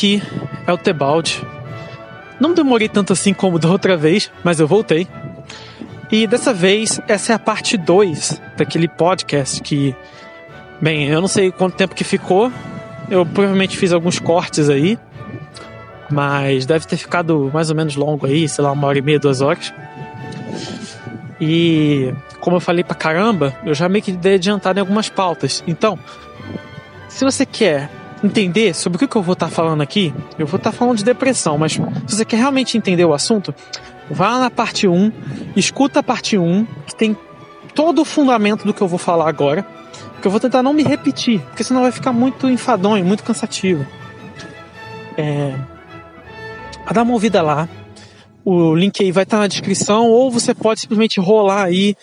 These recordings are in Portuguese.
Aqui é o Tebalde. Não demorei tanto assim como da outra vez, mas eu voltei. E dessa vez, essa é a parte 2 daquele podcast que, bem, eu não sei quanto tempo que ficou. Eu provavelmente fiz alguns cortes aí, mas deve ter ficado mais ou menos longo aí, sei lá, uma hora e meia, duas horas. E como eu falei pra caramba, eu já meio que dei adiantado em algumas pautas. Então, se você quer entender sobre o que eu vou estar tá falando aqui, eu vou estar tá falando de depressão, mas se você quer realmente entender o assunto, vá na parte 1, escuta a parte 1, que tem todo o fundamento do que eu vou falar agora, que eu vou tentar não me repetir, porque senão vai ficar muito enfadonho, muito cansativo. É... Dá uma ouvida lá, o link aí vai estar tá na descrição, ou você pode simplesmente rolar aí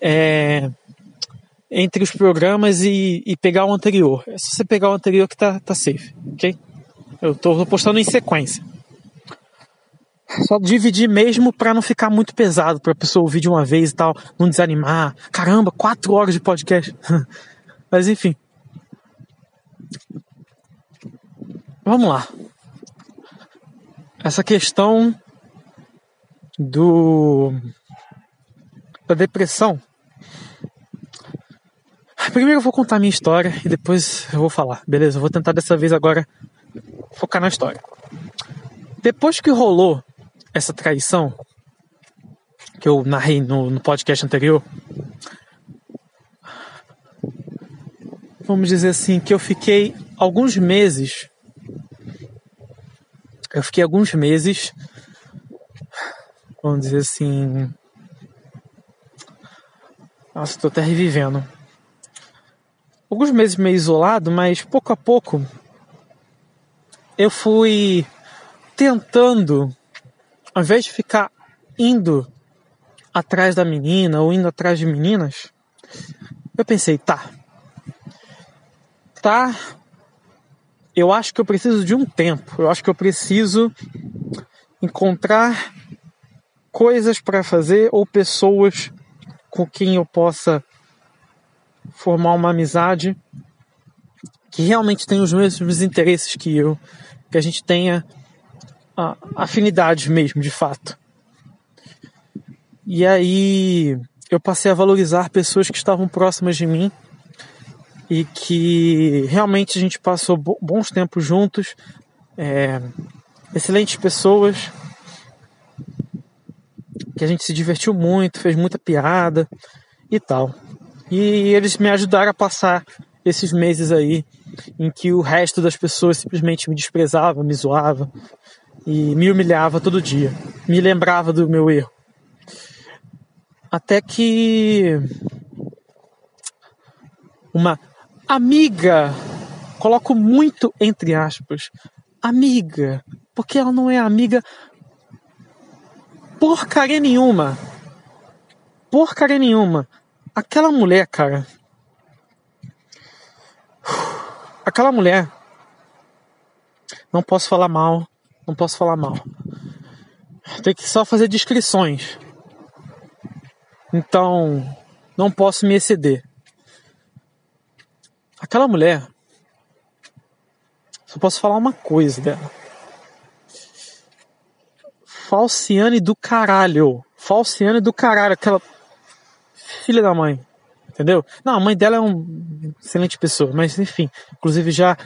é, entre os programas e, e, pegar o anterior. É só você pegar o anterior que tá, tá safe, ok? Eu tô postando em sequência. Só dividir mesmo para não ficar muito pesado, pra pessoa ouvir de uma vez e tal, não desanimar. Caramba, quatro horas de podcast. Mas enfim. Vamos lá. Essa questão do da depressão Primeiro eu vou contar a minha história e depois eu vou falar, beleza? Eu vou tentar dessa vez agora focar na história. Depois que rolou essa traição, que eu narrei no, no podcast anterior, vamos dizer assim, que eu fiquei alguns meses. Eu fiquei alguns meses, vamos dizer assim. Nossa, tô até revivendo alguns meses meio isolado, mas pouco a pouco eu fui tentando, ao invés de ficar indo atrás da menina ou indo atrás de meninas, eu pensei, tá, tá, eu acho que eu preciso de um tempo, eu acho que eu preciso encontrar coisas para fazer ou pessoas com quem eu possa formar uma amizade que realmente tenha os mesmos interesses que eu, que a gente tenha uh, afinidades mesmo, de fato. E aí eu passei a valorizar pessoas que estavam próximas de mim e que realmente a gente passou bons tempos juntos, é, excelentes pessoas, que a gente se divertiu muito, fez muita piada e tal. E eles me ajudaram a passar esses meses aí em que o resto das pessoas simplesmente me desprezava, me zoava e me humilhava todo dia, me lembrava do meu erro. Até que uma amiga, coloco muito entre aspas, amiga, porque ela não é amiga porcaria nenhuma. Porcaria nenhuma. Aquela mulher, cara. Aquela mulher. Não posso falar mal. Não posso falar mal. Tem que só fazer descrições. Então, não posso me exceder. Aquela mulher. Só posso falar uma coisa dela. Falciane do caralho. Falciane do caralho. Aquela filha da mãe. Entendeu? Não, a mãe dela é uma excelente pessoa, mas enfim. Inclusive já,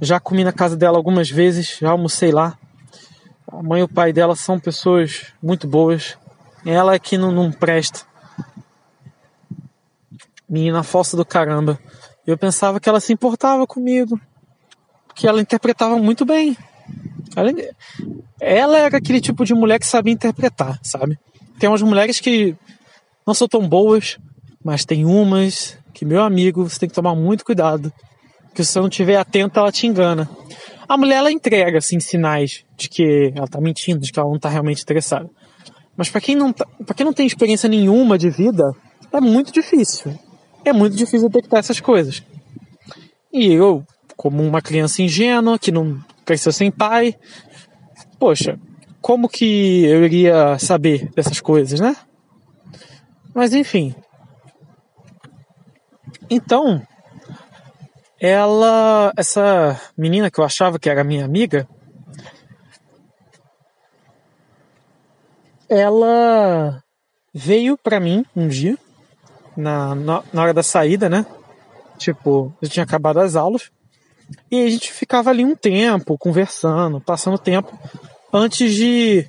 já comi na casa dela algumas vezes, já almocei lá. A mãe e o pai dela são pessoas muito boas. Ela é que não, não presta. Menina falsa do caramba. Eu pensava que ela se importava comigo. Que ela interpretava muito bem. Ela, ela era aquele tipo de mulher que sabia interpretar, sabe? Tem umas mulheres que não são tão boas, mas tem umas que, meu amigo, você tem que tomar muito cuidado. Que se você não estiver atento, ela te engana. A mulher, ela entrega, assim, sinais de que ela tá mentindo, de que ela não tá realmente interessada. Mas para quem não tá, para quem não tem experiência nenhuma de vida, é muito difícil. É muito difícil detectar essas coisas. E eu, como uma criança ingênua, que não cresceu sem pai, poxa, como que eu iria saber dessas coisas, né? Mas enfim. Então, ela, essa menina que eu achava que era minha amiga, ela veio pra mim um dia, na, na, na hora da saída, né? Tipo, eu tinha acabado as aulas. E a gente ficava ali um tempo, conversando, passando tempo, antes de,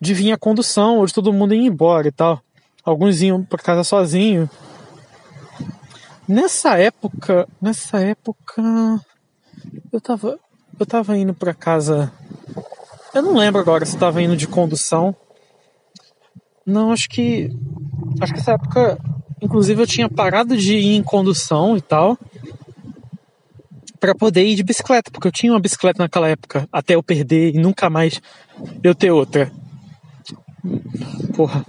de vir a condução, onde todo mundo ia embora e tal. Alguns iam para casa sozinho. Nessa época, nessa época, eu tava, eu tava indo para casa. Eu não lembro agora se tava indo de condução. Não, acho que, acho que nessa época, inclusive eu tinha parado de ir em condução e tal para poder ir de bicicleta, porque eu tinha uma bicicleta naquela época, até eu perder e nunca mais eu ter outra. Porra,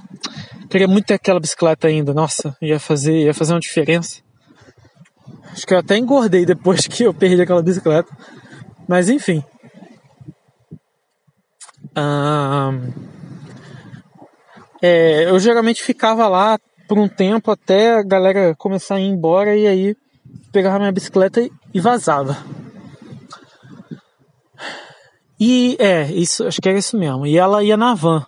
queria muito ter aquela bicicleta ainda. Nossa, ia fazer, ia fazer uma diferença. Acho que eu até engordei depois que eu perdi aquela bicicleta. Mas enfim. é, eu geralmente ficava lá por um tempo até a galera começar a ir embora e aí pegava minha bicicleta e vazava. E é, isso, acho que era isso mesmo. E ela ia na van.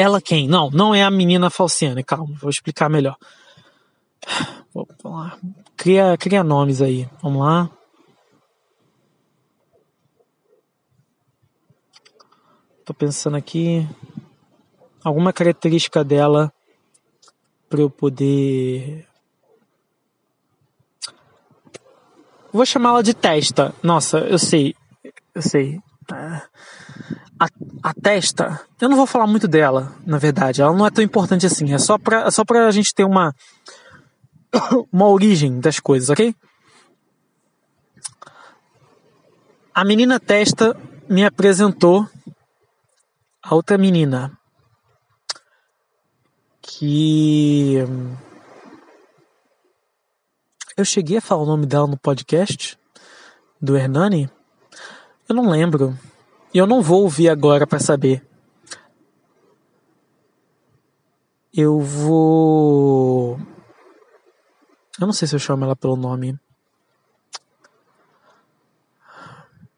Ela quem? Não, não é a menina Falciane, calma, vou explicar melhor. Vamos lá. Cria, cria nomes aí. Vamos lá. Tô pensando aqui. Alguma característica dela para eu poder Vou chamá-la de testa. Nossa, eu sei. Eu sei. A, a, testa, eu não vou falar muito dela, na verdade. Ela não é tão importante assim. É só pra, é só pra gente ter uma, uma origem das coisas, ok? A menina testa me apresentou a outra menina que eu cheguei a falar o nome dela no podcast do Hernani? Eu não lembro. E eu não vou ouvir agora para saber. Eu vou. Eu não sei se eu chamo ela pelo nome.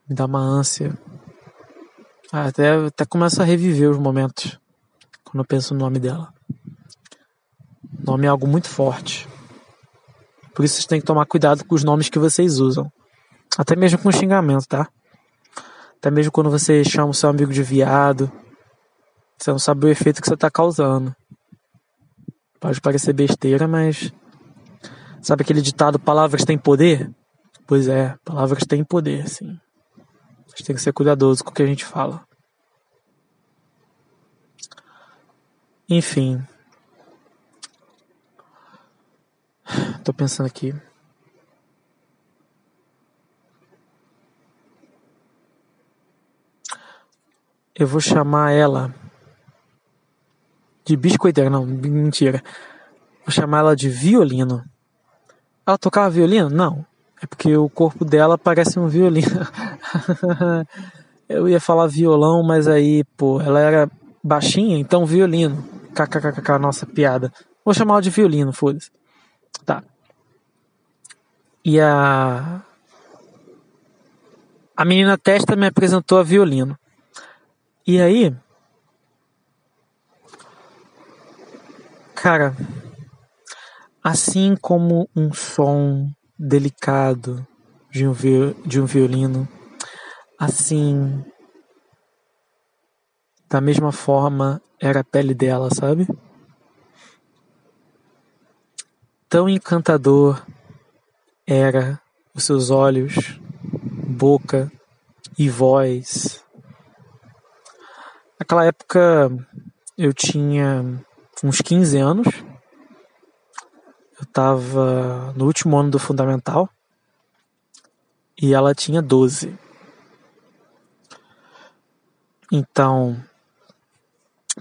Me dá uma ânsia. Ah, até, até começa a reviver os momentos quando eu penso no nome dela. O nome é algo muito forte. Por isso vocês têm que tomar cuidado com os nomes que vocês usam. Até mesmo com xingamento, tá? Até mesmo quando você chama o seu amigo de viado. Você não sabe o efeito que você está causando. Pode parecer besteira, mas. Sabe aquele ditado: palavras têm poder? Pois é, palavras têm poder, sim. A gente tem que ser cuidadoso com o que a gente fala. Enfim, Tô pensando aqui. Eu vou chamar ela de biscoiteira, não, mentira. Vou chamar ela de violino. Ela tocava violino? Não. É porque o corpo dela parece um violino. Eu ia falar violão, mas aí, pô, ela era baixinha, então violino. KKKK, nossa piada. Vou chamar ela de violino, foda-se. Tá. E a. A menina testa me apresentou a violino. E aí. Cara, assim como um som delicado de um, de um violino, assim. Da mesma forma era a pele dela, sabe? Tão encantador era os seus olhos, boca e voz. Naquela época eu tinha uns 15 anos. Eu estava no último ano do fundamental e ela tinha 12. Então,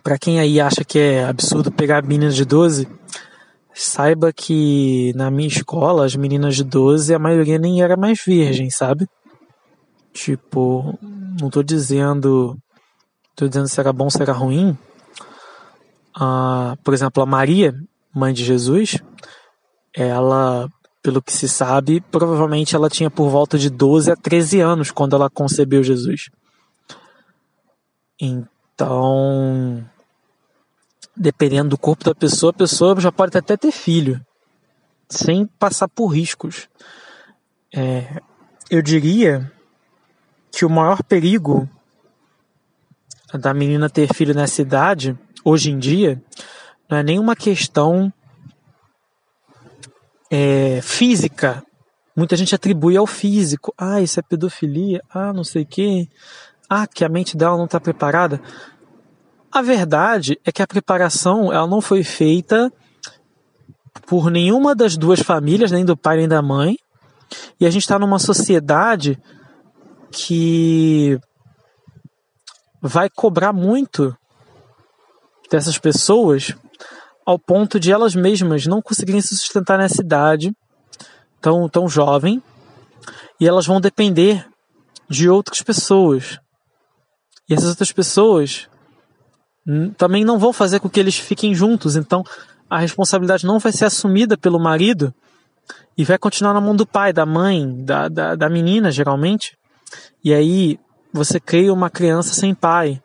para quem aí acha que é absurdo pegar meninas de 12, Saiba que na minha escola, as meninas de 12, a maioria nem era mais virgem, sabe? Tipo, não tô dizendo. Tô dizendo se era bom, se era ruim. Ah, por exemplo, a Maria, mãe de Jesus, ela pelo que se sabe, provavelmente ela tinha por volta de 12 a 13 anos quando ela concebeu Jesus. Então, dependendo do corpo da pessoa, a pessoa já pode até ter filho, sem passar por riscos. É, eu diria que o maior perigo da menina ter filho nessa idade, hoje em dia, não é nenhuma questão é, física. Muita gente atribui ao físico. Ah, isso é pedofilia. Ah, não sei o quê. Ah, que a mente dela não está preparada. A verdade é que a preparação ela não foi feita por nenhuma das duas famílias, nem do pai nem da mãe. E a gente está numa sociedade que vai cobrar muito dessas pessoas ao ponto de elas mesmas não conseguirem se sustentar nessa idade tão, tão jovem e elas vão depender de outras pessoas. E essas outras pessoas também não vão fazer com que eles fiquem juntos, então a responsabilidade não vai ser assumida pelo marido e vai continuar na mão do pai, da mãe, da, da, da menina, geralmente. E aí você cria uma criança sem pai.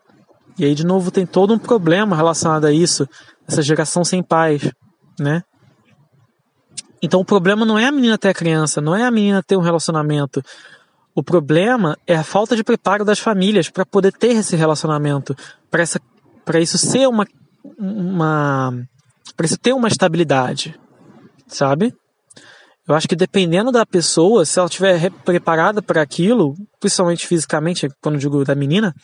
E aí, de novo, tem todo um problema relacionado a isso, essa geração sem pais, né? Então, o problema não é a menina ter a criança, não é a menina ter um relacionamento. O problema é a falta de preparo das famílias para poder ter esse relacionamento, para isso ser uma, uma para isso ter uma estabilidade, sabe? Eu acho que dependendo da pessoa, se ela estiver preparada para aquilo, principalmente fisicamente, quando digo da menina,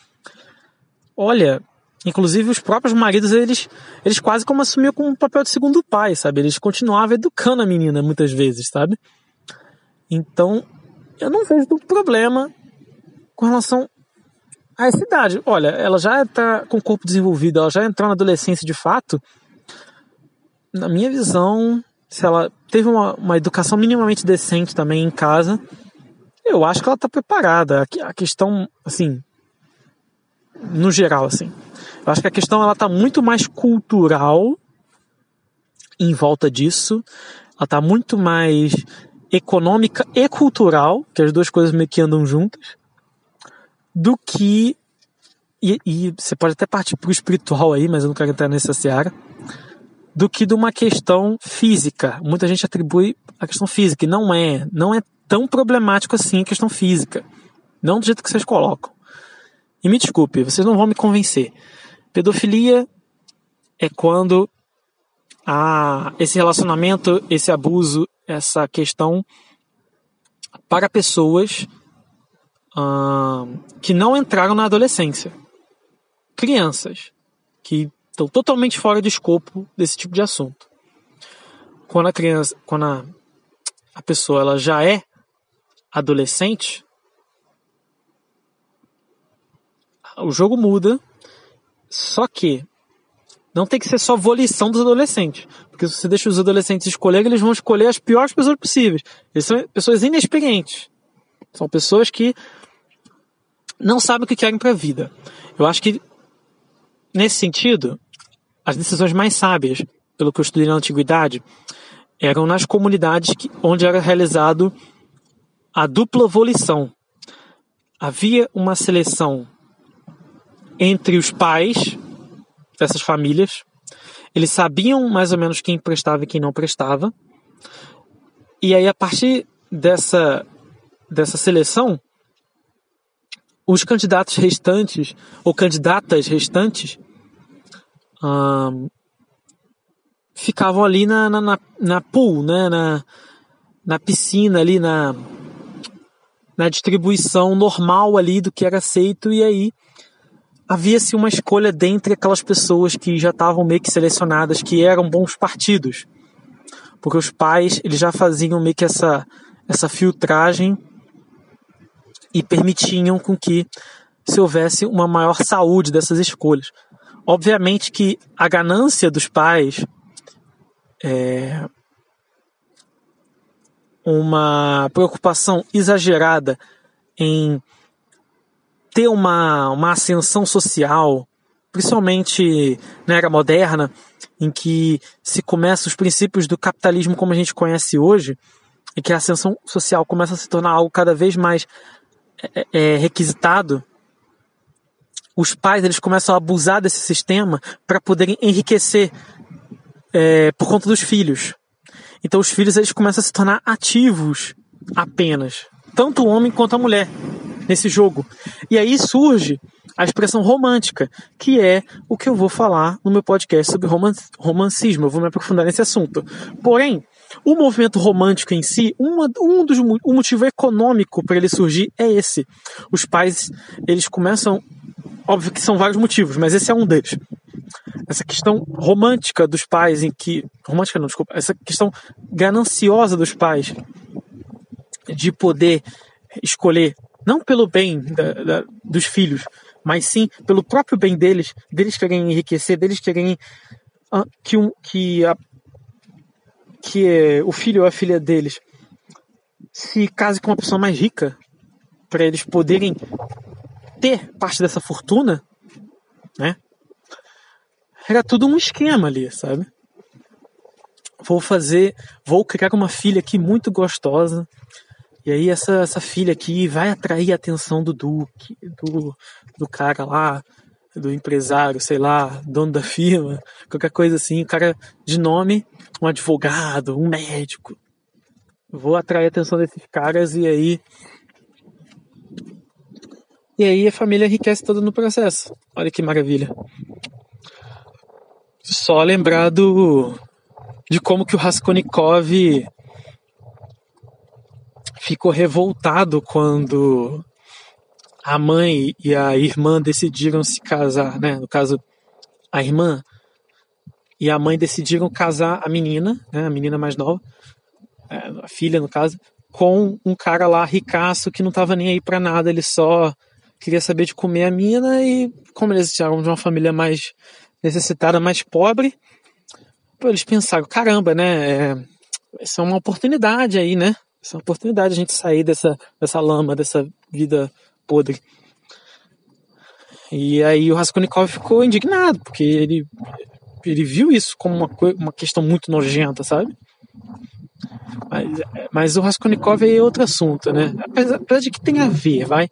olha, inclusive os próprios maridos, eles, eles quase como assumiam como um papel de segundo pai, sabe? Eles continuavam educando a menina muitas vezes, sabe? Então, eu não vejo muito problema com relação a essa idade. Olha, ela já está com o corpo desenvolvido, ela já entrou na adolescência de fato. Na minha visão, se ela teve uma, uma educação minimamente decente também em casa, eu acho que ela está preparada. A, a questão, assim, no geral, assim. Eu acho que a questão ela tá muito mais cultural em volta disso. Ela tá muito mais econômica e cultural, que as duas coisas meio que andam juntas, do que. E, e você pode até partir pro espiritual aí, mas eu não quero entrar nessa seara. Do que de uma questão física. Muita gente atribui a questão física, e não é. Não é tão problemático assim a questão física. Não do jeito que vocês colocam. E me desculpe, vocês não vão me convencer. Pedofilia é quando há esse relacionamento, esse abuso, essa questão para pessoas que não entraram na adolescência. Crianças que estão totalmente fora do escopo desse tipo de assunto. Quando a criança, quando a, a pessoa ela já é adolescente, o jogo muda, só que não tem que ser só volição dos adolescentes. Porque se você deixa os adolescentes escolher, eles vão escolher as piores pessoas possíveis. Eles são pessoas inexperientes. São pessoas que não sabem o que querem para a vida. Eu acho que, nesse sentido, as decisões mais sábias, pelo que eu estudei na antiguidade, eram nas comunidades que, onde era realizado a dupla volição. Havia uma seleção entre os pais dessas famílias. Eles sabiam mais ou menos quem prestava e quem não prestava. E aí, a partir dessa, dessa seleção, os candidatos restantes, ou candidatas restantes, ficavam ali na, na, na, na pool, né? na, na piscina, ali na, na distribuição normal ali do que era aceito, e aí havia-se uma escolha dentre aquelas pessoas que já estavam meio que selecionadas, que eram bons partidos. Porque os pais, eles já faziam meio que essa, essa filtragem e permitiam com que se houvesse uma maior saúde dessas escolhas. Obviamente que a ganância dos pais é uma preocupação exagerada em ter uma, uma ascensão social, principalmente na era moderna, em que se começa os princípios do capitalismo como a gente conhece hoje, e que a ascensão social começa a se tornar algo cada vez mais é, é, requisitado, os pais eles começam a abusar desse sistema para poderem enriquecer é, por conta dos filhos. Então os filhos eles começam a se tornar ativos apenas, tanto o homem quanto a mulher nesse jogo. E aí surge a expressão romântica, que é o que eu vou falar no meu podcast sobre romancismo. Eu vou me aprofundar nesse assunto. Porém, o movimento romântico em si, uma, um dos o motivo econômico para ele surgir é esse. Os pais, eles começam, óbvio que são vários motivos, mas esse é um deles. Essa questão romântica dos pais em que, romântica não, desculpa, essa questão gananciosa dos pais de poder escolher não pelo bem da, da, dos filhos, mas sim pelo próprio bem deles, deles querem enriquecer, deles querem uh, que, um, que a, que é o filho ou a filha deles se case com uma pessoa mais rica para eles poderem parte dessa fortuna, né? Era tudo um esquema ali, sabe? Vou fazer, vou criar uma filha aqui muito gostosa. E aí essa, essa filha aqui vai atrair a atenção do Duque, do, do cara lá, do empresário, sei lá, dono da firma, qualquer coisa assim, o cara de nome, um advogado, um médico. Vou atrair a atenção desses caras e aí. E aí a família enriquece toda no processo. Olha que maravilha. Só lembrar do, de como que o Raskolnikov ficou revoltado quando a mãe e a irmã decidiram se casar, né? No caso, a irmã e a mãe decidiram casar a menina, né? A menina mais nova, é, a filha no caso, com um cara lá ricaço que não tava nem aí para nada, ele só queria saber de comer a mina e como eles eram de uma família mais necessitada, mais pobre, eles pensaram, caramba, né? É, essa é uma oportunidade aí, né? Essa é uma oportunidade a gente sair dessa, dessa lama, dessa vida podre. E aí o Raskolnikov ficou indignado, porque ele, ele viu isso como uma, uma questão muito nojenta, sabe? Mas, mas o Raskolnikov é outro assunto, né? Apesar, de que tem a ver, vai.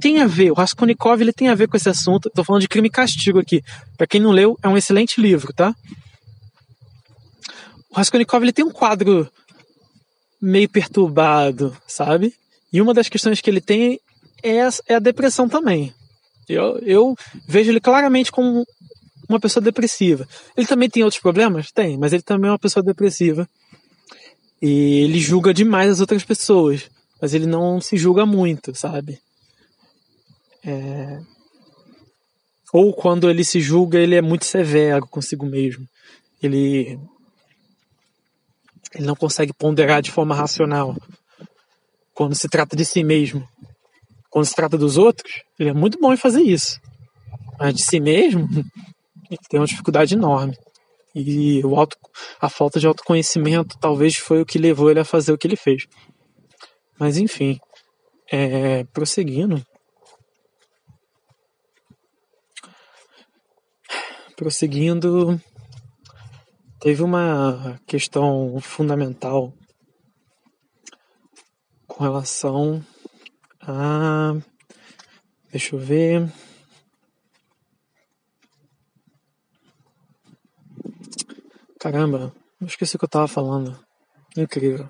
Tem a ver, o Raskolnikov ele tem a ver com esse assunto. Estou falando de crime e castigo aqui. Para quem não leu, é um excelente livro, tá? O Raskolnikov ele tem um quadro meio perturbado, sabe? E uma das questões que ele tem é a, é a depressão também. Eu, eu vejo ele claramente como uma pessoa depressiva. Ele também tem outros problemas? Tem, mas ele também é uma pessoa depressiva. E ele julga demais as outras pessoas, mas ele não se julga muito, sabe? É... Ou quando ele se julga, ele é muito severo consigo mesmo. Ele ele não consegue ponderar de forma racional quando se trata de si mesmo. Quando se trata dos outros, ele é muito bom em fazer isso. Mas de si mesmo, ele tem uma dificuldade enorme. E o auto, a falta de autoconhecimento talvez foi o que levou ele a fazer o que ele fez. Mas enfim, é, prosseguindo. Prosseguindo, teve uma questão fundamental com relação ah, deixa eu ver. Caramba, eu esqueci o que eu tava falando. Incrível.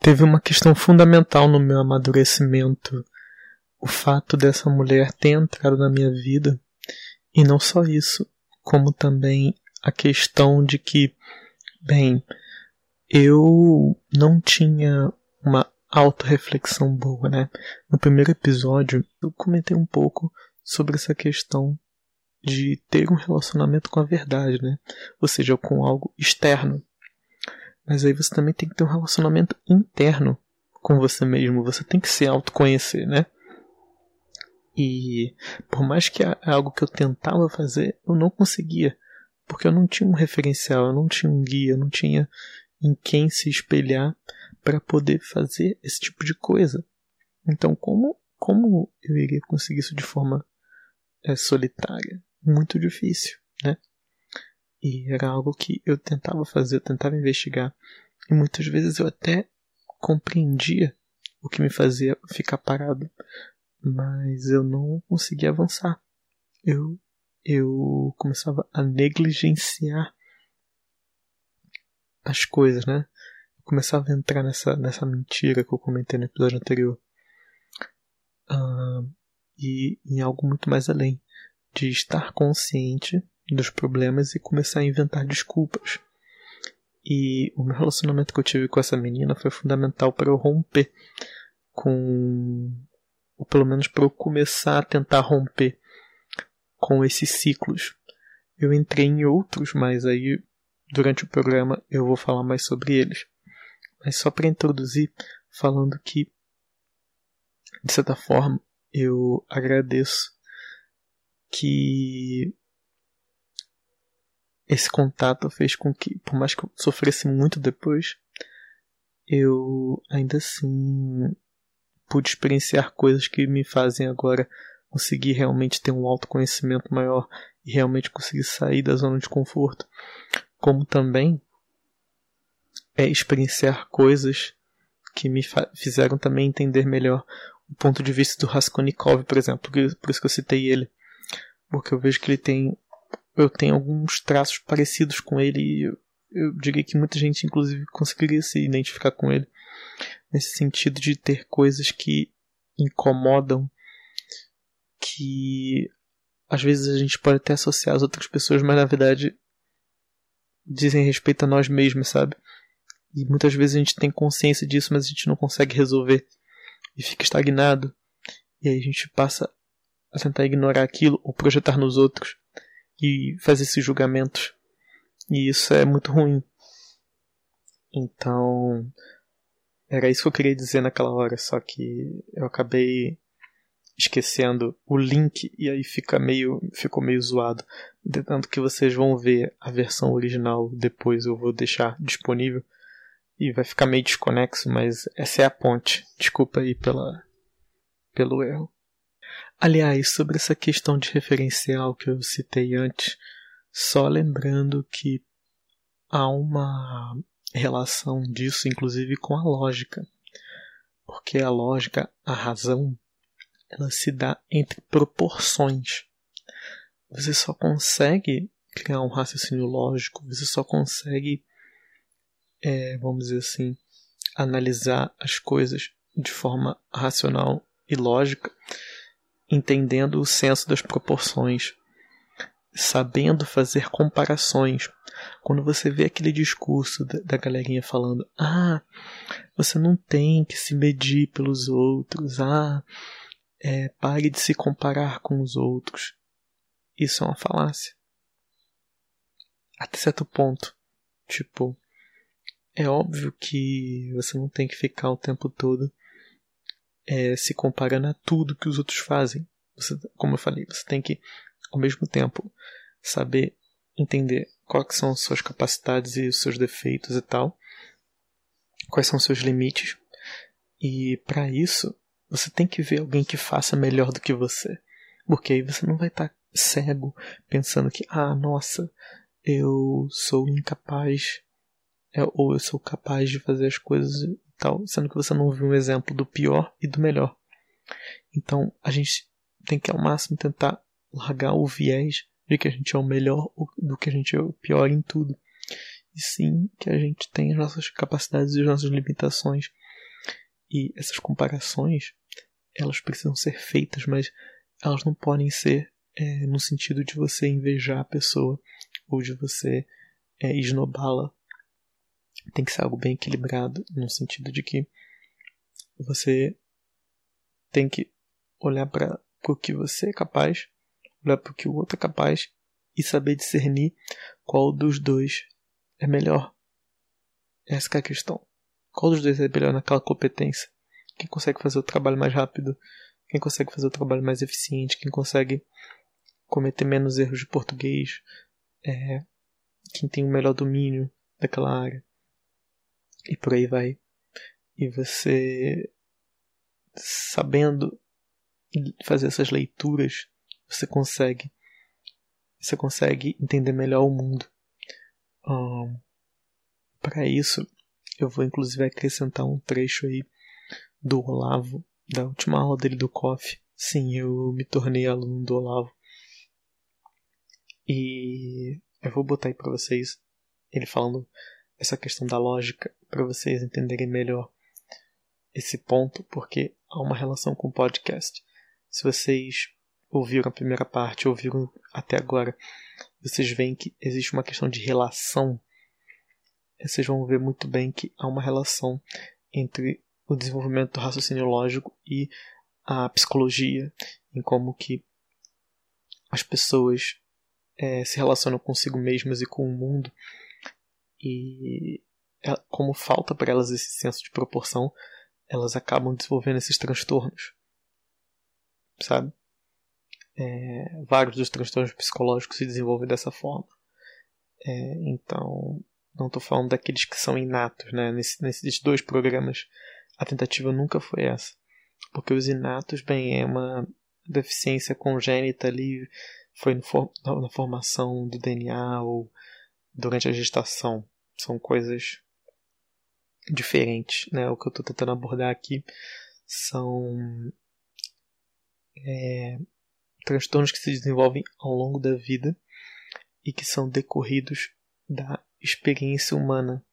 Teve uma questão fundamental no meu amadurecimento. O fato dessa mulher ter entrado na minha vida. E não só isso, como também a questão de que, bem, eu não tinha uma autorreflexão boa, né? No primeiro episódio, eu comentei um pouco sobre essa questão de ter um relacionamento com a verdade, né? Ou seja, com algo externo. Mas aí você também tem que ter um relacionamento interno com você mesmo. Você tem que se autoconhecer, né? E por mais que é algo que eu tentava fazer, eu não conseguia. Porque eu não tinha um referencial, eu não tinha um guia, eu não tinha em quem se espelhar para poder fazer esse tipo de coisa. Então, como, como eu iria conseguir isso de forma é, solitária? Muito difícil, né? E era algo que eu tentava fazer, eu tentava investigar. E muitas vezes eu até compreendia o que me fazia ficar parado, mas eu não conseguia avançar. Eu eu começava a negligenciar as coisas, né? Eu começava a entrar nessa, nessa mentira que eu comentei no episódio anterior. Uh, e em algo muito mais além de estar consciente dos problemas e começar a inventar desculpas. E o meu relacionamento que eu tive com essa menina foi fundamental para eu romper com. ou pelo menos para eu começar a tentar romper com esses ciclos. Eu entrei em outros, mas aí durante o programa eu vou falar mais sobre eles. Mas só para introduzir, falando que, de certa forma, eu agradeço que esse contato fez com que, por mais que eu sofresse muito depois, eu ainda assim pude experienciar coisas que me fazem agora conseguir realmente ter um autoconhecimento maior e realmente conseguir sair da zona de conforto, como também é experienciar coisas que me fizeram também entender melhor o ponto de vista do Raskolnikov, por exemplo, por isso que eu citei ele, porque eu vejo que ele tem eu tenho alguns traços parecidos com ele e eu, eu diria que muita gente inclusive conseguiria se identificar com ele nesse sentido de ter coisas que incomodam que às vezes a gente pode até associar às outras pessoas, mas na verdade dizem respeito a nós mesmos, sabe? E muitas vezes a gente tem consciência disso, mas a gente não consegue resolver e fica estagnado. E aí a gente passa a tentar ignorar aquilo ou projetar nos outros e fazer esses julgamentos. E isso é muito ruim. Então, era isso que eu queria dizer naquela hora, só que eu acabei esquecendo o link e aí fica meio ficou meio zoado. Tanto que vocês vão ver a versão original depois eu vou deixar disponível e vai ficar meio desconexo, mas essa é a ponte. Desculpa aí pela pelo erro. Aliás, sobre essa questão de referencial que eu citei antes, só lembrando que há uma relação disso inclusive com a lógica. Porque a lógica, a razão, ela se dá entre proporções. Você só consegue criar um raciocínio lógico, você só consegue, é, vamos dizer assim, analisar as coisas de forma racional e lógica, entendendo o senso das proporções, sabendo fazer comparações. Quando você vê aquele discurso da, galerinha falando: ah, você não tem que se medir pelos outros, ah, é, pare de se comparar com os outros. Isso é uma falácia. Até certo ponto. Tipo, é óbvio que você não tem que ficar o tempo todo é, se comparando a tudo que os outros fazem. Você, como eu falei, você tem que, ao mesmo tempo, saber entender quais são suas capacidades e os seus defeitos e tal, quais são os seus limites. E para isso, você tem que ver alguém que faça melhor do que você. Porque aí você não vai estar tá cego pensando que, ah, nossa, eu sou incapaz, é, ou eu sou capaz de fazer as coisas tal, sendo que você não viu um exemplo do pior e do melhor. Então a gente tem que ao máximo tentar largar o viés de que a gente é o melhor do que a gente é o pior em tudo. E sim que a gente tem as nossas capacidades e as nossas limitações. E essas comparações elas precisam ser feitas, mas elas não podem ser é, no sentido de você invejar a pessoa ou de você é, esnobá-la. Tem que ser algo bem equilibrado, no sentido de que você tem que olhar para o que você é capaz, olhar para o que o outro é capaz e saber discernir qual dos dois é melhor. Essa é a questão. Qual dos dois é melhor naquela competência? quem consegue fazer o trabalho mais rápido, quem consegue fazer o trabalho mais eficiente, quem consegue cometer menos erros de português, é, quem tem o melhor domínio daquela área. E por aí vai. E você, sabendo fazer essas leituras, você consegue você consegue entender melhor o mundo. Um, Para isso, Eu vou inclusive acrescentar um trecho aí do Olavo, da última aula dele do COF. Sim, eu me tornei aluno do Olavo. E eu vou botar aí para vocês ele falando essa questão da lógica para vocês entenderem melhor esse ponto, porque há uma relação com o podcast. Se vocês ouviram a primeira parte, ouviram até agora, vocês veem que existe uma questão de relação. Vocês vão ver muito bem que há uma relação entre o desenvolvimento do raciocínio lógico e a psicologia, em como que as pessoas é, se relacionam consigo mesmas e com o mundo e é, como falta para elas esse senso de proporção, elas acabam desenvolvendo esses transtornos, sabe? É, vários dos transtornos psicológicos se desenvolvem dessa forma. É, então, não estou falando daqueles que são inatos, né? Nesse, nesses dois programas, a tentativa nunca foi essa. Porque os inatos, bem, é uma deficiência congênita ali, foi no, na formação do DNA ou durante a gestação. São coisas diferentes, né? O que eu estou tentando abordar aqui são é, transtornos que se desenvolvem ao longo da vida e que são decorridos da experiência humana,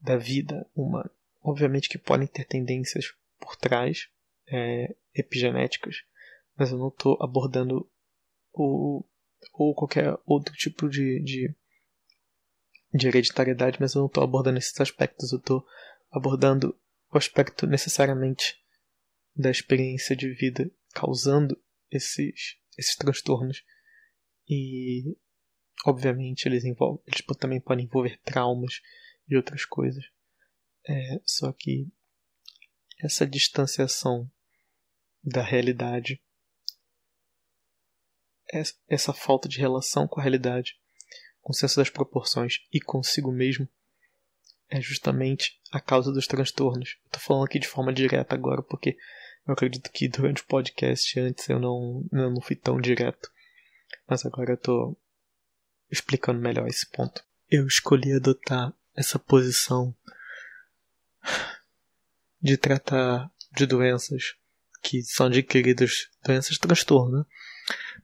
da vida humana. Obviamente que podem ter tendências por trás, é, epigenéticas, mas eu não estou abordando o, ou qualquer outro tipo de, de, de hereditariedade, mas eu não estou abordando esses aspectos, eu estou abordando o aspecto necessariamente da experiência de vida causando esses, esses transtornos. E, obviamente, eles, envolvem, eles também podem envolver traumas e outras coisas. É, só que essa distanciação da realidade, essa falta de relação com a realidade, com senso das proporções e consigo mesmo, é justamente a causa dos transtornos. Estou falando aqui de forma direta agora porque eu acredito que durante o podcast antes eu não, eu não fui tão direto. Mas agora eu tô explicando melhor esse ponto. Eu escolhi adotar essa posição de tratar de doenças que são adquiridas, doenças transtorno, né?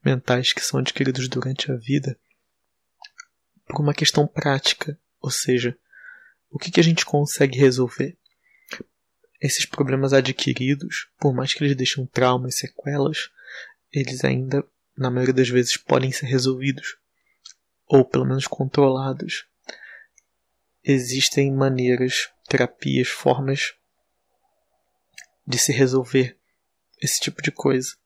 mentais que são adquiridos durante a vida, por uma questão prática, ou seja, o que, que a gente consegue resolver? esses problemas adquiridos, por mais que eles deixem traumas, sequelas, eles ainda, na maioria das vezes, podem ser resolvidos, ou pelo menos controlados. Existem maneiras, terapias, formas de se resolver esse tipo de coisa,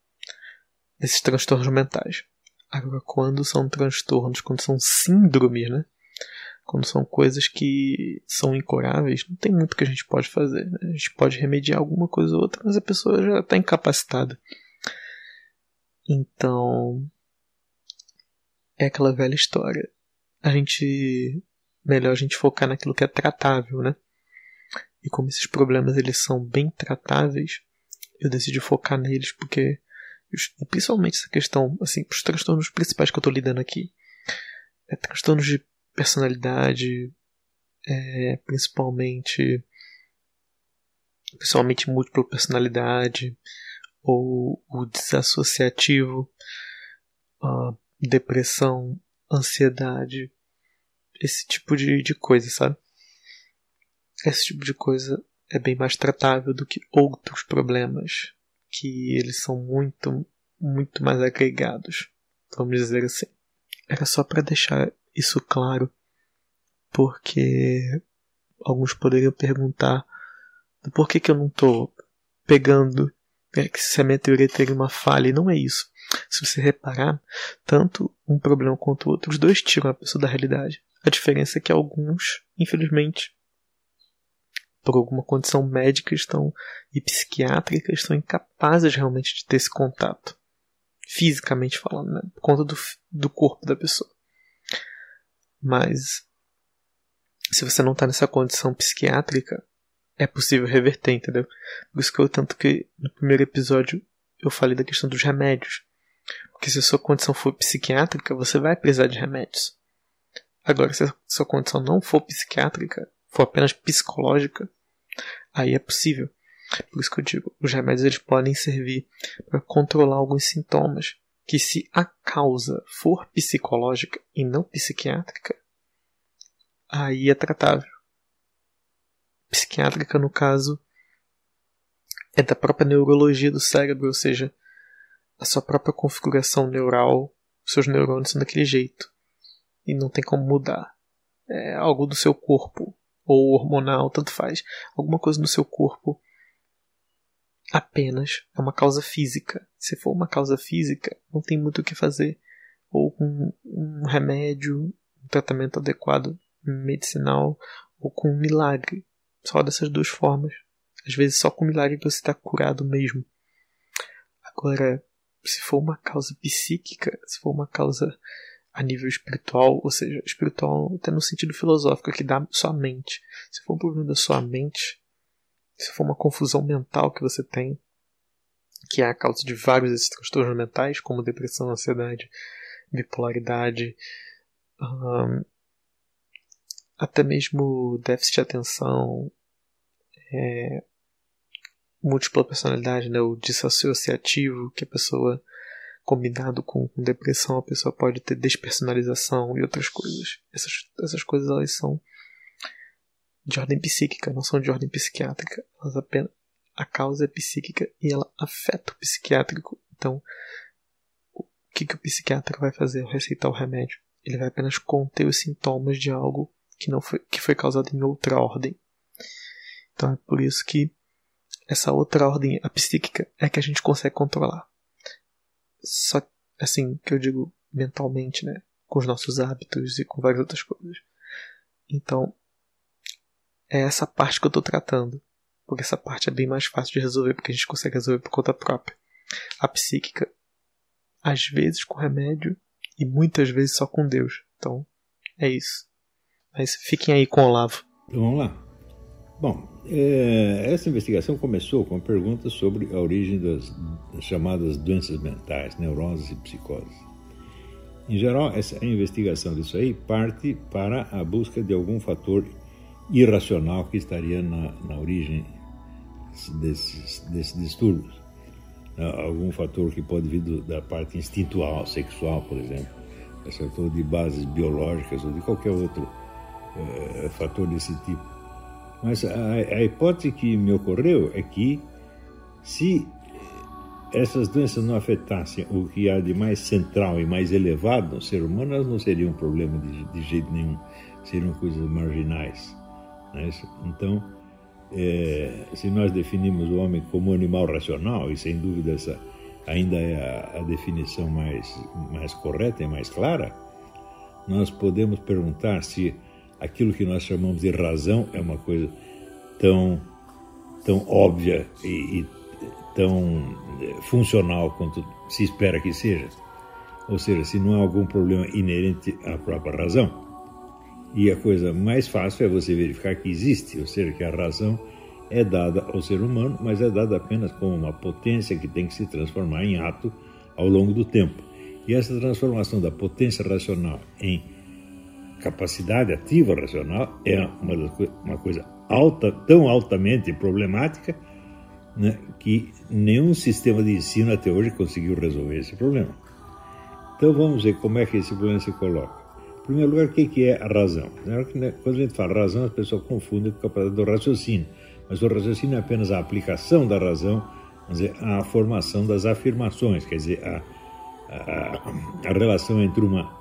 esses transtornos mentais. Agora, quando são transtornos, quando são síndromes, né? quando são coisas que são incuráveis, não tem muito que a gente pode fazer. Né? A gente pode remediar alguma coisa ou outra, mas a pessoa já está incapacitada. Então, é aquela velha história. A gente melhor a gente focar naquilo que é tratável, né? E como esses problemas eles são bem tratáveis, eu decidi focar neles porque principalmente essa questão, assim, os transtornos principais que eu estou lidando aqui, é transtornos de personalidade, é, principalmente principalmente múltipla personalidade ou o desassociativo, depressão, ansiedade, esse tipo de, de coisa, sabe? Esse tipo de coisa é bem mais tratável do que outros problemas que eles são muito, muito mais agregados, vamos dizer assim. Era só para deixar isso claro, porque alguns poderiam perguntar por que, que eu não estou pegando é, que se a minha teoria teria uma falha, e não é isso. Se você reparar, tanto um problema quanto o outro, os dois tiram a pessoa da realidade. A diferença é que alguns, infelizmente, por alguma condição médica estão e psiquiátrica, estão incapazes realmente de ter esse contato. Fisicamente falando, né? Por conta do, do corpo da pessoa. Mas se você não está nessa condição psiquiátrica, é possível reverter, entendeu? Por isso que eu tanto que no primeiro episódio eu falei da questão dos remédios. Porque se a sua condição for psiquiátrica, você vai precisar de remédios. Agora, se a sua condição não for psiquiátrica, for apenas psicológica, aí é possível. Por isso que eu digo, os remédios eles podem servir para controlar alguns sintomas que se a causa for psicológica e não psiquiátrica, aí é tratável. Psiquiátrica, no caso, é da própria neurologia do cérebro, ou seja, a sua própria configuração neural, seus neurônios são daquele jeito. E não tem como mudar. É algo do seu corpo, ou hormonal, tanto faz. Alguma coisa no seu corpo apenas é uma causa física. Se for uma causa física, não tem muito o que fazer. Ou com um remédio, um tratamento adequado medicinal, ou com um milagre. Só dessas duas formas. Às vezes só com milagre você está curado mesmo. Agora, se for uma causa psíquica, se for uma causa a nível espiritual, ou seja, espiritual até no sentido filosófico, que dá sua mente. Se for um problema da sua mente, se for uma confusão mental que você tem, que é a causa de vários desses transtornos mentais, como depressão, ansiedade, bipolaridade, um, até mesmo déficit de atenção, é, múltipla personalidade, né, o dissociativo, que a pessoa, combinado com, com, depressão, a pessoa pode ter despersonalização e outras coisas. Essas, essas coisas elas são de ordem psíquica, não são de ordem psiquiátrica. Elas apenas, a causa é psíquica e ela afeta o psiquiátrico. Então, o que, que o psiquiatra vai fazer ao receitar o remédio? Ele vai apenas conter os sintomas de algo que não foi, que foi causado em outra ordem. Então é por isso que essa outra ordem, a psíquica, é que a gente consegue controlar. Só assim que eu digo mentalmente, né? Com os nossos hábitos e com várias outras coisas. Então, é essa parte que eu estou tratando. Porque essa parte é bem mais fácil de resolver, porque a gente consegue resolver por conta própria. A psíquica, às vezes com remédio e muitas vezes só com Deus. Então, é isso. Mas fiquem aí com o Olavo. Então, vamos lá. Bom, é, essa investigação começou com perguntas sobre a origem das, das chamadas doenças mentais, neuroses e psicoses. Em geral, essa investigação disso aí parte para a busca de algum fator irracional que estaria na, na origem desses, desses distúrbios. Ah, algum fator que pode vir do, da parte instintual, sexual, por exemplo, fator de bases biológicas ou de qualquer outro é, fator desse tipo. Mas a, a hipótese que me ocorreu é que se essas doenças não afetassem o que há de mais central e mais elevado no ser humano, elas não seriam um problema de, de jeito nenhum, seriam coisas marginais. É então, é, se nós definimos o homem como animal racional, e sem dúvida essa ainda é a, a definição mais, mais correta e mais clara, nós podemos perguntar se aquilo que nós chamamos de razão é uma coisa tão, tão óbvia e, e tão é, funcional quanto se espera que seja. Ou seja, se não há algum problema inerente à própria razão. E a coisa mais fácil é você verificar que existe, ou seja, que a razão é dada ao ser humano, mas é dada apenas como uma potência que tem que se transformar em ato ao longo do tempo. E essa transformação da potência racional em capacidade ativa racional é uma, uma coisa alta, tão altamente problemática, né, que nenhum sistema de ensino até hoje conseguiu resolver esse problema. Então vamos ver como é que esse problema se coloca. Em primeiro lugar, o que é a razão? Né, quando a gente fala razão, as pessoas confundem com a capacidade do raciocínio. Mas o raciocínio é apenas a aplicação da razão, dizer, a formação das afirmações, quer dizer, a, a, a relação entre uma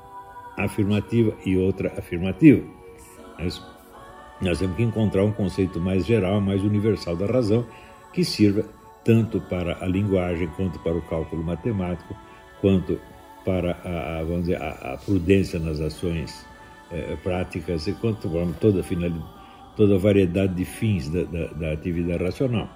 afirmativa e outra afirmativa. Mas nós temos que encontrar um conceito mais geral, mais universal da razão, que sirva tanto para a linguagem, quanto para o cálculo matemático, quanto para a, vamos dizer, a, a, prudência nas ações é, práticas e quanto para toda toda a variedade de fins da, da, da atividade racional.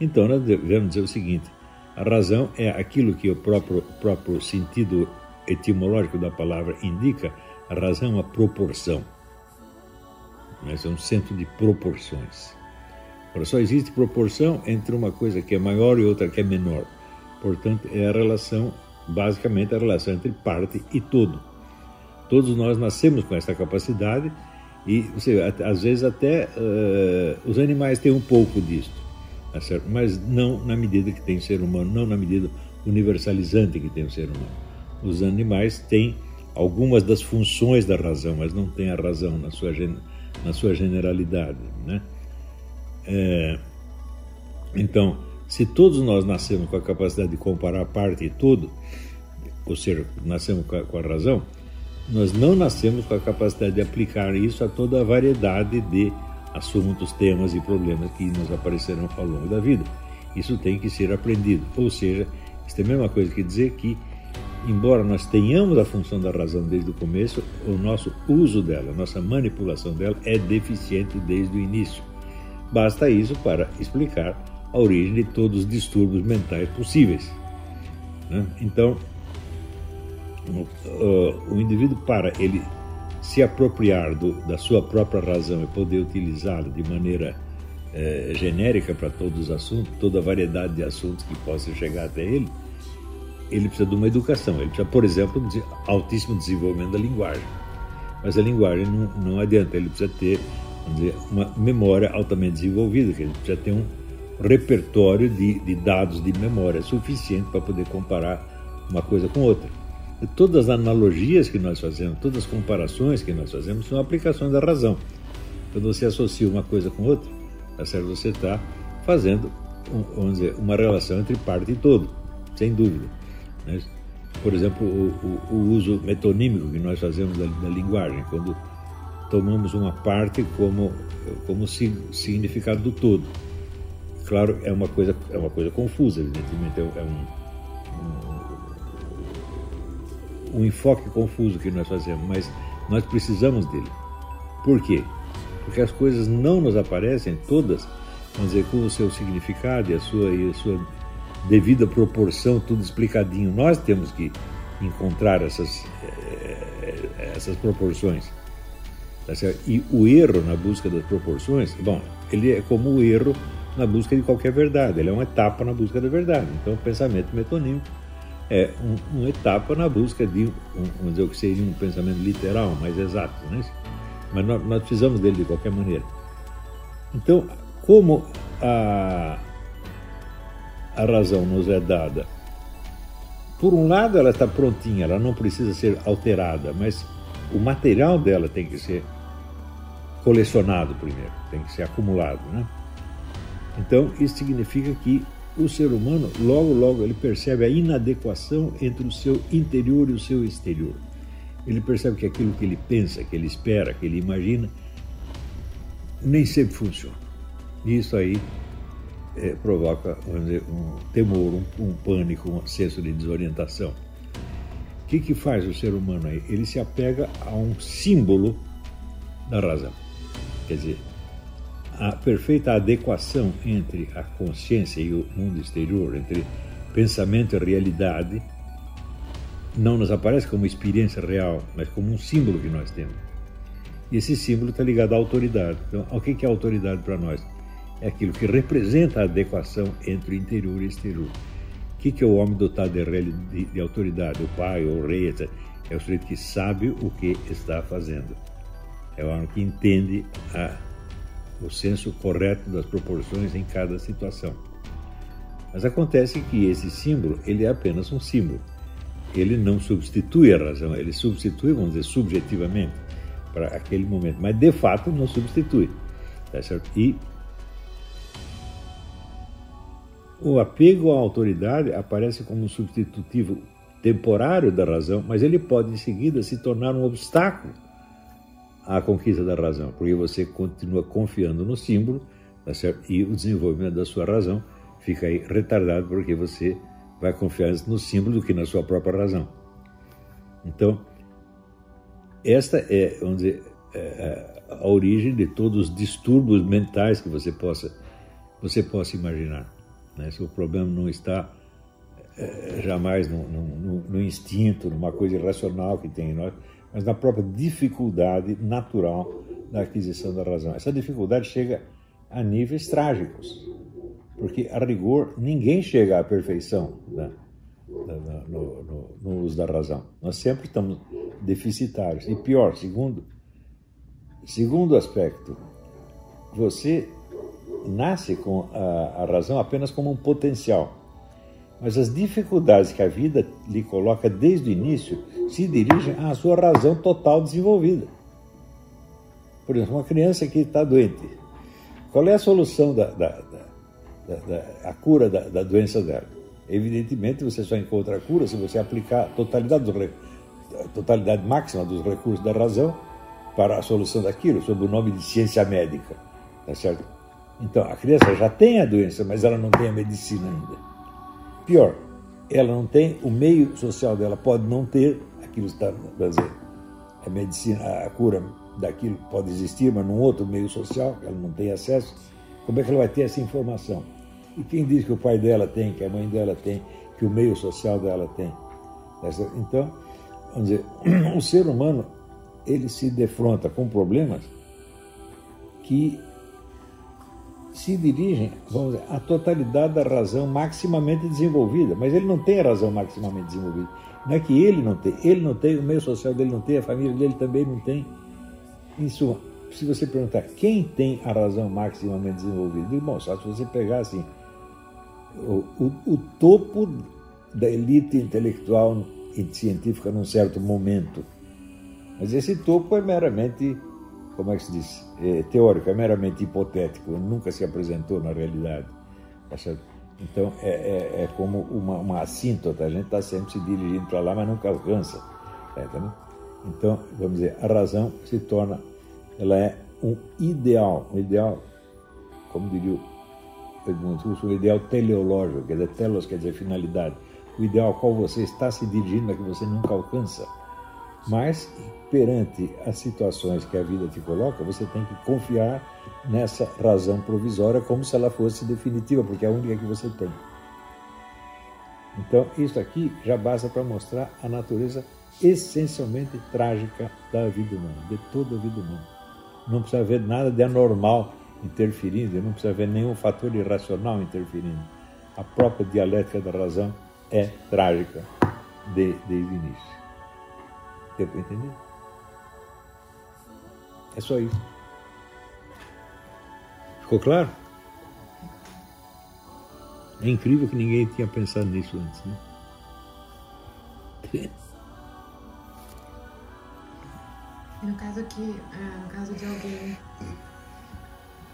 Então, nós devemos dizer o seguinte: a razão é aquilo que o próprio, próprio sentido etimológico da palavra indica, a razão é uma proporção. Mas é um centro de proporções. Agora, só existe proporção entre uma coisa que é maior e outra que é menor. Portanto, é a relação, basicamente, a relação entre parte e todo. Todos nós nascemos com essa capacidade E você, às vezes até uh, os animais têm um pouco disso, tá mas não na medida que tem o ser humano, não na medida universalizante que tem o ser humano. Os animais têm algumas das funções da razão, mas não têm a razão na sua, na sua generalidade. Né? É, então, se todos nós nascemos com a capacidade de comparar parte e todo, ou seja, nascemos com a, com a razão, nós não nascemos com a capacidade de aplicar isso a toda a variedade de assuntos, temas e problemas que nos aparecerão ao longo da vida. Isso tem que ser aprendido. Ou seja, isso é a mesma coisa que dizer que, embora nós tenhamos a função da razão desde o começo, o nosso uso dela, a nossa manipulação dela é deficiente desde o início. Basta isso para explicar a origem de todos os distúrbios mentais possíveis. Né? Então, o, indivíduo, para ele se apropriar do, da sua própria razão e poder utilizá-la de maneira é, genérica para todos os assuntos, toda a variedade de assuntos que possam chegar até ele, ele precisa de uma educação. Ele precisa, por exemplo, de altíssimo desenvolvimento da linguagem. Mas a linguagem não, não adianta, ele precisa ter dizer, uma memória altamente desenvolvida, que ele precisa ter um repertório de, de dados de memória suficiente para poder comparar uma coisa com outra. E todas as analogias que nós fazemos, todas as comparações que nós fazemos são aplicações da razão. Quando você associa uma coisa com outra, tá certo? você está fazendo vamos dizer, uma relação entre parte e todo, sem dúvida. Né? Por exemplo, o, o, o, uso metonímico que nós fazemos da, da, linguagem, quando tomamos uma parte como, como significado do todo. Claro, é uma coisa, é uma coisa confusa, evidentemente, é um, um, um enfoque confuso que nós fazemos, mas nós precisamos dele. Por quê? Porque as coisas não nos aparecem todas, vamos com o seu significado e a sua, e a sua devida proporção, tudo explicadinho. Nós temos que encontrar essas, eh, essas proporções. Tá e o erro na busca das proporções, bom, ele é como o erro na busca de qualquer verdade, ele é uma etapa na busca da verdade. Então, o pensamento metonímico é um, uma etapa na busca de, um, vamos dizer o que seria um pensamento literal, mais exato, né? mas nós, nós precisamos dele de qualquer maneira. Então, como a, a razão nos é dada, por um lado ela está prontinha, ela não precisa ser alterada, mas o material dela tem que ser colecionado primeiro, tem que ser acumulado, né? Então, isso significa que o ser humano, logo, logo, ele percebe a inadequação entre o seu interior e o seu exterior. Ele percebe que aquilo que ele pensa, que ele espera, que ele imagina, nem sempre funciona. E isso aí é, provoca dizer, um temor, um, um, pânico, um senso de desorientação. O que, que faz o ser humano aí? Ele se apega a um símbolo da razão. Quer dizer, a perfeita adequação entre a consciência e o mundo exterior, entre pensamento e realidade, não nos aparece como experiência real, mas como um símbolo que nós temos. E esse símbolo está ligado à autoridade. Então, o que é autoridade para nós? É aquilo que representa a adequação entre interior e exterior. O que é o homem dotado de, de, de autoridade? O pai, o rei, etc. É o sujeito que sabe o que está fazendo. É o homem que entende a o senso correto das proporções em cada situação. Mas acontece que esse símbolo ele é apenas um símbolo. Ele não substitui a razão, ele substitui, vamos dizer, subjetivamente para aquele momento, mas de fato não substitui. Tá certo? E o apego à autoridade aparece como um substitutivo temporário da razão, mas ele pode em seguida se tornar um obstáculo a conquista da razão, porque você continua confiando no símbolo, tá? E o desenvolvimento da sua razão fica aí retardado porque você vai confiar no símbolo do que na sua própria razão. Então, esta é, vamos dizer, é, é a origem de todos os distúrbios mentais que você possa, você possa imaginar. Né? Se o problema não está é, jamais no, no, no instinto, numa coisa irracional que tem em nós, mas na própria dificuldade natural da aquisição da razão. Essa dificuldade chega a níveis trágicos, porque a rigor ninguém chega à perfeição né, no, no, uso da razão. Nós sempre estamos deficitários. E pior, segundo, Segundo aspecto, você nasce com a, a razão apenas como um potencial, mas as dificuldades que a vida lhe coloca desde o início se dirigem à sua razão total desenvolvida. Por exemplo, uma criança que está doente, qual é a solução da, da, da, da a cura da, doença dela? Evidentemente, você só encontra a cura se você aplicar a totalidade, do, a totalidade máxima dos recursos da razão para a solução daquilo, sob o nome de ciência médica. Tá certo? Então, a criança já tem a doença, mas ela não tem a medicina ainda. Pior, ela não tem o meio social dela, pode não ter aquilo que está dizer, a medicina, a cura daquilo pode existir, mas num outro meio social, ela não tem acesso. Como é que ela vai ter essa informação? E quem diz que o pai dela tem, que a mãe dela tem, que o meio social dela tem? Então, vamos dizer, o ser humano ele se defronta com problemas que se dirigem, vamos dizer, à totalidade da razão maximamente desenvolvida, mas ele não tem a razão maximamente desenvolvida. Não é que ele não tem, ele não tem, o meio social dele não tem, a família dele também não tem. Em suma, se você perguntar quem tem a razão maximamente desenvolvida, irmão, só se você pegar assim, o, o, o topo da elite intelectual e científica num certo momento. Mas esse topo é meramente como é que se diz, é, teórico, é meramente hipotético, nunca se apresentou na realidade. Tá então é, é, é como uma, uma assíntota, a gente está sempre se dirigindo para lá, mas nunca alcança. Tá então, vamos dizer, a razão se torna, ela é um ideal, um ideal, como diria o Edmundo Russo, um ideal teleológico, quer dizer, telos quer dizer finalidade, o ideal ao qual você está se dirigindo, mas que você nunca alcança. Mas, perante as situações que a vida te coloca, você tem que confiar nessa razão provisória como se ela fosse definitiva, porque é a única que você tem. Então, isso aqui já basta para mostrar a natureza essencialmente trágica da vida humana, de toda a vida humana. Não precisa haver nada de anormal interferindo, não precisa haver nenhum fator irracional interferindo. A própria dialética da razão é trágica de, desde o início. Deu para entender? É só isso. Ficou claro? É incrível que ninguém tinha pensado nisso antes, né? No caso aqui, é, no caso de alguém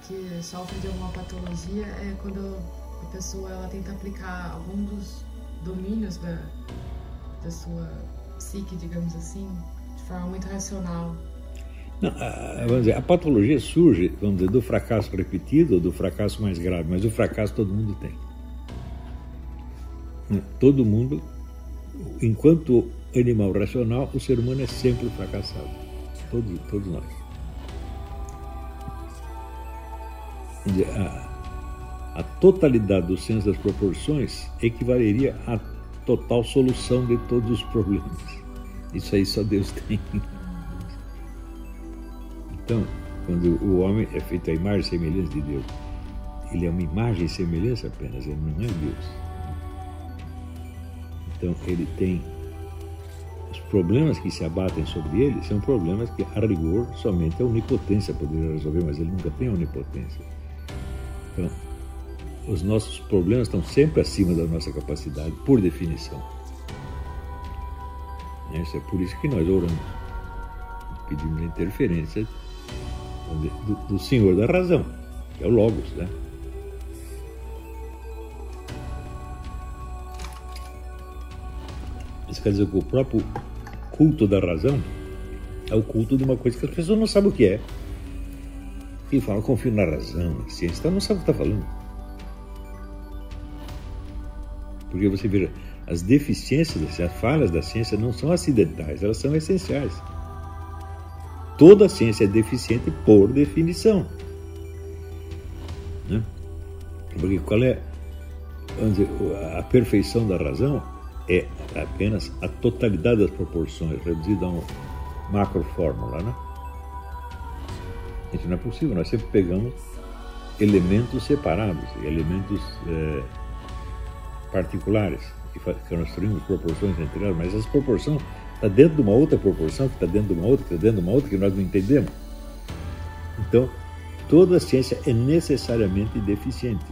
que sofre de alguma patologia, é quando a pessoa ela tenta aplicar algum dos domínios da, da sua psique, digamos assim, de forma muito racional. Não, a, vamos dizer, a patologia surge, vamos dizer, do fracasso repetido ou do fracasso mais grave, mas o fracasso todo mundo tem. Né? Todo mundo, enquanto animal racional, o ser humano é sempre fracassado. Todos, todos nós. A, a totalidade do senso das proporções equivaleria a total solução de todos os problemas. Isso aí só Deus tem. Então, quando o homem é feito a imagem e semelhança de Deus, ele é uma imagem e semelhança apenas, ele não é Deus. Então, ele tem os problemas que se abatem sobre ele são problemas que, a rigor, somente a onipotência poderia resolver, mas ele nunca tem a onipotência. Então, os nossos problemas estão sempre acima da nossa capacidade, por definição. Isso é por isso que nós oramos. Pedimos a interferência do, do Senhor da razão, que é o Logos, né? Isso quer dizer que o próprio culto da razão é o culto de uma coisa que as pessoas não sabem o que é. E falam, confio na razão, na ciência, então não sabe o que está falando. Porque você vê, as deficiências, as falhas da ciência não são acidentais, elas são essenciais. Toda ciência é deficiente por definição. Né? Porque qual é dizer, a perfeição da razão? É apenas a totalidade das proporções, reduzida a uma macro fórmula. Né? Isso não é possível, nós sempre pegamos elementos separados, elementos é, particulares, que construímos proporções entre elas, mas essa proporção está dentro de uma outra proporção, que está dentro de uma outra, que está dentro de uma outra, que nós não entendemos. Então, toda a ciência é necessariamente deficiente.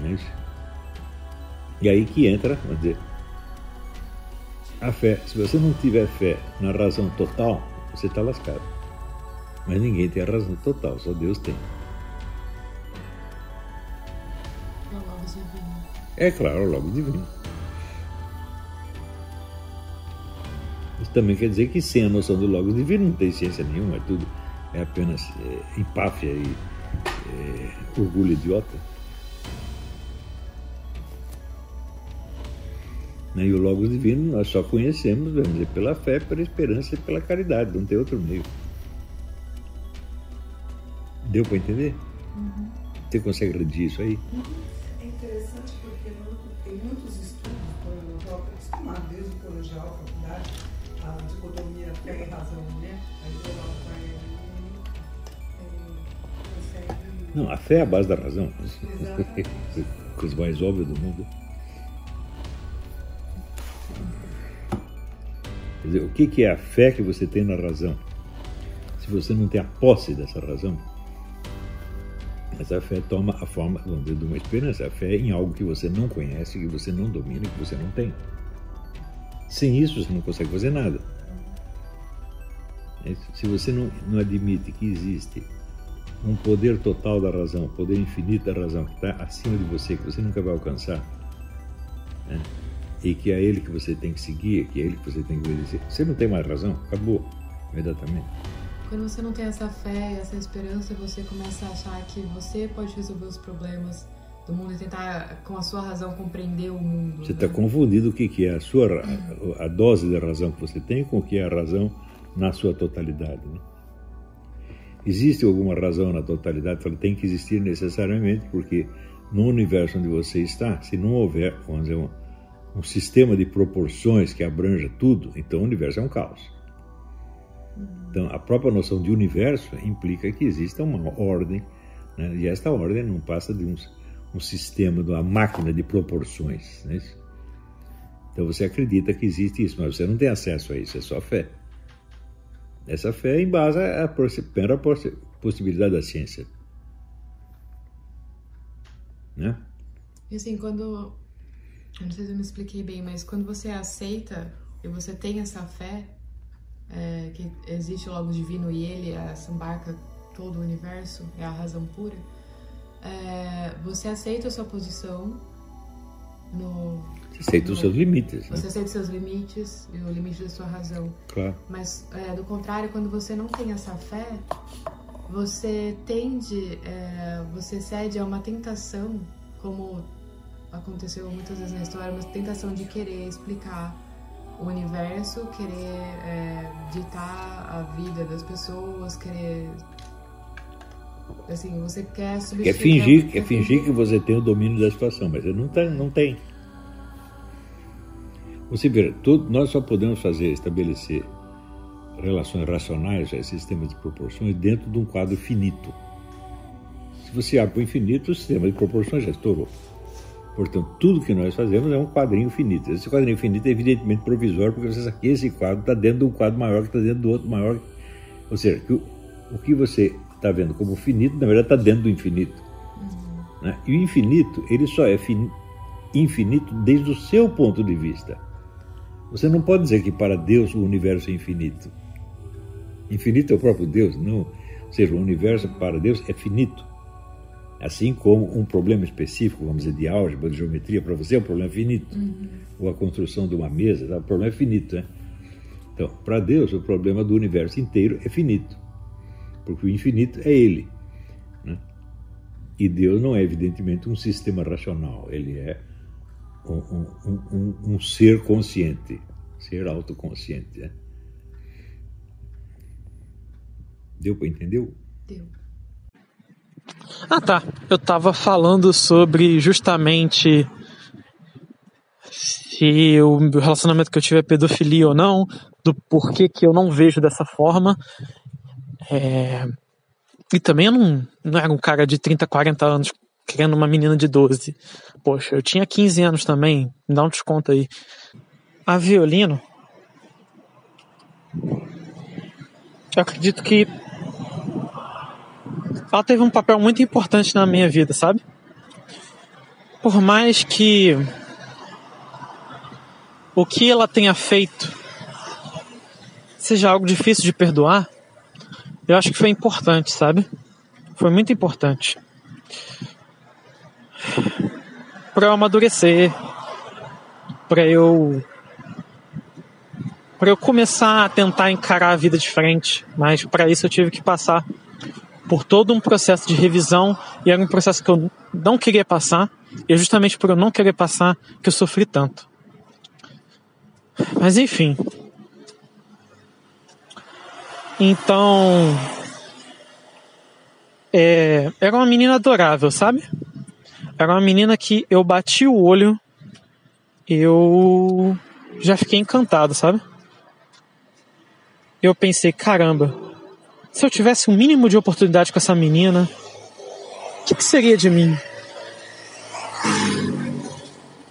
Não é isso? E aí que entra, vamos dizer, a fé. Se você não tiver fé na razão total, você está lascado. Mas ninguém tem a razão total, só Deus tem. É claro, o logo divino. Isso também quer dizer que sem a noção do logo divino não tem ciência nenhuma, é tudo é apenas é, empáfia e é, orgulho idiota. E o Logos Divino nós só conhecemos, vamos dizer, pela fé, pela esperança e pela caridade, não tem outro meio. Deu para entender? Uhum. Você consegue redigir isso aí? Uhum. Não, a fé é a base da razão. Coisa mais óbvia do mundo. Quer dizer, o que é a fé que você tem na razão? Se você não tem a posse dessa razão, essa fé toma a forma de uma esperança. A fé é em algo que você não conhece, que você não domina, que você não tem. Sem isso, você não consegue fazer nada. Se você não, não admite que existe um poder total da razão, poder infinito da razão que está acima de você, que você nunca vai alcançar, né? e que é ele que você tem que seguir, que é ele que você tem que obedecer. Você não tem mais razão, acabou imediatamente. Quando você não tem essa fé, essa esperança, você começa a achar que você pode resolver os problemas do mundo e tentar, com a sua razão, compreender o mundo. Você está né? confundindo o que, que é a sua a dose de razão que você tem com o que é a razão na sua totalidade. Né? Existe alguma razão na totalidade? Tem que existir necessariamente, porque no universo onde você está, se não houver, vamos dizer, um, um sistema de proporções que abranja tudo, então o universo é um caos. Então, a própria noção de universo implica que exista uma ordem, né? e esta ordem não passa de um, um sistema, de uma máquina de proporções. Né? Então, você acredita que existe isso, mas você não tem acesso a isso, é só fé. Essa fé embasa a mera possibilidade da ciência. Né? E assim, quando eu não sei se eu me expliquei bem, mas quando você aceita e você tem essa fé é, que existe o divino e ele embarca todo o universo, é a razão pura, é, você aceita a sua posição no. Você aceita os seus limites. Né? Você aceita os seus limites e o limite da sua razão. Claro. Mas, é, do contrário, quando você não tem essa fé, você tende, é, você cede a uma tentação, como aconteceu muitas vezes na história, uma tentação de querer explicar o universo, querer é, ditar a vida das pessoas, querer assim, você quer substituir. Quer fingir, quer fingir que você tem o domínio da situação, mas ele não tem, não tem. Você vê, tudo, nós só podemos fazer, estabelecer relações racionais, é, sistemas de proporções, dentro de um quadro finito. Se você abre para o infinito, o sistema de proporções já estourou. Portanto, tudo que nós fazemos é um quadrinho finito. Esse quadrinho finito é evidentemente provisório, porque você sabe que esse quadro está dentro de um quadro maior que está dentro do outro maior. Ou seja, que o, o que você está vendo como finito, na verdade, está dentro do infinito. Uhum. Né? E o infinito, ele só é infinito desde o seu ponto de vista. Você não pode dizer que para Deus o universo é infinito. Infinito é o próprio Deus, não. Ou seja, o universo para Deus é finito. Assim como um problema específico, vamos dizer, de álgebra, de geometria, para você é um problema finito. Uhum. Ou a construção de uma mesa, tá? o problema é finito. Né? Então, para Deus, o problema do universo inteiro é finito. Porque o infinito é Ele. Né? E Deus não é, evidentemente, um sistema racional. Ele é um, um, um, ser consciente, ser autoconsciente. Né? Deu para entender? Deu. Ah tá, eu tava falando sobre justamente se o relacionamento que eu tive é pedofilia ou não, do porquê que eu não vejo dessa forma. É... E também eu não, não era um cara de 30, 40 anos querendo uma menina de 12. Poxa, eu tinha 15 anos também, dá um desconto aí. A violino. Eu acredito que ela teve um papel muito importante na minha vida, sabe? Por mais que o que ela tenha feito seja algo difícil de perdoar, eu acho que foi importante, sabe? Foi muito importante. Para eu amadurecer, para eu para eu começar a tentar encarar a vida diferente, mas para isso eu tive que passar por todo um processo de revisão e era um processo que eu não queria passar e é justamente por eu não querer passar que eu sofri tanto. Mas enfim. Então. É, era uma menina adorável, sabe? Era uma menina que eu bati o olho, eu já fiquei encantado, sabe? Eu pensei, caramba, se eu tivesse um mínimo de oportunidade com essa menina, o que, que seria de mim?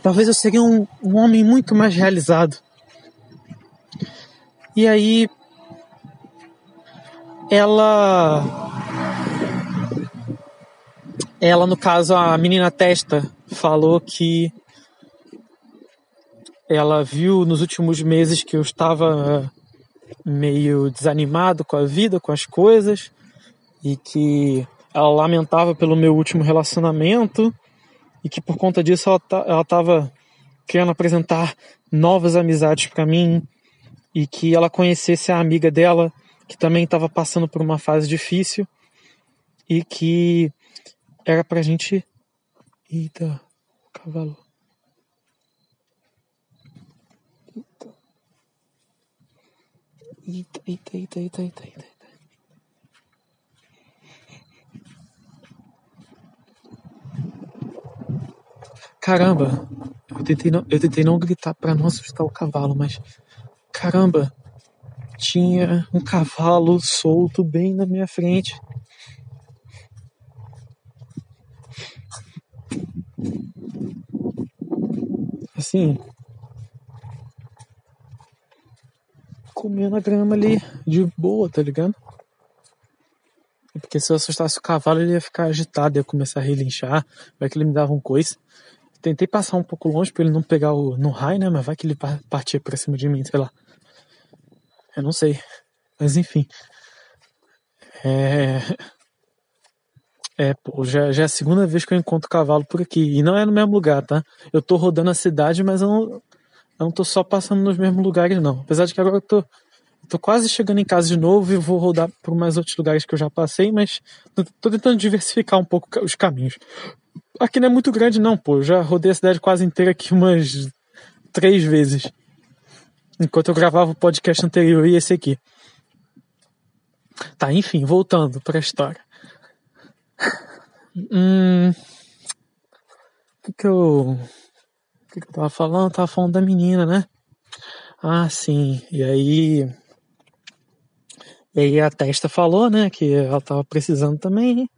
Talvez eu seria um, um homem muito mais realizado. E aí ela ela no caso a menina testa falou que ela viu nos últimos meses que eu estava meio desanimado com a vida, com as coisas e que ela lamentava pelo meu último relacionamento e que por conta disso ela estava querendo apresentar novas amizades para mim e que ela conhecesse a amiga dela, que também estava passando por uma fase difícil e que era pra gente. Eita, cavalo. Eita, eita, eita, eita, eita, eita. Caramba, eu tentei não, eu tentei não gritar para não assustar o cavalo, mas Caramba, tinha um cavalo solto bem na minha frente. Assim, comendo a grama ali de boa, tá ligado? Porque se eu assustasse o cavalo, ele ia ficar agitado, ia começar a relinchar, vai que ele me dava um coice. Tentei passar um pouco longe pra ele não pegar o no raio, né? Mas vai que ele partia pra cima de mim, sei lá. Eu não sei. Mas enfim. É. É, pô, já, já é a segunda vez que eu encontro cavalo por aqui. E não é no mesmo lugar, tá? Eu tô rodando a cidade, mas eu não, eu não tô só passando nos mesmos lugares, não. Apesar de que agora eu tô, tô quase chegando em casa de novo e vou rodar por mais outros lugares que eu já passei, mas tô tentando diversificar um pouco os caminhos. Aqui não é muito grande, não, pô. Eu já rodei a cidade quase inteira aqui umas três vezes enquanto eu gravava o podcast anterior e esse aqui. Tá, enfim, voltando para a história. Hum, o que que eu, o que que eu tava falando? Eu tava falando da menina, né? Ah, sim. E aí, e aí a testa falou, né, que ela tava precisando também.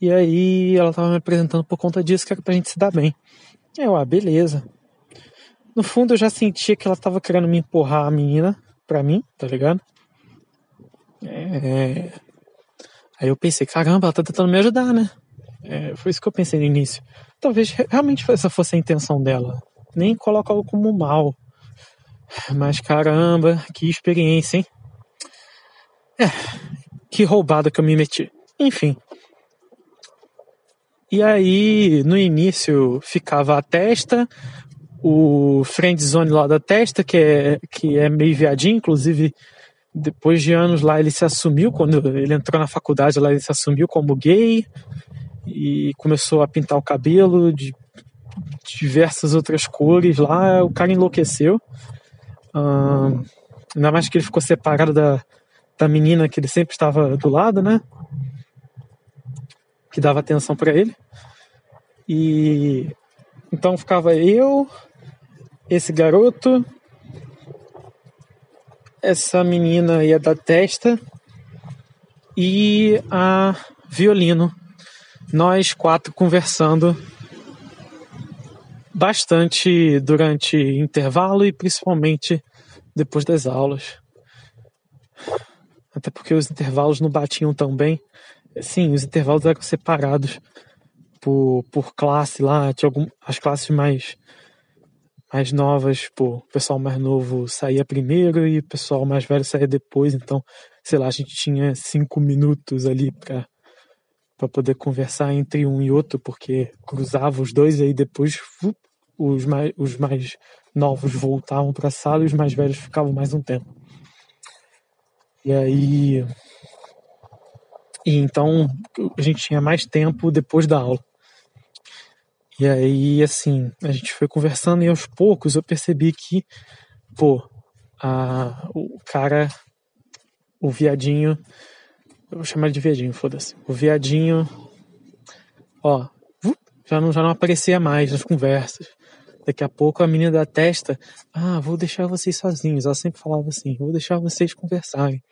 E aí ela tava me apresentando por conta disso, que era pra gente se dar bem. Eu, ah, beleza. No fundo eu já sentia que ela tava querendo me empurrar a menina pra mim, tá ligado? É... Aí eu pensei, caramba, ela tá tentando me ajudar, né? É, foi isso que eu pensei no início. Talvez realmente essa fosse a intenção dela. Nem coloca algo como mal. Mas caramba, que experiência, hein? É, que roubada que eu me meti. Enfim. E aí, no início, ficava a testa, o friendzone lá da testa, que é, que é meio viadinho, inclusive depois de anos lá ele se assumiu, quando ele entrou na faculdade lá ele se assumiu como gay e começou a pintar o cabelo de diversas outras cores lá, o cara enlouqueceu. Ainda mais que ele ficou separado da, da menina que ele sempre estava do lado, né? Que dava atenção para ele. E então ficava eu, esse garoto, essa menina ia da testa e a violino. Nós quatro conversando bastante durante intervalo e principalmente depois das aulas. Até porque os intervalos não batiam tão bem. sim, os intervalos eram separados por, por classe lá, tinha algum, as classes mais mais novas, pô, o pessoal mais novo saía primeiro e o pessoal mais velho saía depois, então, sei lá, a gente tinha cinco minutos ali para para poder conversar entre um e outro, porque cruzava os dois e aí depois os mais, os mais novos voltavam para a sala e os mais velhos ficavam mais um tempo. E aí. E então a gente tinha mais tempo depois da aula. E aí, assim, a gente foi conversando e aos poucos eu percebi que, pô, a, o cara, o viadinho, eu vou chamar de viadinho, foda-se. O viadinho, ó, já não, já não aparecia mais nas conversas. Daqui a pouco a menina da testa, ah, vou deixar vocês sozinhos. Ela sempre falava assim, vou deixar vocês conversarem.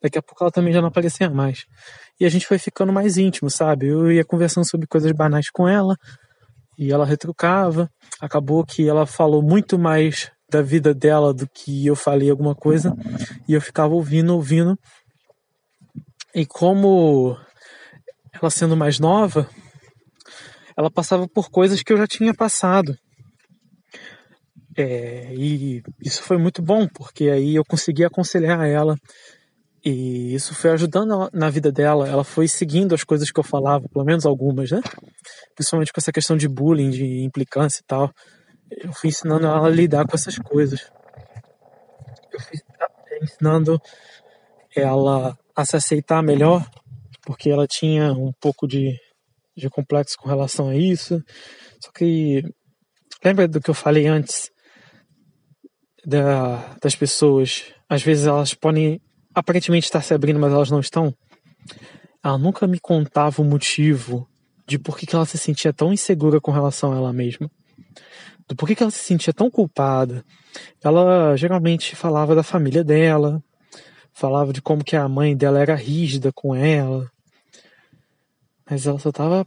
Daqui a pouco ela também já não aparecia mais. E a gente foi ficando mais íntimo, sabe? Eu ia conversando sobre coisas banais com ela, e ela retrucava. Acabou que ela falou muito mais da vida dela do que eu falei alguma coisa e eu ficava ouvindo, ouvindo. E como ela sendo mais nova, ela passava por coisas que eu já tinha passado. É, e isso foi muito bom, porque aí eu consegui aconselhar ela e isso foi ajudando na vida dela. Ela foi seguindo as coisas que eu falava, pelo menos algumas, né? Principalmente com essa questão de bullying, de implicância e tal. Eu fui ensinando ela a lidar com essas coisas. Eu fui é, ensinando ela a se aceitar melhor, porque ela tinha um pouco de, de complexo com relação a isso. Só que lembra do que eu falei antes da, das pessoas? Às vezes elas podem aparentemente estar se abrindo, mas elas não estão. Ela nunca me contava o motivo de por que ela se sentia tão insegura com relação a ela mesma. Do porquê que ela se sentia tão culpada. Ela geralmente falava da família dela, falava de como que a mãe dela era rígida com ela. Mas ela só estava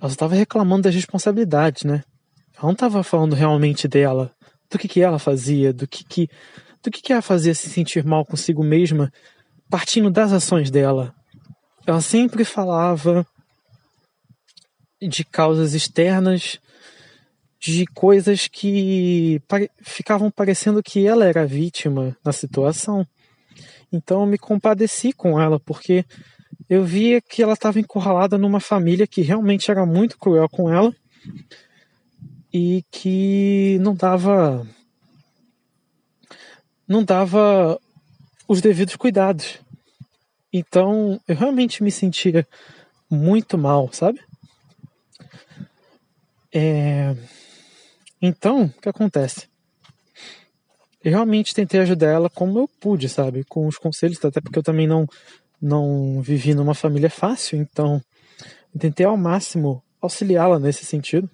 ela só reclamando das responsabilidades, né? Ela não estava falando realmente dela, do que que ela fazia, do que que do que, que ela fazia se sentir mal consigo mesma, partindo das ações dela. Ela sempre falava de causas externas, de coisas que pare ficavam parecendo que ela era vítima da situação. Então eu me compadeci com ela, porque eu via que ela estava encurralada numa família que realmente era muito cruel com ela e que não dava não dava os devidos cuidados. Então, eu realmente me sentia muito mal, sabe? É... Então, o que acontece? Eu realmente tentei ajudar ela como eu pude, sabe? Com os conselhos, até porque eu também não, não vivi numa família fácil, então eu tentei ao máximo auxiliá-la nesse sentido.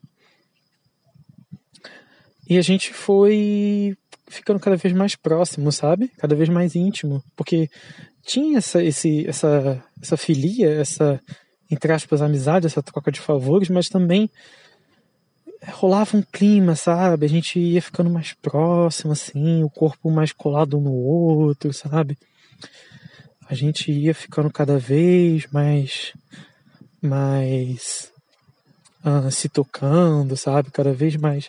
E a gente foi ficando cada vez mais próximo, sabe? Cada vez mais íntimo, porque tinha essa esse essa essa filia, essa entre aspas amizade, essa troca de favores, mas também rolava um clima, sabe? A gente ia ficando mais próximo assim, o corpo mais colado no outro, sabe? A gente ia ficando cada vez mais mais uh, se tocando, sabe? Cada vez mais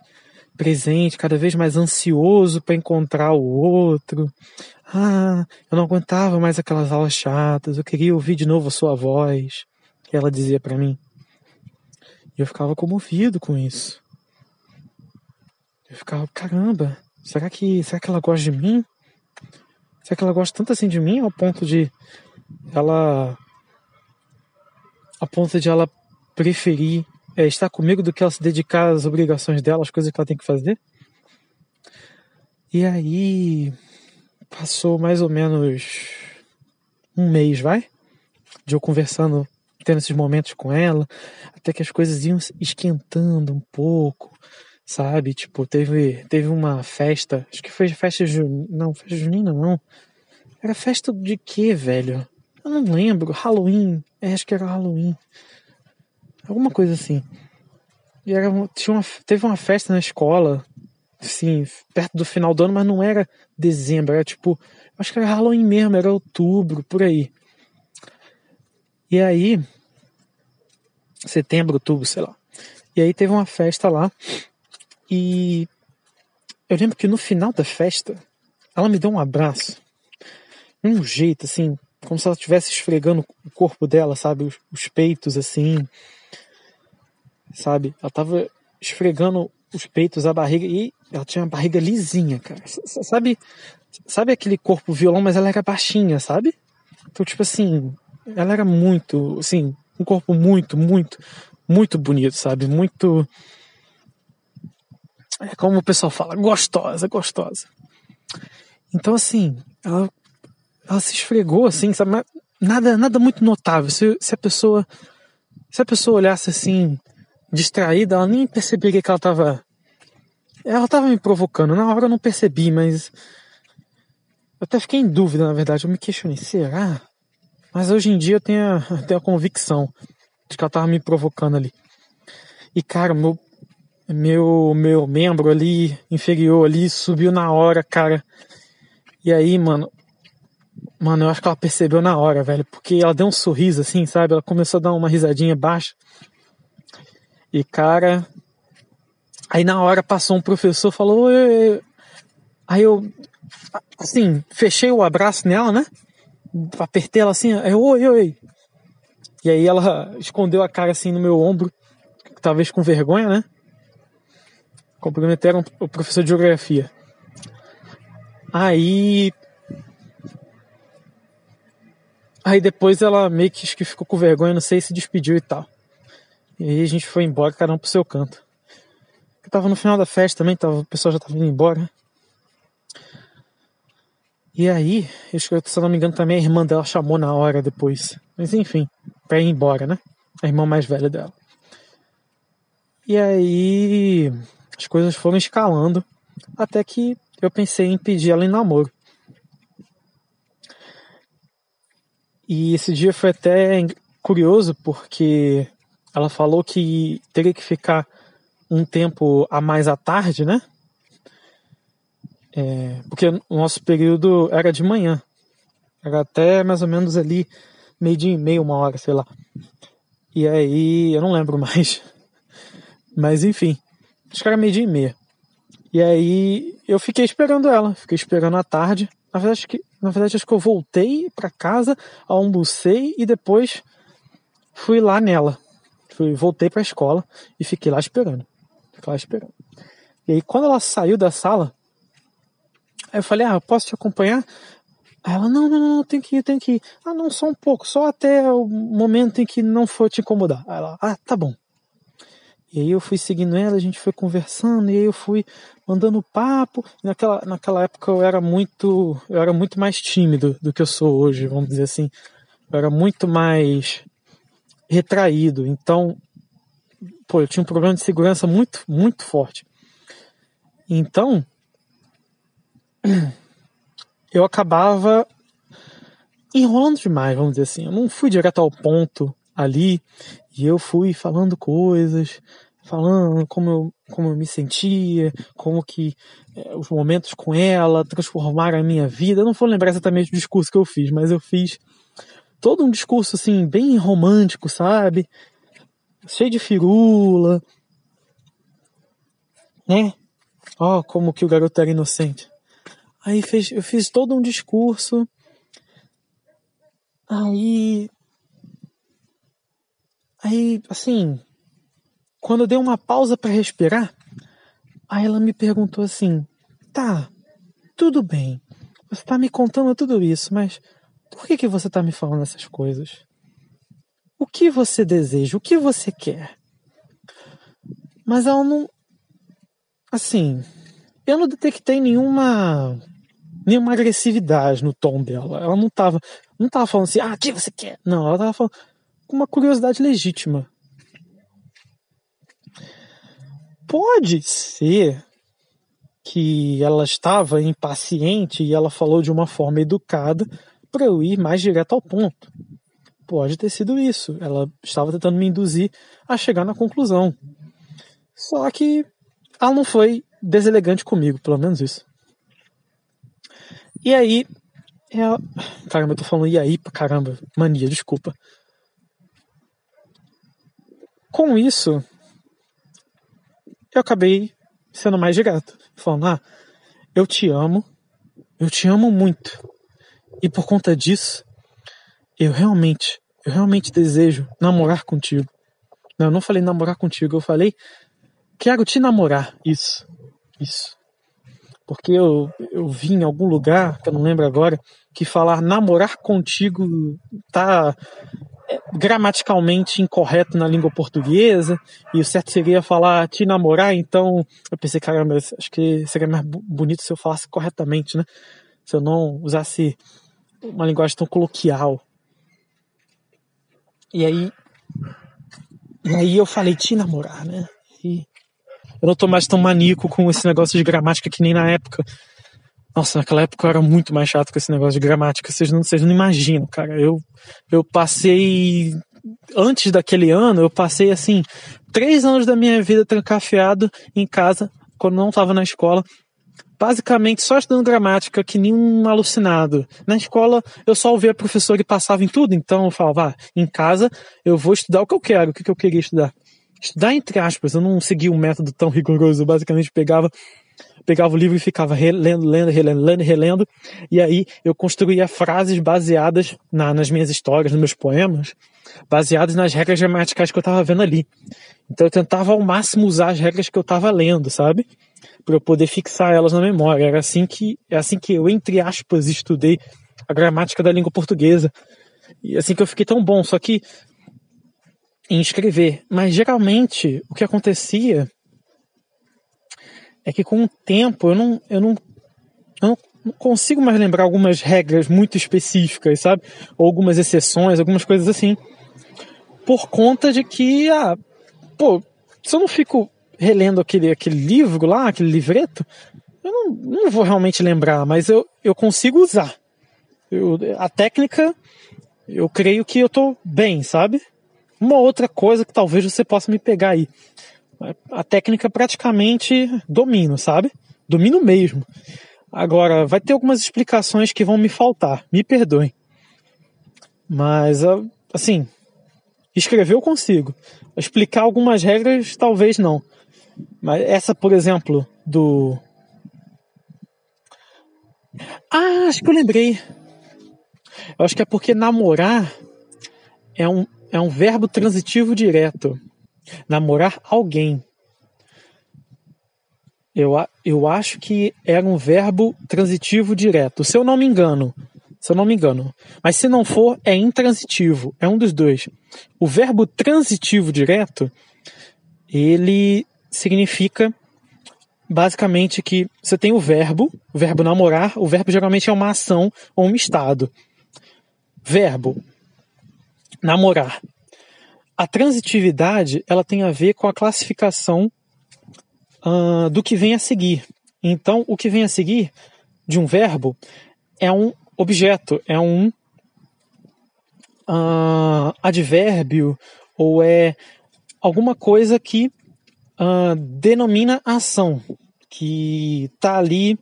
presente, cada vez mais ansioso para encontrar o outro. Ah, eu não aguentava mais aquelas aulas chatas, eu queria ouvir de novo a sua voz, que ela dizia para mim. E eu ficava comovido com isso. Eu ficava, caramba, será que, será que ela gosta de mim? Será que ela gosta tanto assim de mim ao ponto de ela a ponto de ela preferir é, estar comigo do que ela se dedicar às obrigações dela, às coisas que ela tem que fazer. E aí passou mais ou menos um mês, vai? De eu conversando, tendo esses momentos com ela, até que as coisas iam esquentando um pouco, sabe? Tipo, teve, teve uma festa, acho que foi festa junina, não, festa junina não. Era festa de quê, velho? Eu não lembro, Halloween, é, acho que era Halloween. Alguma coisa assim. E era, tinha uma, teve uma festa na escola, assim, perto do final do ano, mas não era dezembro, era tipo, acho que era Halloween mesmo, era outubro, por aí. E aí, setembro, outubro, sei lá. E aí teve uma festa lá e eu lembro que no final da festa ela me deu um abraço, um jeito assim, como se ela estivesse esfregando o corpo dela, sabe, os, os peitos assim, sabe? Ela tava esfregando os peitos, a barriga e ela tinha uma barriga lisinha, cara. Sabe, sabe aquele corpo violão, mas ela era baixinha, sabe? Então, tipo assim, ela era muito, assim, um corpo muito, muito, muito bonito, sabe? Muito. É como o pessoal fala, gostosa, gostosa. Então, assim, ela, ela se esfregou, assim, sabe? Nada, nada muito notável. Se, se a pessoa. Se a pessoa olhasse assim, distraída, ela nem perceberia que ela tava. Ela tava me provocando. Na hora eu não percebi, mas. Eu até fiquei em dúvida, na verdade. Eu me questionei, será? Mas hoje em dia eu tenho a, tenho a convicção de que ela tava me provocando ali. E cara, meu, meu, meu membro ali, inferior ali, subiu na hora, cara. E aí, mano, mano, eu acho que ela percebeu na hora, velho, porque ela deu um sorriso assim, sabe? Ela começou a dar uma risadinha baixa. E cara, aí na hora passou um professor, falou, aí eu, assim, fechei o abraço nela, né? apertei ela assim, oi, oi. E aí ela escondeu a cara assim no meu ombro, talvez com vergonha, né? Cumprimenteram o professor de geografia. Aí. Aí depois ela meio que ficou com vergonha, não sei se despediu e tal. E aí a gente foi embora, cada um pro seu canto. Eu tava no final da festa também, tava, o pessoal já tava indo embora. E aí, se eu não me engano, também a irmã dela chamou na hora depois. Mas enfim, pra ir embora, né? A irmã mais velha dela. E aí, as coisas foram escalando até que eu pensei em pedir ela em namoro. E esse dia foi até curioso porque ela falou que teria que ficar um tempo a mais à tarde, né? É, porque o nosso período era de manhã. Era até mais ou menos ali meio dia e meio, uma hora, sei lá. E aí, eu não lembro mais. Mas enfim, acho que era meio dia e meia. E aí eu fiquei esperando ela, fiquei esperando à tarde. Na verdade, acho que, na verdade, acho que eu voltei para casa, almocei e depois fui lá nela. Fui, voltei para a escola e fiquei lá esperando. Fiquei lá esperando. E aí quando ela saiu da sala, eu falei, ah, posso te acompanhar? Ela, não, não, não, tem que ir, tem que ir. Ah, não, só um pouco, só até o momento em que não for te incomodar. Ela, ah, tá bom. E aí eu fui seguindo ela, a gente foi conversando, e aí eu fui mandando papo. Naquela, naquela época eu era muito, eu era muito mais tímido do que eu sou hoje, vamos dizer assim. Eu era muito mais retraído. Então, pô, eu tinha um problema de segurança muito, muito forte. Então, eu acabava enrolando demais, vamos dizer assim. Eu não fui direto ao ponto ali e eu fui falando coisas, falando como eu, como eu me sentia, como que é, os momentos com ela transformaram a minha vida. Eu não vou lembrar exatamente o discurso que eu fiz, mas eu fiz todo um discurso assim bem romântico, sabe? Cheio de firula, né? Ó, oh, como que o garoto era inocente. Aí fez, eu fiz todo um discurso. Aí. Aí, assim. Quando eu dei uma pausa para respirar, aí ela me perguntou assim: Tá, tudo bem. Você tá me contando tudo isso, mas por que, que você tá me falando essas coisas? O que você deseja? O que você quer? Mas ela não. Assim, eu não detectei nenhuma nenhuma agressividade no tom dela. Ela não tava, não tava falando assim, ah, o que você quer? Não, ela tava falando com uma curiosidade legítima. Pode ser que ela estava impaciente e ela falou de uma forma educada para eu ir mais direto ao ponto. Pode ter sido isso. Ela estava tentando me induzir a chegar na conclusão. Só que ela não foi deselegante comigo, pelo menos isso. E aí, ela... caramba, eu tô falando e aí caramba, mania, desculpa. com isso, eu acabei sendo mais direto. Falando, ah, eu te amo, eu te amo muito. E por conta disso, eu realmente, eu realmente desejo namorar contigo. Não, eu não falei namorar contigo, eu falei quero te namorar. Isso, isso. Porque eu, eu vi em algum lugar, que eu não lembro agora, que falar namorar contigo tá é, gramaticalmente incorreto na língua portuguesa, e o certo seria falar te namorar, então eu pensei, caramba, acho que seria mais bonito se eu falasse corretamente, né? Se eu não usasse uma linguagem tão coloquial. E aí, e aí eu falei te namorar, né? E eu não tô mais tão maníaco com esse negócio de gramática que nem na época. Nossa, naquela época eu era muito mais chato com esse negócio de gramática. Vocês não, vocês não imaginam, cara. Eu, eu passei. Antes daquele ano, eu passei assim, três anos da minha vida trancafiado em casa, quando não estava na escola, basicamente só estudando gramática, que nem um alucinado. Na escola, eu só ouvia a professora e passava em tudo, então eu falava, ah, em casa eu vou estudar o que eu quero, o que eu queria estudar. Estudar entre aspas, eu não seguia um método tão rigoroso, eu basicamente pegava pegava o livro e ficava relendo, lendo, relendo, lendo, relendo, e aí eu construía frases baseadas na, nas minhas histórias, nos meus poemas, baseadas nas regras gramaticais que eu estava vendo ali. Então eu tentava ao máximo usar as regras que eu estava lendo, sabe? Para eu poder fixar elas na memória. Era assim que, é assim que eu, entre aspas, estudei a gramática da língua portuguesa. E assim que eu fiquei tão bom, só que em escrever. Mas geralmente o que acontecia é que com o tempo eu não, eu não, eu não consigo mais lembrar algumas regras muito específicas, sabe? Ou algumas exceções, algumas coisas assim. Por conta de que, ah, pô, se eu não fico relendo aquele, aquele livro lá, aquele livreto, eu não, não vou realmente lembrar, mas eu, eu consigo usar. Eu, a técnica, eu creio que eu tô bem, sabe? Uma outra coisa que talvez você possa me pegar aí a técnica praticamente domino, sabe? Domino mesmo. Agora, vai ter algumas explicações que vão me faltar, me perdoem. Mas, ah, assim, escrever eu consigo. Explicar algumas regras, talvez não. Mas essa, por exemplo, do. Ah, acho que eu lembrei. Eu acho que é porque namorar é um, é um verbo transitivo direto. Namorar alguém. Eu, eu acho que era um verbo transitivo direto, se eu não me engano. Se eu não me engano. Mas se não for, é intransitivo. É um dos dois. O verbo transitivo direto, ele significa basicamente que você tem o verbo, o verbo namorar, o verbo geralmente é uma ação ou um estado. Verbo namorar a transitividade ela tem a ver com a classificação uh, do que vem a seguir. Então, o que vem a seguir de um verbo é um objeto, é um uh, advérbio ou é alguma coisa que uh, denomina ação, que está ali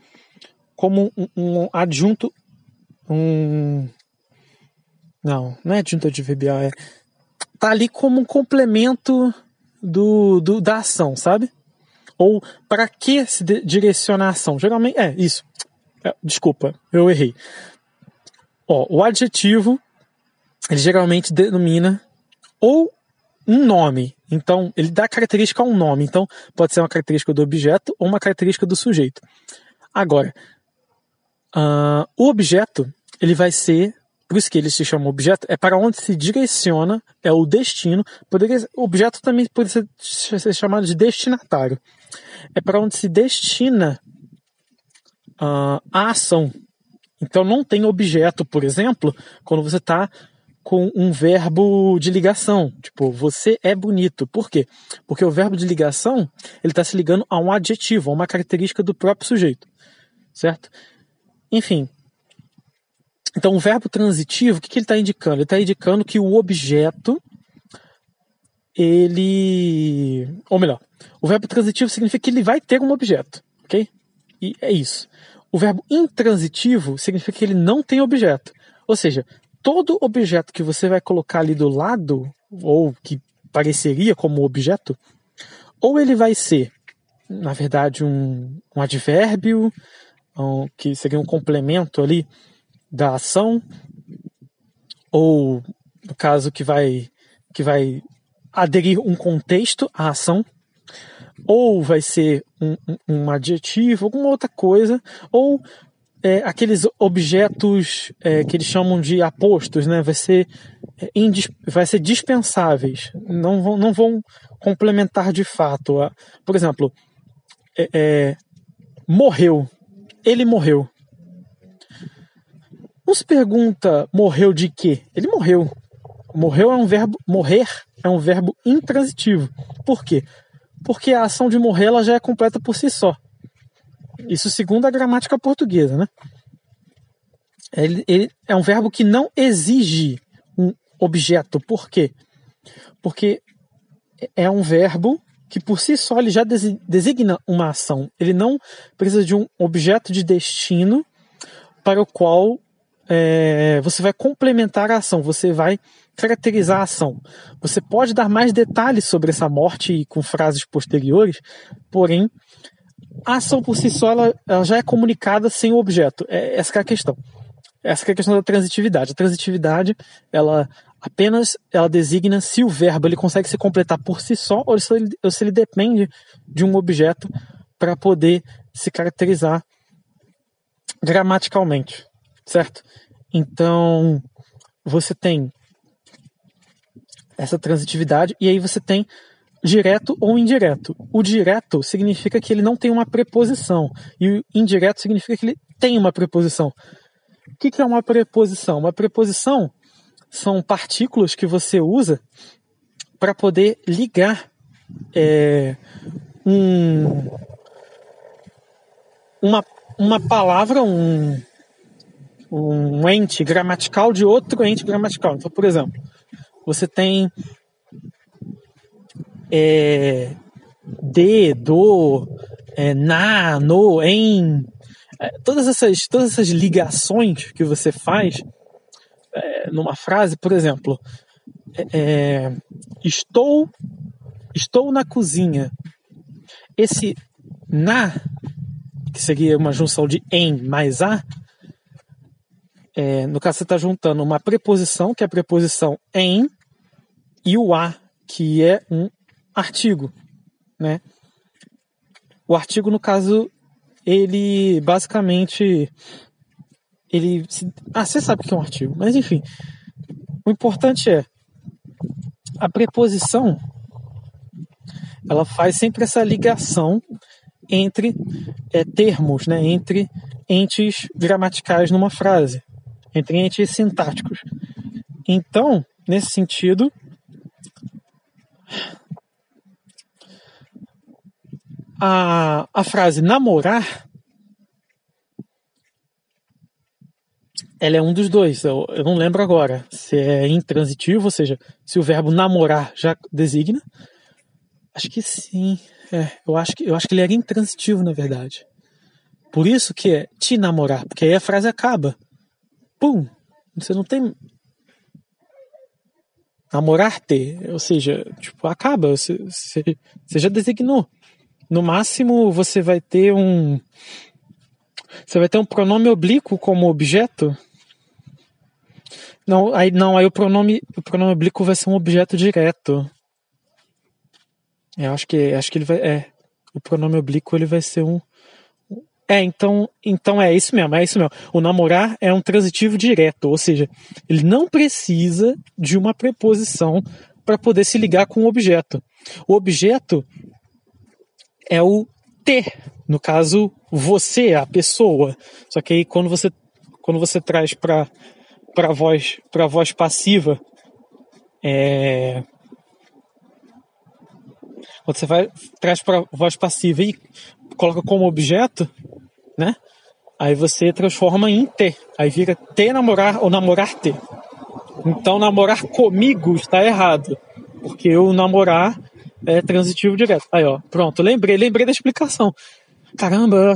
como um, um, adjunto, um não, não é adjunto adverbial, é tá ali como um complemento do, do da ação, sabe? Ou para que se direciona a ação? Geralmente, é isso. É, desculpa, eu errei. Ó, o adjetivo, ele geralmente denomina ou um nome. Então, ele dá característica a um nome. Então, pode ser uma característica do objeto ou uma característica do sujeito. Agora, uh, o objeto, ele vai ser por isso que ele se chama objeto, é para onde se direciona, é o destino. Poderia, objeto também pode ser, ser chamado de destinatário. É para onde se destina uh, a ação. Então não tem objeto, por exemplo, quando você está com um verbo de ligação, tipo, você é bonito. Por quê? Porque o verbo de ligação, ele está se ligando a um adjetivo, a uma característica do próprio sujeito, certo? Enfim, então, o verbo transitivo, o que, que ele está indicando? Ele está indicando que o objeto, ele. Ou melhor, o verbo transitivo significa que ele vai ter um objeto, ok? E é isso. O verbo intransitivo significa que ele não tem objeto. Ou seja, todo objeto que você vai colocar ali do lado, ou que pareceria como objeto, ou ele vai ser, na verdade, um, um advérbio, um, que seria um complemento ali da ação, ou no caso que vai que vai aderir um contexto à ação, ou vai ser um, um, um adjetivo, alguma outra coisa, ou é, aqueles objetos é, que eles chamam de apostos, né? Vai ser, é, vai ser dispensáveis, não vão, não vão complementar de fato. Por exemplo, é, é, morreu, ele morreu. Não se pergunta morreu de quê? Ele morreu. Morreu é um verbo, morrer é um verbo intransitivo. Por quê? Porque a ação de morrer ela já é completa por si só. Isso segundo a gramática portuguesa, né? Ele, ele é um verbo que não exige um objeto. Por quê? Porque é um verbo que por si só ele já designa uma ação. Ele não precisa de um objeto de destino para o qual é, você vai complementar a ação, você vai caracterizar a ação. Você pode dar mais detalhes sobre essa morte com frases posteriores, porém, a ação por si só ela, ela já é comunicada sem o objeto. É, essa é a questão. Essa é a questão da transitividade. A transitividade, ela apenas ela designa se o verbo ele consegue se completar por si só ou se ele, ou se ele depende de um objeto para poder se caracterizar gramaticalmente, certo? Então, você tem essa transitividade e aí você tem direto ou indireto. O direto significa que ele não tem uma preposição e o indireto significa que ele tem uma preposição. O que é uma preposição? Uma preposição são partículas que você usa para poder ligar é, um, uma, uma palavra, um, um ente gramatical de outro ente gramatical. Então, por exemplo, você tem é, de, do, é, na, no, em. É, todas, essas, todas essas ligações que você faz é, numa frase, por exemplo, é, é, estou, estou na cozinha. Esse na, que seria uma junção de em mais a, é, no caso você está juntando uma preposição, que é a preposição em, e o a, que é um artigo, né? O artigo, no caso, ele basicamente ele ah, você sabe o que é um artigo, mas enfim, o importante é a preposição ela faz sempre essa ligação entre é, termos, né, entre entes gramaticais numa frase, entre entes sintáticos. Então, nesse sentido, a, a frase namorar ela é um dos dois. Eu, eu, não lembro agora se é intransitivo, ou seja, se o verbo namorar já designa. Acho que sim. É, eu acho que eu acho que ele era intransitivo, na verdade. Por isso que é te namorar, porque aí a frase acaba. Pum! Você não tem namorar-te, ou seja, tipo, acaba, você, você, você já designou. No máximo, você vai ter um. Você vai ter um pronome oblíquo como objeto. Não, aí, não, aí o pronome, o pronome oblíquo vai ser um objeto direto. Eu acho que, acho que ele vai, é, o pronome oblíquo ele vai ser um, é, então, então é isso mesmo, é isso mesmo. O namorar é um transitivo direto, ou seja, ele não precisa de uma preposição para poder se ligar com o objeto. O objeto é o ter, no caso, você, a pessoa. Só que aí quando você quando você traz para para voz para voz passiva, é quando você vai traz para voz passiva e coloca como objeto, né? Aí você transforma em T. Aí vira T namorar ou namorar T. Então namorar comigo está errado. Porque o namorar é transitivo direto. Aí, ó, pronto, lembrei, lembrei da explicação. Caramba,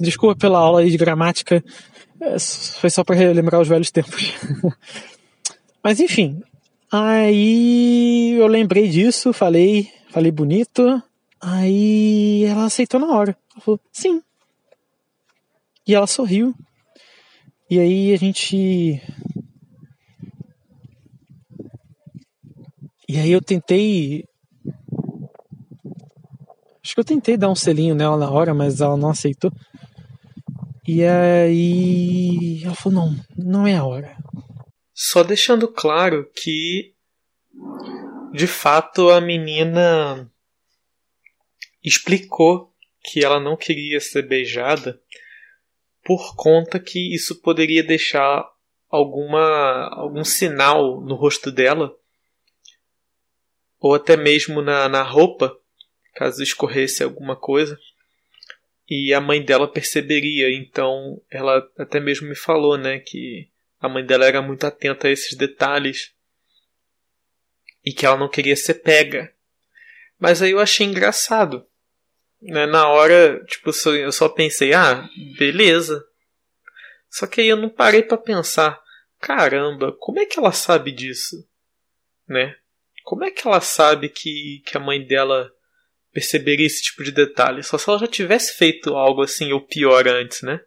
desculpa pela aula aí de gramática. É, foi só para relembrar os velhos tempos. Mas enfim, Aí eu lembrei disso, falei, falei bonito. Aí ela aceitou na hora. Ela falou, sim. E ela sorriu. E aí a gente. E aí eu tentei. Acho que eu tentei dar um selinho nela na hora, mas ela não aceitou. E aí ela falou: não, não é a hora. Só deixando claro que, de fato, a menina explicou que ela não queria ser beijada por conta que isso poderia deixar alguma algum sinal no rosto dela ou até mesmo na, na roupa caso escorresse alguma coisa e a mãe dela perceberia então ela até mesmo me falou né que a mãe dela era muito atenta a esses detalhes e que ela não queria ser pega. Mas aí eu achei engraçado. Né? Na hora, tipo, eu só pensei, ah, beleza. Só que aí eu não parei para pensar, caramba, como é que ela sabe disso? Né? Como é que ela sabe que, que a mãe dela perceberia esse tipo de detalhe? Só se ela já tivesse feito algo assim ou pior antes, né?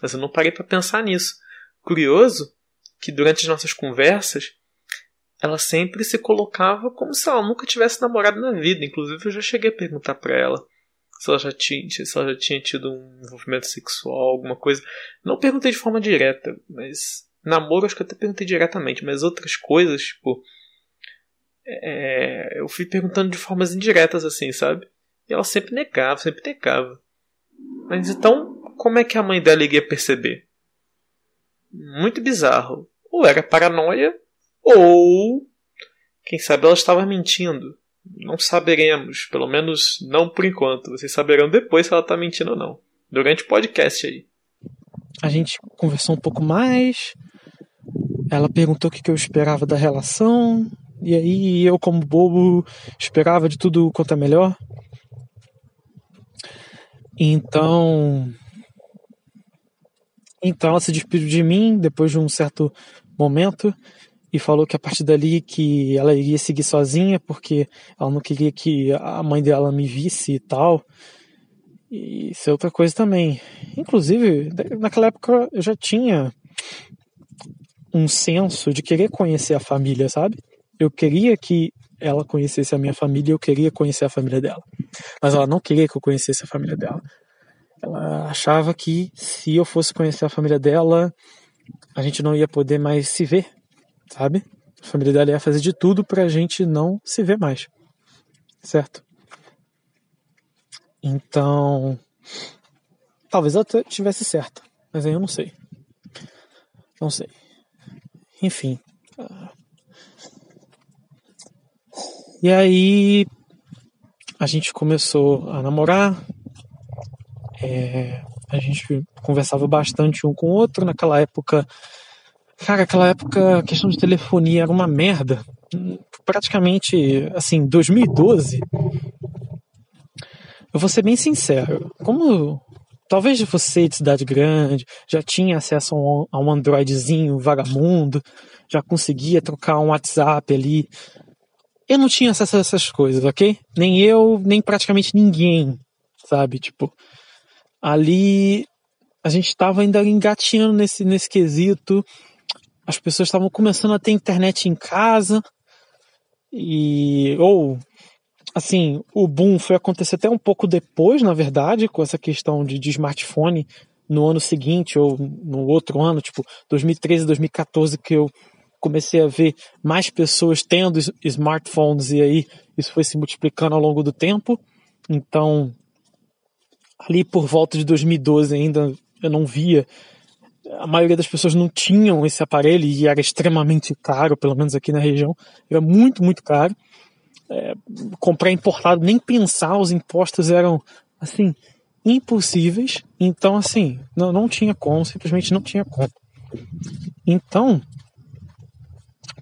Mas eu não parei para pensar nisso curioso que durante as nossas conversas ela sempre se colocava como se ela nunca tivesse namorado na vida. Inclusive eu já cheguei a perguntar para ela se ela já tinha, se ela já tinha tido um envolvimento sexual, alguma coisa. Não perguntei de forma direta, mas namoro acho que eu até perguntei diretamente, mas outras coisas, tipo, é, eu fui perguntando de formas indiretas assim, sabe? E ela sempre negava, sempre negava. Mas então, como é que a mãe dela iria perceber? muito bizarro. Ou era paranoia, ou quem sabe ela estava mentindo. Não saberemos, pelo menos não por enquanto. Vocês saberão depois se ela está mentindo ou não. Durante o podcast aí. A gente conversou um pouco mais. Ela perguntou o que eu esperava da relação. E aí eu, como bobo, esperava de tudo quanto é melhor. Então, então ela se despediu de mim depois de um certo momento e falou que a partir dali que ela iria seguir sozinha porque ela não queria que a mãe dela me visse e tal. E isso é outra coisa também. Inclusive, naquela época eu já tinha um senso de querer conhecer a família, sabe? Eu queria que ela conhecesse a minha família, eu queria conhecer a família dela. Mas ela não queria que eu conhecesse a família dela. Ela achava que se eu fosse conhecer a família dela, a gente não ia poder mais se ver, sabe? A família dela ia fazer de tudo pra gente não se ver mais. Certo? Então, talvez ela tivesse certa, mas aí eu não sei. Não sei. Enfim. E aí a gente começou a namorar, é, a gente conversava bastante um com o outro. Naquela época, cara, aquela época a questão de telefonia era uma merda. Praticamente, assim, 2012. Eu vou ser bem sincero. Como talvez você de cidade grande já tinha acesso a um, a um Androidzinho vagamundo, já conseguia trocar um WhatsApp ali. Eu não tinha acesso a essas coisas, ok? Nem eu, nem praticamente ninguém, sabe? Tipo, ali a gente estava ainda engatinhando nesse, nesse quesito. As pessoas estavam começando a ter internet em casa. E. Ou. Assim, o boom foi acontecer até um pouco depois, na verdade, com essa questão de, de smartphone no ano seguinte ou no outro ano, tipo 2013, 2014, que eu comecei a ver mais pessoas tendo smartphones e aí isso foi se multiplicando ao longo do tempo. Então, ali por volta de 2012 ainda eu não via. A maioria das pessoas não tinham esse aparelho e era extremamente caro, pelo menos aqui na região. Era muito, muito caro. É, comprar importado, nem pensar, os impostos eram, assim, impossíveis. Então, assim, não, não tinha como, simplesmente não tinha como. Então,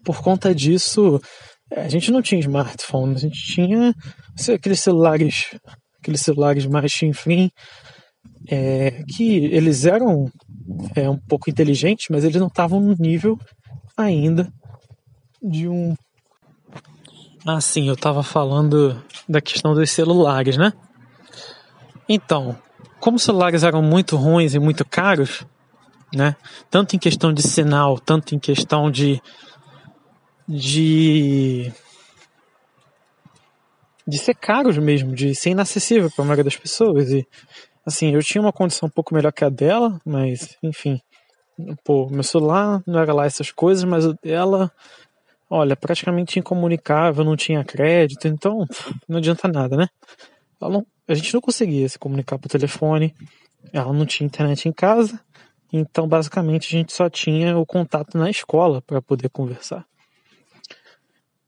por conta disso, a gente não tinha smartphone, a gente tinha aqueles celulares aqueles celulares mais chinfrim, é, que eles eram é, um pouco inteligentes, mas eles não estavam no nível ainda de um Ah, sim, eu tava falando da questão dos celulares, né? Então, como os celulares eram muito ruins e muito caros, né? Tanto em questão de sinal, tanto em questão de de de ser caros mesmo, de ser inacessível para a maioria das pessoas e assim, eu tinha uma condição um pouco melhor que a dela, mas enfim, pô, meu celular não era lá essas coisas, mas o dela, olha, praticamente incomunicável, não tinha crédito, então não adianta nada, né? Não, a gente não conseguia se comunicar por telefone, ela não tinha internet em casa, então basicamente a gente só tinha o contato na escola para poder conversar.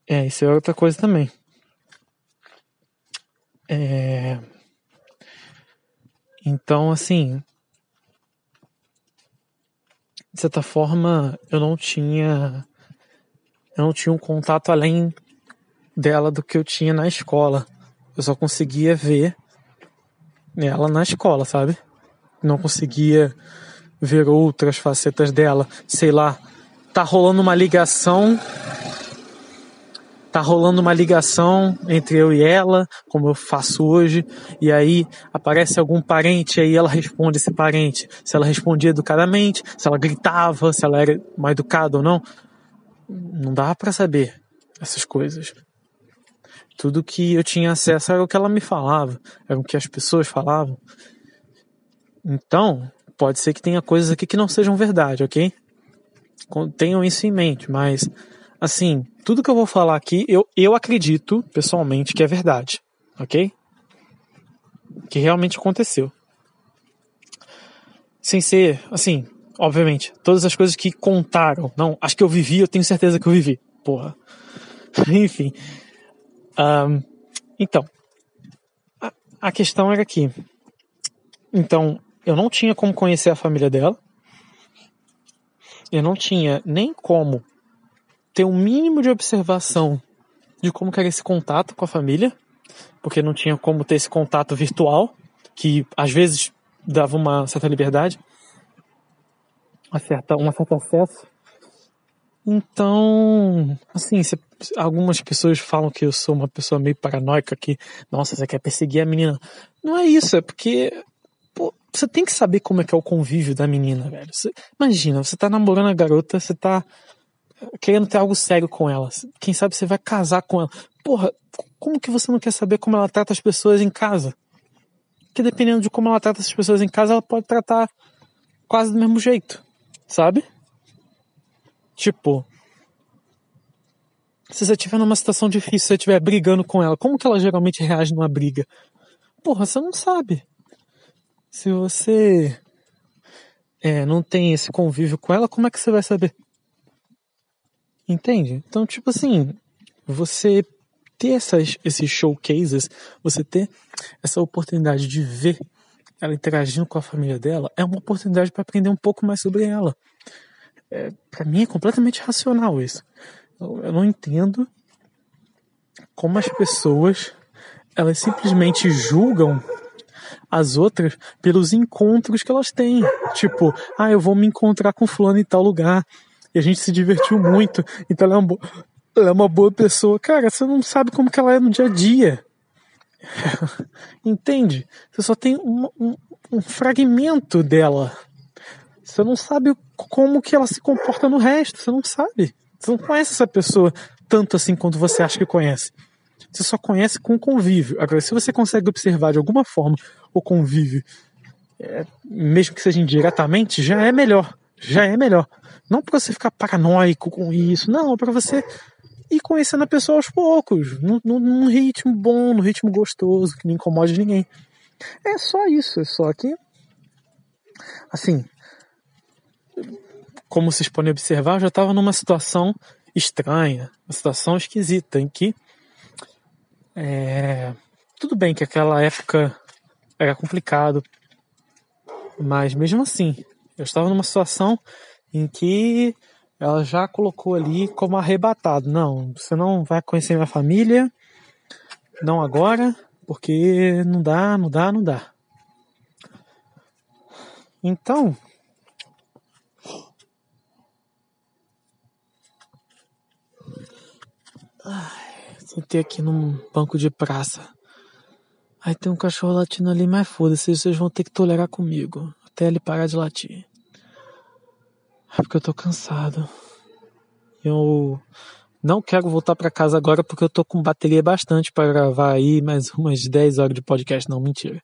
É, isso é outra coisa também. É... Então, assim, de certa forma, eu não tinha eu não tinha um contato além dela do que eu tinha na escola. Eu só conseguia ver ela na escola, sabe? Não conseguia ver outras facetas dela. Sei lá, tá rolando uma ligação tá rolando uma ligação entre eu e ela, como eu faço hoje, e aí aparece algum parente, aí ela responde esse parente. Se ela respondia educadamente, se ela gritava, se ela era mal educada ou não. Não dava para saber essas coisas. Tudo que eu tinha acesso era o que ela me falava, era o que as pessoas falavam. Então, pode ser que tenha coisas aqui que não sejam verdade, ok? Tenham isso em mente, mas assim, tudo que eu vou falar aqui, eu, eu acredito, pessoalmente, que é verdade, ok? Que realmente aconteceu. Sem ser, assim, obviamente, todas as coisas que contaram. Não, acho que eu vivi, eu tenho certeza que eu vivi. Porra. Enfim. Um, então, a, a questão era que. Então, eu não tinha como conhecer a família dela. Eu não tinha nem como ter um mínimo de observação de como era esse contato com a família, porque não tinha como ter esse contato virtual, que às vezes dava uma certa liberdade, uma certa, um certo acesso. Então, assim, se, algumas pessoas falam que eu sou uma pessoa meio paranoica, que, nossa, você quer perseguir a menina. Não é isso, é porque pô, você tem que saber como é que é o convívio da menina, velho. Você, imagina, você tá namorando a garota, você tá querendo ter algo sério com ela. Quem sabe você vai casar com ela. Porra, como que você não quer saber como ela trata as pessoas em casa? Que dependendo de como ela trata as pessoas em casa, ela pode tratar quase do mesmo jeito, sabe? Tipo, se você estiver numa situação difícil, se você estiver brigando com ela, como que ela geralmente reage numa briga? Porra, você não sabe. Se você é, não tem esse convívio com ela, como é que você vai saber? Entende? Então, tipo assim, você ter essas, esses showcases, você ter essa oportunidade de ver ela interagindo com a família dela, é uma oportunidade para aprender um pouco mais sobre ela. É, para mim é completamente racional isso. Eu, eu não entendo como as pessoas elas simplesmente julgam as outras pelos encontros que elas têm. Tipo, ah, eu vou me encontrar com fulano em tal lugar a gente se divertiu muito. Então ela é, uma, ela é uma boa pessoa. Cara, você não sabe como que ela é no dia a dia. Entende? Você só tem um, um, um, fragmento dela. Você não sabe como que ela se comporta no resto. Você não sabe. Você não conhece essa pessoa tanto assim quanto você acha que conhece. Você só conhece com o convívio. Agora, se você consegue observar de alguma forma o convívio, é, mesmo que seja indiretamente, já é melhor. Já é melhor. Não para você ficar paranoico com isso, não, para você ir conhecendo a pessoa aos poucos, num, num, ritmo bom, num ritmo gostoso, que não incomode ninguém. É só isso, é só que. Assim. Como vocês podem observar, eu já estava numa situação estranha, uma situação esquisita, em que. É, tudo bem que aquela época era complicado, mas mesmo assim, eu estava numa situação em que ela já colocou ali como arrebatado. Não, você não vai conhecer minha família, não agora, porque não dá, não dá, não dá. Então, Sentei aqui num banco de praça. Aí tem um cachorro latindo ali, mas foda-se, vocês vão ter que tolerar comigo. Até ele parar de latir. É porque eu tô cansado. Eu não quero voltar para casa agora porque eu tô com bateria bastante para gravar aí mais umas 10 horas de podcast. Não, mentira.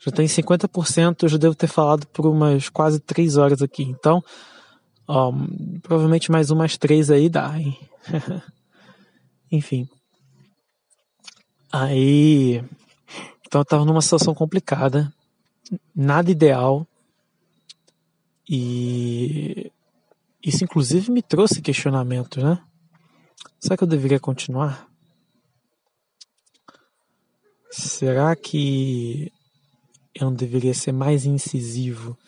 Já tem 50%, eu já devo ter falado por umas quase 3 horas aqui. Então, provavelmente mais umas 3 aí dá, hein? Enfim. Aí. Então eu tava numa situação complicada. Nada ideal. E isso inclusive me trouxe questionamentos, né? Será que eu deveria continuar? Será que eu não deveria ser mais incisivo,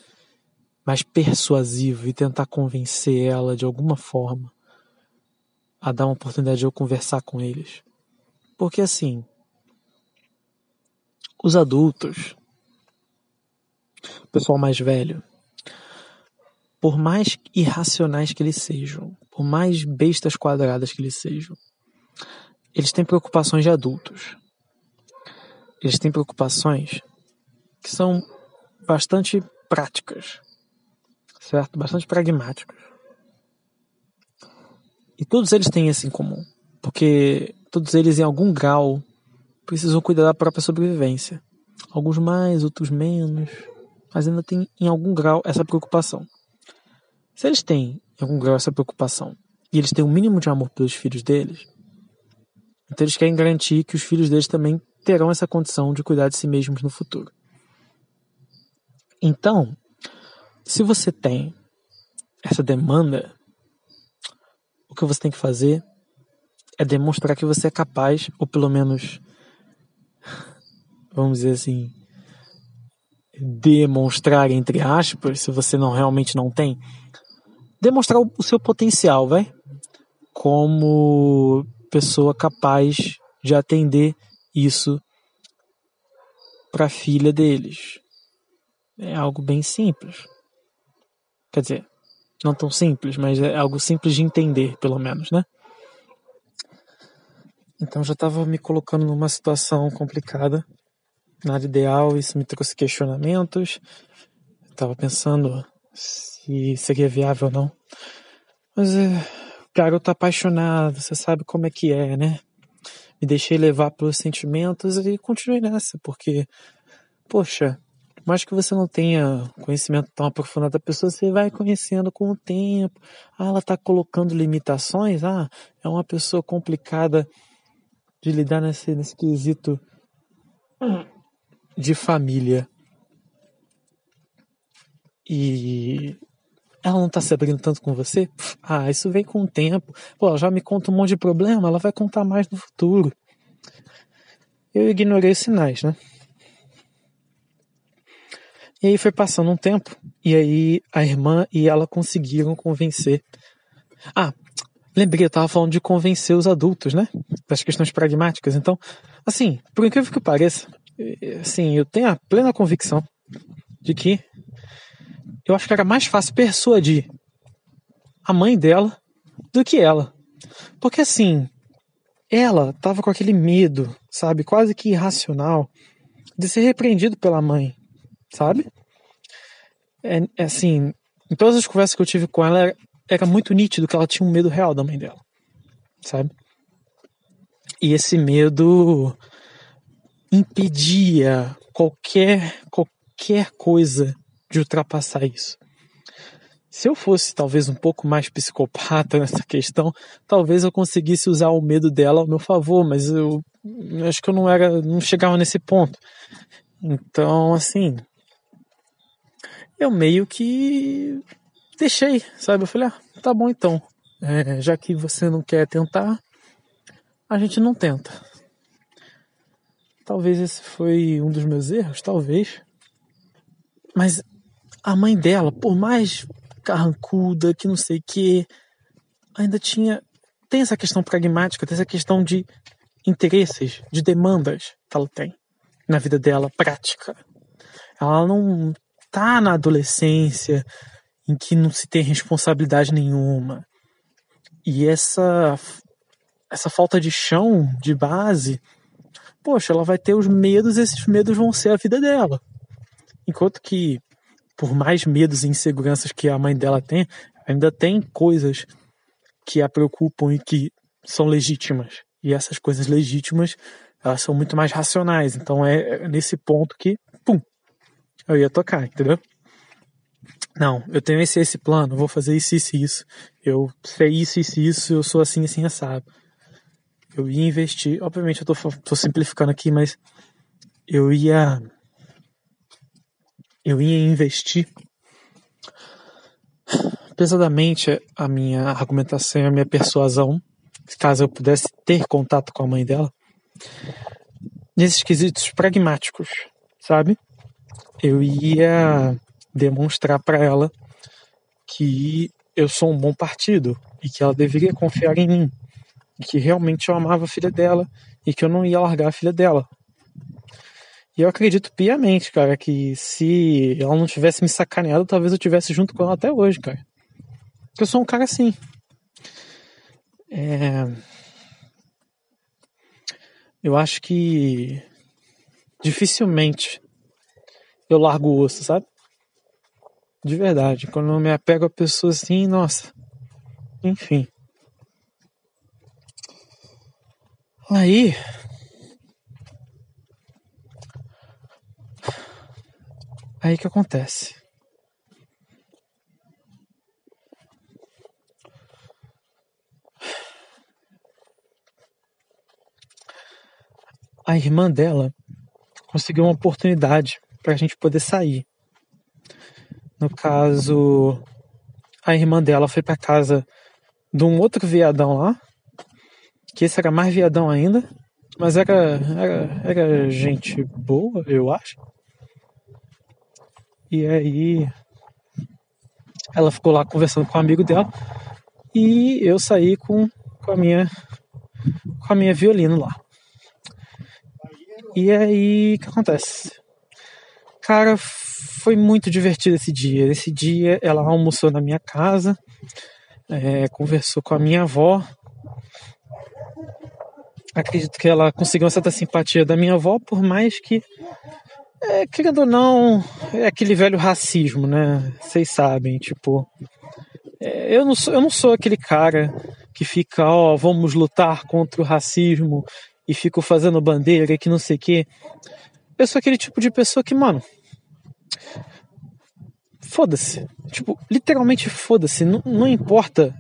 mais persuasivo e tentar convencer ela de alguma forma a dar uma oportunidade de eu conversar com eles? Porque assim, os adultos, o pessoal mais velho, por mais irracionais que eles sejam, por mais bestas quadradas que eles sejam, eles têm preocupações de adultos. Eles têm preocupações que são bastante práticas, certo? Bastante pragmáticas. E todos eles têm isso em comum, porque todos eles, em algum grau, precisam cuidar da própria sobrevivência. Alguns mais, outros menos, mas ainda tem em algum grau essa preocupação. Se eles têm, em algum grau, essa preocupação e eles têm o um mínimo de amor pelos filhos deles, então eles querem garantir que os filhos deles também terão essa condição de cuidar de si mesmos no futuro. Então, se você tem essa demanda, o que você tem que fazer é demonstrar que você é capaz, ou pelo menos, vamos dizer assim, demonstrar entre aspas, se você não realmente não tem, demonstrar o seu potencial, vai? Como pessoa capaz de atender isso para a filha deles. É algo bem simples. Quer dizer, não tão simples, mas é algo simples de entender, pelo menos, né? Então já estava me colocando numa situação complicada, nada ideal, isso me trouxe questionamentos. Estava pensando se seria viável ou não. Mas é, garoto apaixonado, você sabe como é que é, né? Me deixei levar pelos sentimentos e continuei nessa, porque, poxa, mais que você não tenha conhecimento tão aprofundado da pessoa, você vai conhecendo com o tempo. Ah, ela está colocando limitações. Ah, é uma pessoa complicada de lidar nesse, nesse quesito de família. E ela não tá se abrindo tanto com você? Ah, isso vem com o tempo. Pô, ela já me conta um monte de problema, ela vai contar mais no futuro. Eu ignorei os sinais, né? E aí foi passando um tempo, e aí a irmã e ela conseguiram convencer. Ah, lembrei, eu tava falando de convencer os adultos, né? Das questões pragmáticas. Então, assim, por incrível que pareça, assim, eu tenho a plena convicção de que eu acho que era mais fácil persuadir a mãe dela do que ela. Porque assim, ela tava com aquele medo, sabe, quase que irracional, de ser repreendido pela mãe, sabe? É, é assim, em todas as conversas que eu tive com ela, era, era muito nítido que ela tinha um medo real da mãe dela, sabe? E esse medo impedia qualquer qualquer coisa de ultrapassar isso. Se eu fosse talvez um pouco mais psicopata nessa questão, talvez eu conseguisse usar o medo dela ao meu favor, mas eu, eu acho que eu não era, não chegava nesse ponto. Então, assim, eu meio que deixei, sabe? Eu falei, ah, tá bom então. É, já que você não quer tentar, a gente não tenta. Talvez esse foi um dos meus erros, talvez. Mas a mãe dela, por mais carrancuda, que não sei o que, ainda tinha. Tem essa questão pragmática, tem essa questão de interesses, de demandas que ela tem na vida dela, prática. Ela não tá na adolescência em que não se tem responsabilidade nenhuma. E essa essa falta de chão, de base, poxa, ela vai ter os medos, esses medos vão ser a vida dela. Enquanto que, por mais medos e inseguranças que a mãe dela tem, ainda tem coisas que a preocupam e que são legítimas. E essas coisas legítimas, elas são muito mais racionais. Então é nesse ponto que, pum, eu ia tocar, entendeu? Não, eu tenho esse esse plano, vou fazer isso, isso isso. Eu sei isso, isso isso, eu sou assim, assim, assado. Eu ia investir, obviamente eu tô, tô simplificando aqui, mas eu ia. Eu ia investir pesadamente a minha argumentação, a minha persuasão, caso eu pudesse ter contato com a mãe dela, nesses quesitos pragmáticos, sabe? Eu ia demonstrar para ela que eu sou um bom partido e que ela deveria confiar em mim e que realmente eu amava a filha dela e que eu não ia largar a filha dela. E eu acredito piamente, cara, que se ela não tivesse me sacaneado, talvez eu tivesse junto com ela até hoje, cara. Porque eu sou um cara assim. É... Eu acho que dificilmente eu largo o osso, sabe? De verdade. Quando eu me apego a pessoas assim, nossa. Enfim. Aí. Aí que acontece. A irmã dela conseguiu uma oportunidade para a gente poder sair. No caso, a irmã dela foi para casa de um outro viadão lá, que esse era mais viadão ainda, mas era, era, era gente boa, eu acho. E aí ela ficou lá conversando com o um amigo dela e eu saí com, com a minha com a minha violino lá. E aí o que acontece? Cara, foi muito divertido esse dia. Esse dia ela almoçou na minha casa, é, conversou com a minha avó. Acredito que ela conseguiu uma certa simpatia da minha avó, por mais que, é, querendo ou não, é aquele velho racismo, né? Vocês sabem, tipo. É, eu, não sou, eu não sou aquele cara que fica, ó, vamos lutar contra o racismo e fico fazendo bandeira que não sei o quê. Eu sou aquele tipo de pessoa que, mano, foda-se. Tipo, literalmente foda-se. Não, não importa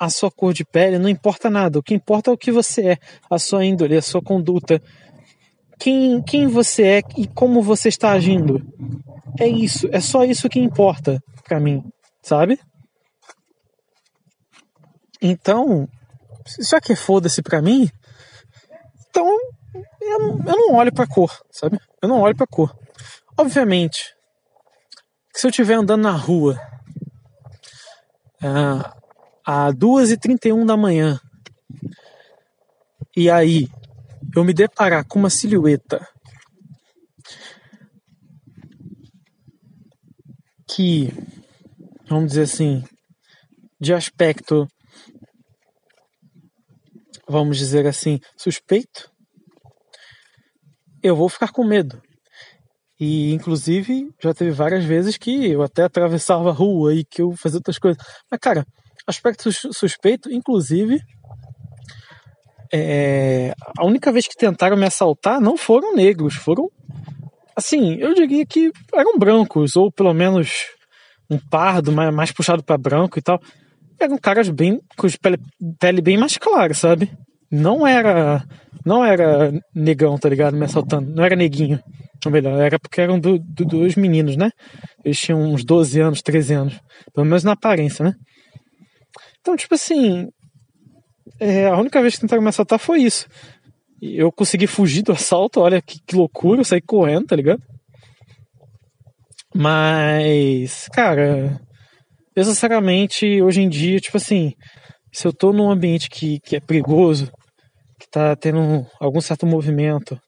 a sua cor de pele, não importa nada. O que importa é o que você é, a sua índole, a sua conduta. Quem, quem você é e como você está agindo. É isso, é só isso que importa para mim, sabe? Então, já que é foda-se pra mim, então eu, eu não olho pra cor, sabe? Eu não olho pra cor. Obviamente, se eu estiver andando na rua uh, às 2h31 da manhã e aí eu me deparar com uma silhueta que, vamos dizer assim, de aspecto, vamos dizer assim, suspeito, eu vou ficar com medo. E, inclusive, já teve várias vezes que eu até atravessava a rua e que eu fazia outras coisas. Mas, cara, aspecto suspeito, inclusive, é... a única vez que tentaram me assaltar não foram negros, foram, assim, eu diria que eram brancos, ou pelo menos um pardo, mais, mais puxado para branco e tal. Eram caras bem, com pele, pele bem mais clara, sabe? Não era, não era negão, tá ligado? Me assaltando, não era neguinho. Ou melhor, era porque eram do, do, dois meninos, né? Eles tinham uns 12 anos, 13 anos. Pelo menos na aparência, né? Então, tipo assim. É, a única vez que tentaram me assaltar foi isso. Eu consegui fugir do assalto, olha que, que loucura, eu saí correndo, tá ligado? Mas, cara, eu sinceramente, hoje em dia, tipo assim, se eu tô num ambiente que, que é perigoso, que tá tendo algum certo movimento,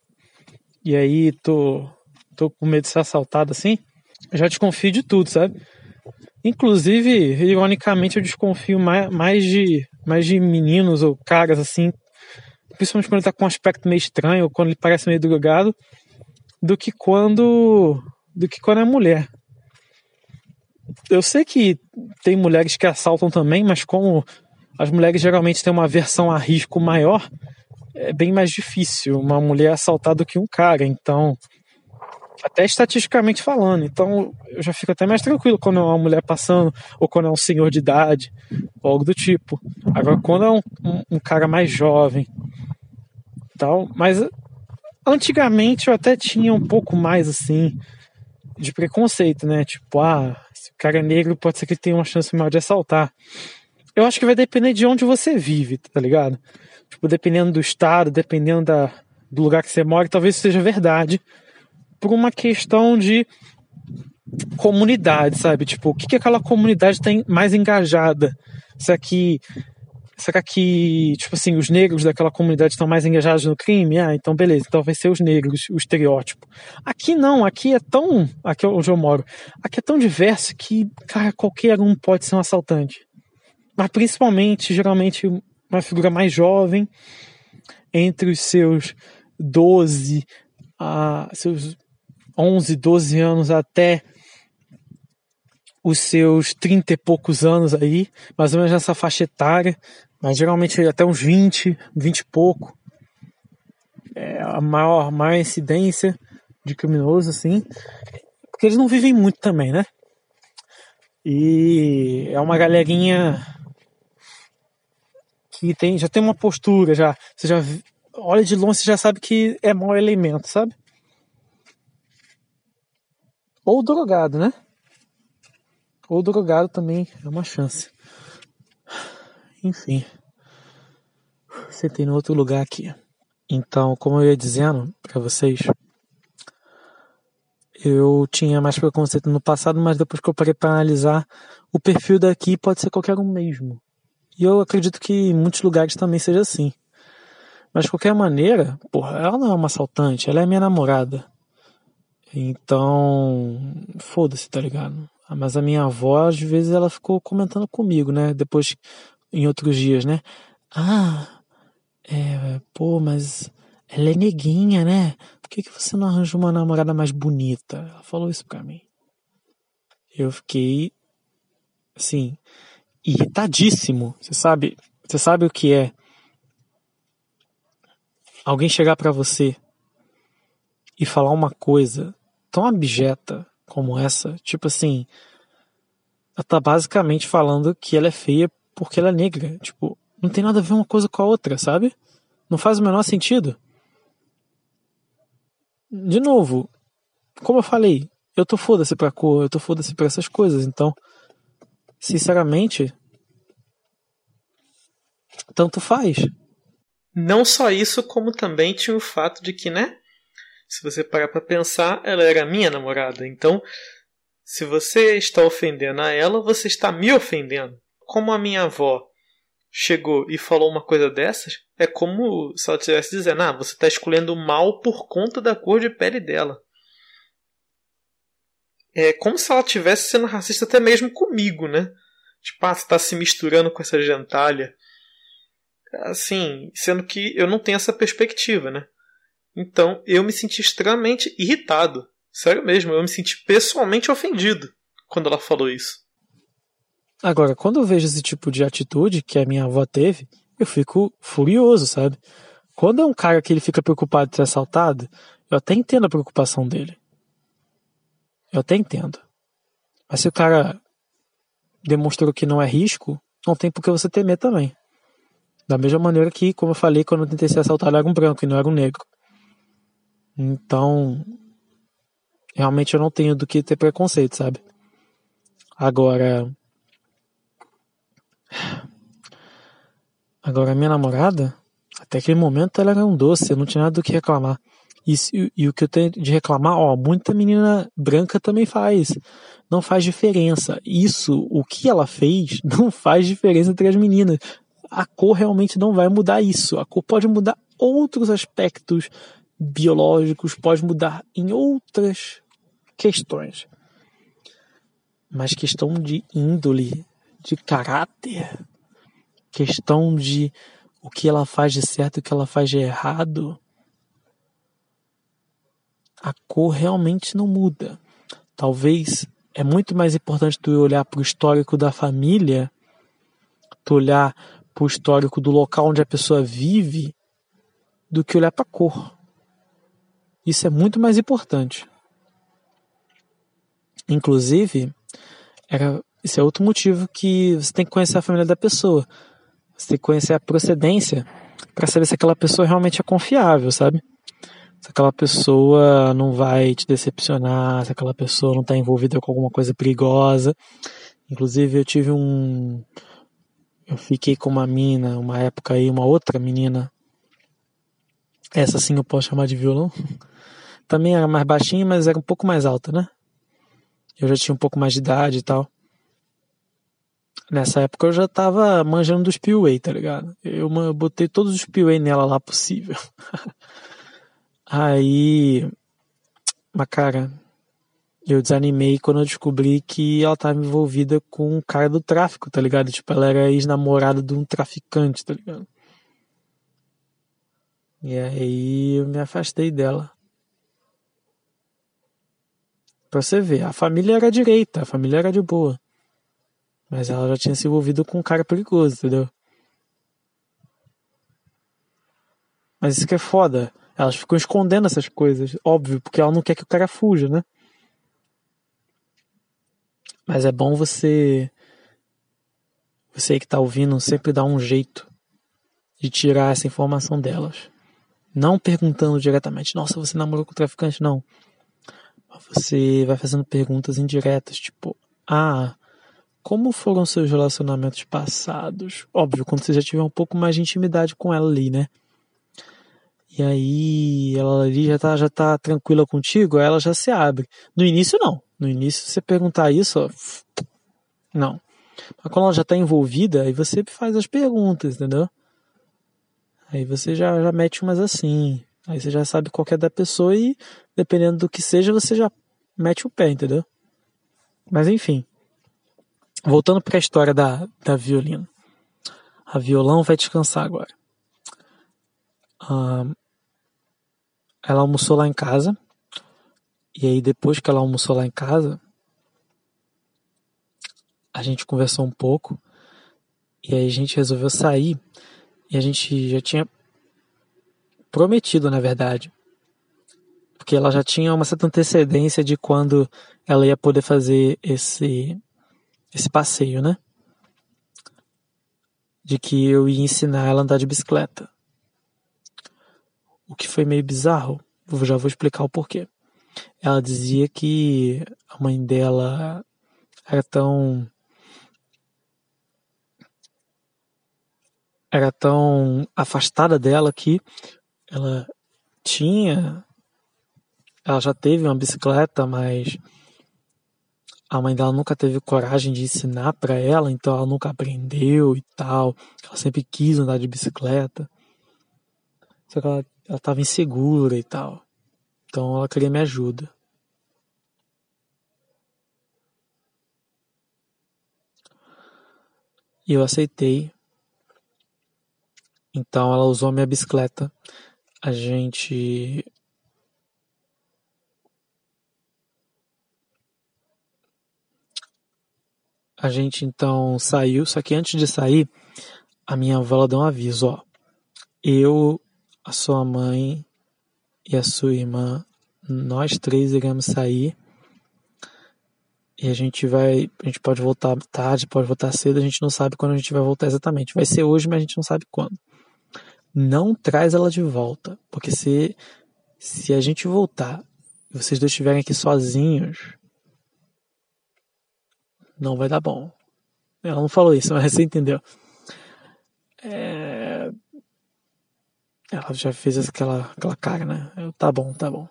e aí tô, tô com medo de ser assaltado assim, eu já desconfio de tudo, sabe? Inclusive, ironicamente, eu desconfio mais, mais, de, mais de meninos ou caras assim, principalmente quando ele tá com um aspecto meio estranho ou quando ele parece meio drogado, do que quando do que quando é mulher. Eu sei que tem mulheres que assaltam também, mas como as mulheres geralmente têm uma versão a risco maior, é bem mais difícil uma mulher assaltar do que um cara. Então, até estatisticamente falando. Então, eu já fico até mais tranquilo quando é uma mulher passando, ou quando é um senhor de idade, ou algo do tipo. Agora, quando é um, um, um cara mais jovem, tal, mas antigamente eu até tinha um pouco mais assim de preconceito, né? Tipo, ah, se o cara é negro, pode ser que ele tenha uma chance maior de assaltar. Eu acho que vai depender de onde você vive, tá ligado? Tipo, dependendo do estado, dependendo da, do lugar que você mora, talvez seja verdade. Por uma questão de comunidade, sabe? Tipo, o que, que aquela comunidade tem mais engajada? Será que Será que, tipo assim, os negros daquela comunidade estão mais engajados no crime? Ah, então beleza, então vai ser os negros, o estereótipo. Aqui não, aqui é tão. Aqui é onde eu moro. Aqui é tão diverso que, cara, qualquer um pode ser um assaltante. Mas principalmente, geralmente, uma figura mais jovem, entre os seus 12 a seus 11, 12 anos até os seus 30 e poucos anos aí, mais ou menos nessa faixa etária, mas geralmente até uns 20, 20 e pouco. É a maior, maior incidência de criminosos, assim. Porque eles não vivem muito também, né? E é uma galerinha que tem, já tem uma postura, já. Você já olha de longe, você já sabe que é mau elemento, sabe? Ou drogado, né? Ou drogado também é uma chance. Enfim. Sentei no outro lugar aqui. Então, como eu ia dizendo para vocês, eu tinha mais preconceito no passado, mas depois que eu parei para analisar, o perfil daqui pode ser qualquer um mesmo. E eu acredito que em muitos lugares também seja assim. Mas de qualquer maneira, porra, ela não é uma assaltante, ela é minha namorada. Então, foda-se, tá ligado? Mas a minha avó, às vezes, ela ficou comentando comigo, né? Depois em outros dias, né? Ah, é, pô, mas ela é neguinha, né? Por que, que você não arranja uma namorada mais bonita? Ela falou isso pra mim. Eu fiquei, assim, irritadíssimo. Você sabe, você sabe o que é alguém chegar para você e falar uma coisa tão abjeta como essa, tipo assim, ela tá basicamente falando que ela é feia porque ela é negra. Tipo, não tem nada a ver uma coisa com a outra, sabe? Não faz o menor sentido. De novo, como eu falei, eu tô foda-se pra cor, eu tô foda-se pra essas coisas, então, sinceramente, tanto faz. Não só isso, como também tinha o fato de que, né? Se você parar pra pensar, ela era minha namorada. Então, se você está ofendendo a ela, você está me ofendendo como a minha avó chegou e falou uma coisa dessas, é como se ela estivesse dizendo: ah, você está escolhendo mal por conta da cor de pele dela. É como se ela estivesse sendo racista até mesmo comigo, né? Tipo, ah, você está se misturando com essa gentalha. Assim, sendo que eu não tenho essa perspectiva, né? Então eu me senti extremamente irritado. Sério mesmo, eu me senti pessoalmente ofendido quando ela falou isso. Agora, quando eu vejo esse tipo de atitude que a minha avó teve, eu fico furioso, sabe? Quando é um cara que ele fica preocupado de ser assaltado, eu até entendo a preocupação dele. Eu até entendo. Mas se o cara demonstrou que não é risco, não tem por que você temer também. Da mesma maneira que, como eu falei, quando eu tentei ser assaltado era um branco e não era um negro. Então, realmente eu não tenho do que ter preconceito, sabe? Agora, Agora, minha namorada, até aquele momento ela era um doce, eu não tinha nada do que reclamar. E, e, o que eu tenho de reclamar, ó, muita menina branca também faz. Não faz diferença. Isso, o que ela fez, não faz diferença entre as meninas. A cor realmente não vai mudar isso. A cor pode mudar outros aspectos biológicos, pode mudar em outras questões. mas questão de índole, de caráter, questão de o que ela faz de certo e o que ela faz de errado, a cor realmente não muda. Talvez é muito mais importante tu olhar para o histórico da família, tu olhar para o histórico do local onde a pessoa vive, do que olhar para a cor. Isso é muito mais importante. Inclusive, era, esse é outro motivo que você tem que conhecer a família da pessoa. Você tem que conhecer a procedência para saber se aquela pessoa realmente é confiável, sabe? Se aquela pessoa não vai te decepcionar, se aquela pessoa não está envolvida com alguma coisa perigosa. Inclusive, eu tive um. Eu fiquei com uma mina, uma época aí, uma outra menina. Essa sim eu posso chamar de violão. Também era mais baixinha, mas era um pouco mais alta, né? Eu já tinha um pouco mais de idade e tal. Nessa época eu já tava manjando dos Piuei, tá ligado? Eu botei todos os Piuei nela lá possível. Aí, mas cara, eu desanimei quando eu descobri que ela tava envolvida com um cara do tráfico, tá ligado? Tipo, ela era ex-namorada de um traficante, tá ligado? E aí eu me afastei dela. Pra você ver, a família era direita, a família era de boa. Mas ela já tinha se envolvido com um cara perigoso, entendeu? Mas isso que é foda. Elas ficam escondendo essas coisas, óbvio, porque ela não quer que o cara fuja, né? Mas é bom você. Você que tá ouvindo sempre dar um jeito de tirar essa informação delas. Não perguntando diretamente, nossa, você namorou com o traficante? Não você vai fazendo perguntas indiretas, tipo, ah, como foram seus relacionamentos passados? Óbvio, quando você já tiver um pouco mais de intimidade com ela ali, né? E aí ela ali já tá, já tá tranquila contigo, ela já se abre. No início não. No início você perguntar isso, ó, não. Mas quando ela já tá envolvida, aí você faz as perguntas, entendeu? Aí você já, já mete umas assim. Aí você já sabe qual é da pessoa e, dependendo do que seja, você já mete o pé, entendeu? Mas enfim. Voltando para a história da, da violino. A violão vai descansar agora. Ela almoçou lá em casa. E aí, depois que ela almoçou lá em casa, a gente conversou um pouco. E aí a gente resolveu sair. E a gente já tinha prometido, na verdade. Porque ela já tinha uma certa antecedência de quando ela ia poder fazer esse, esse passeio, né? De que eu ia ensinar ela a andar de bicicleta. O que foi meio bizarro. Eu já vou explicar o porquê. Ela dizia que a mãe dela era tão era tão afastada dela que ela tinha. Ela já teve uma bicicleta, mas a mãe dela nunca teve coragem de ensinar para ela, então ela nunca aprendeu e tal. Ela sempre quis andar de bicicleta. Só que ela, ela tava insegura e tal. Então ela queria minha ajuda. E eu aceitei. Então ela usou a minha bicicleta a gente a gente então saiu, só que antes de sair, a minha avó deu um aviso, ó. Eu, a sua mãe e a sua irmã, nós três iremos sair. E a gente vai, a gente pode voltar tarde, pode voltar cedo, a gente não sabe quando a gente vai voltar exatamente. Vai ser hoje, mas a gente não sabe quando não traz ela de volta. Porque se, se a gente voltar e vocês dois estiverem aqui sozinhos, não vai dar bom. Ela não falou isso, mas você entendeu. É... Ela já fez aquela, aquela cara, né? Eu, tá bom, tá bom.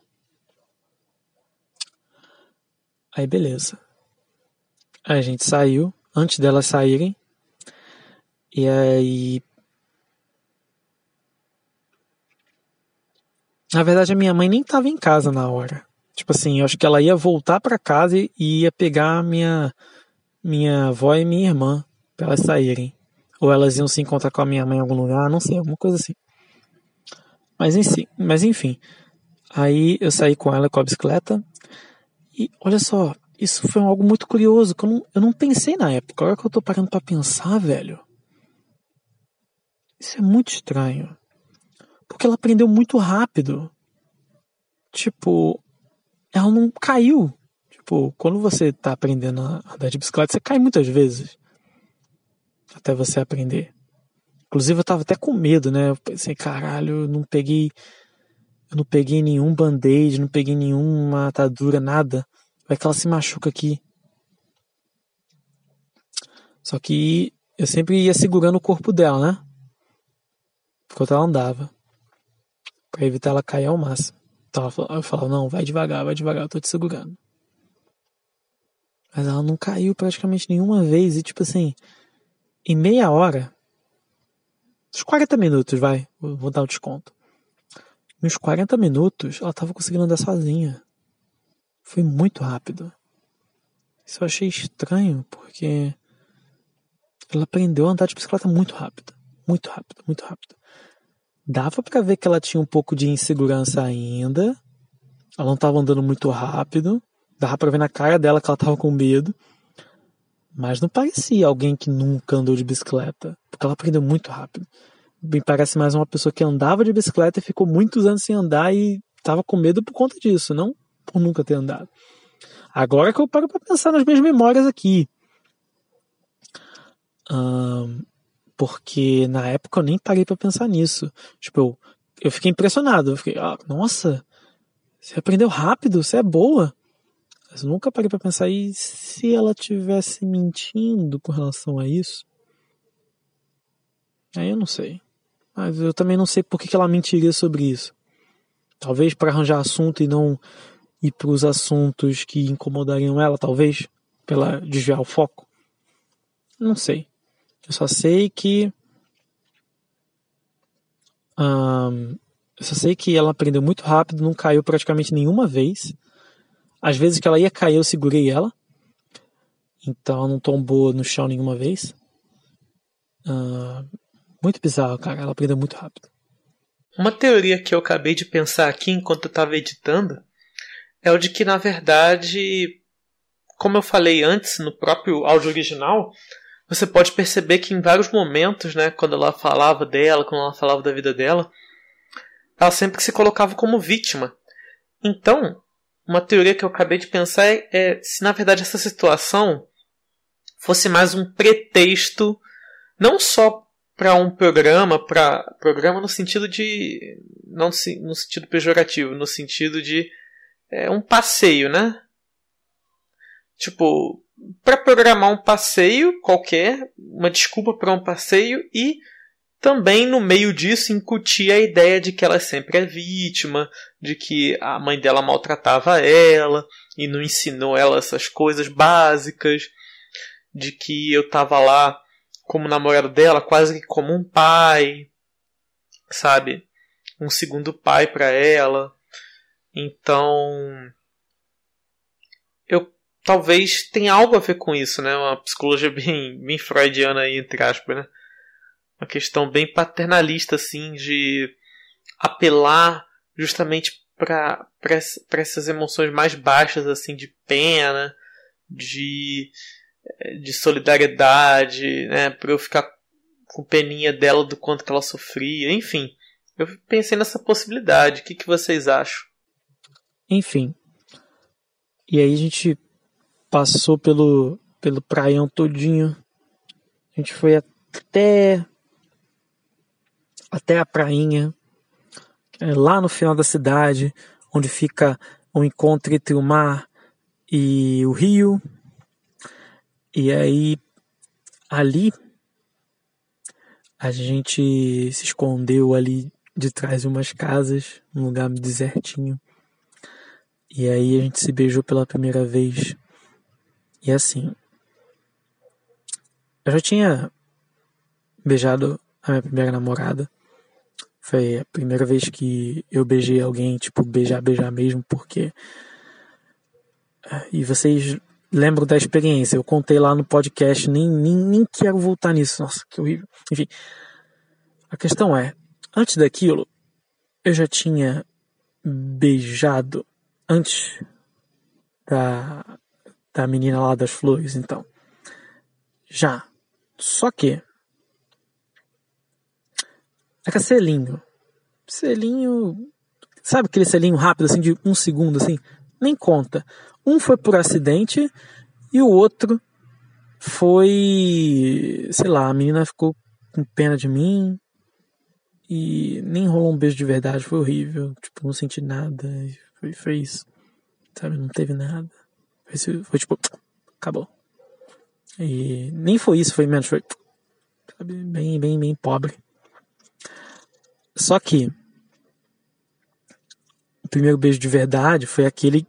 Aí beleza. A gente saiu, antes delas saírem. E aí Na verdade, a minha mãe nem estava em casa na hora. Tipo assim, eu acho que ela ia voltar para casa e ia pegar minha minha avó e minha irmã para elas saírem. Ou elas iam se encontrar com a minha mãe em algum lugar, não sei, alguma coisa assim. Mas, enfim, mas enfim, aí eu saí com ela com a bicicleta e olha só, isso foi algo muito curioso que eu não, eu não pensei na época. Agora que eu tô parando para pensar, velho, isso é muito estranho. Porque ela aprendeu muito rápido. Tipo, ela não caiu. Tipo, quando você tá aprendendo a andar de bicicleta, você cai muitas vezes. Até você aprender. Inclusive eu tava até com medo, né? Eu pensei, caralho, eu não peguei. Eu não peguei nenhum band-aid, não peguei nenhuma atadura, nada. Vai que ela se machuca aqui. Só que eu sempre ia segurando o corpo dela, né? Enquanto ela andava. Pra evitar ela cair ao máximo. Então eu falava, não, vai devagar, vai devagar, eu tô te segurando. Mas ela não caiu praticamente nenhuma vez. E tipo assim, em meia hora, uns 40 minutos, vai, vou dar o um desconto. Uns 40 minutos, ela tava conseguindo andar sozinha. Foi muito rápido. Isso eu achei estranho, porque ela aprendeu a andar de bicicleta muito rápido. Muito rápido, muito rápido. Dava para ver que ela tinha um pouco de insegurança ainda. Ela não estava andando muito rápido. Dava para ver na cara dela que ela estava com medo. Mas não parecia alguém que nunca andou de bicicleta, porque ela aprendeu muito rápido. Me parece mais uma pessoa que andava de bicicleta e ficou muitos anos sem andar e estava com medo por conta disso, não por nunca ter andado. Agora que eu paro para pensar nas minhas memórias aqui. Um, porque na época eu nem parei para pensar nisso. Tipo, eu, eu fiquei impressionado. Eu fiquei, ah, nossa, você aprendeu rápido, você é boa. Mas nunca parei para pensar, e se ela tivesse mentindo com relação a isso? Aí eu não sei. Mas eu também não sei por que ela mentiria sobre isso. Talvez para arranjar assunto e não ir para os assuntos que incomodariam ela, talvez, pela desviar o foco. Não sei. Eu só sei que. Eu só sei que ela aprendeu muito rápido, não caiu praticamente nenhuma vez. Às vezes que ela ia cair, eu segurei ela. Então ela não tombou no chão nenhuma vez. Muito bizarro, cara. Ela aprendeu muito rápido. Uma teoria que eu acabei de pensar aqui enquanto eu estava editando é o de que, na verdade, como eu falei antes no próprio áudio original, você pode perceber que em vários momentos, né, quando ela falava dela, quando ela falava da vida dela, ela sempre se colocava como vítima. Então, uma teoria que eu acabei de pensar é, é se na verdade essa situação fosse mais um pretexto, não só para um programa, para programa no sentido de não no sentido pejorativo, no sentido de é, um passeio, né? Tipo, para programar um passeio qualquer, uma desculpa para um passeio e também no meio disso incutir a ideia de que ela sempre é vítima, de que a mãe dela maltratava ela e não ensinou ela essas coisas básicas, de que eu tava lá como namorado dela, quase que como um pai, sabe? Um segundo pai para ela. Então, talvez tenha algo a ver com isso, né? Uma psicologia bem, bem freudiana aí, entre aspas, né? Uma questão bem paternalista, assim, de apelar justamente para essas emoções mais baixas, assim, de pena, de, de solidariedade, né? Para eu ficar com peninha dela do quanto que ela sofria, enfim. Eu pensei nessa possibilidade. O que, que vocês acham? Enfim. E aí a gente passou pelo, pelo praião todinho. A gente foi até até a prainha, é lá no final da cidade, onde fica o encontro entre o mar e o rio. E aí ali a gente se escondeu ali de trás de umas casas, num lugar desertinho. E aí a gente se beijou pela primeira vez e assim, eu já tinha beijado a minha primeira namorada. Foi a primeira vez que eu beijei alguém, tipo, beijar, beijar mesmo, porque E vocês lembram da experiência. Eu contei lá no podcast, nem, nem, nem quero voltar nisso. Nossa, que horrível. Enfim. A questão é, antes daquilo, eu já tinha beijado antes da, da menina lá das flores, então. Já. Só que. É que selinho. Selinho. Sabe aquele selinho rápido, assim, de um segundo, assim? Nem conta. Um foi por acidente e o outro foi. Sei lá, a menina ficou com pena de mim e nem rolou um beijo de verdade, foi horrível. Tipo, não senti nada. Foi, foi isso. Sabe, não teve nada. Foi, tipo, acabou. E nem foi isso, foi menos, foi sabe, bem, bem, bem pobre. Só que o primeiro beijo de verdade foi aquele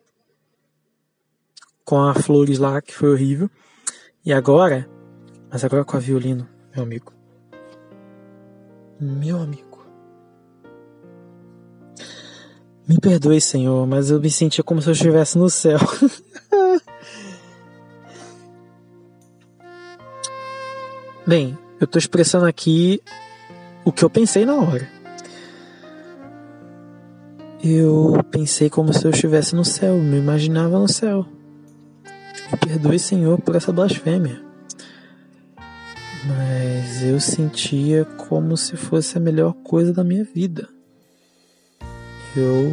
com a flores lá, que foi horrível. E agora, mas agora com a violino, meu amigo. Meu amigo. Me perdoe, Senhor, mas eu me sentia como se eu estivesse no céu. Bem, eu estou expressando aqui o que eu pensei na hora. Eu pensei como se eu estivesse no céu, me imaginava no céu. Me perdoe, Senhor, por essa blasfêmia. Mas eu sentia como se fosse a melhor coisa da minha vida. Eu.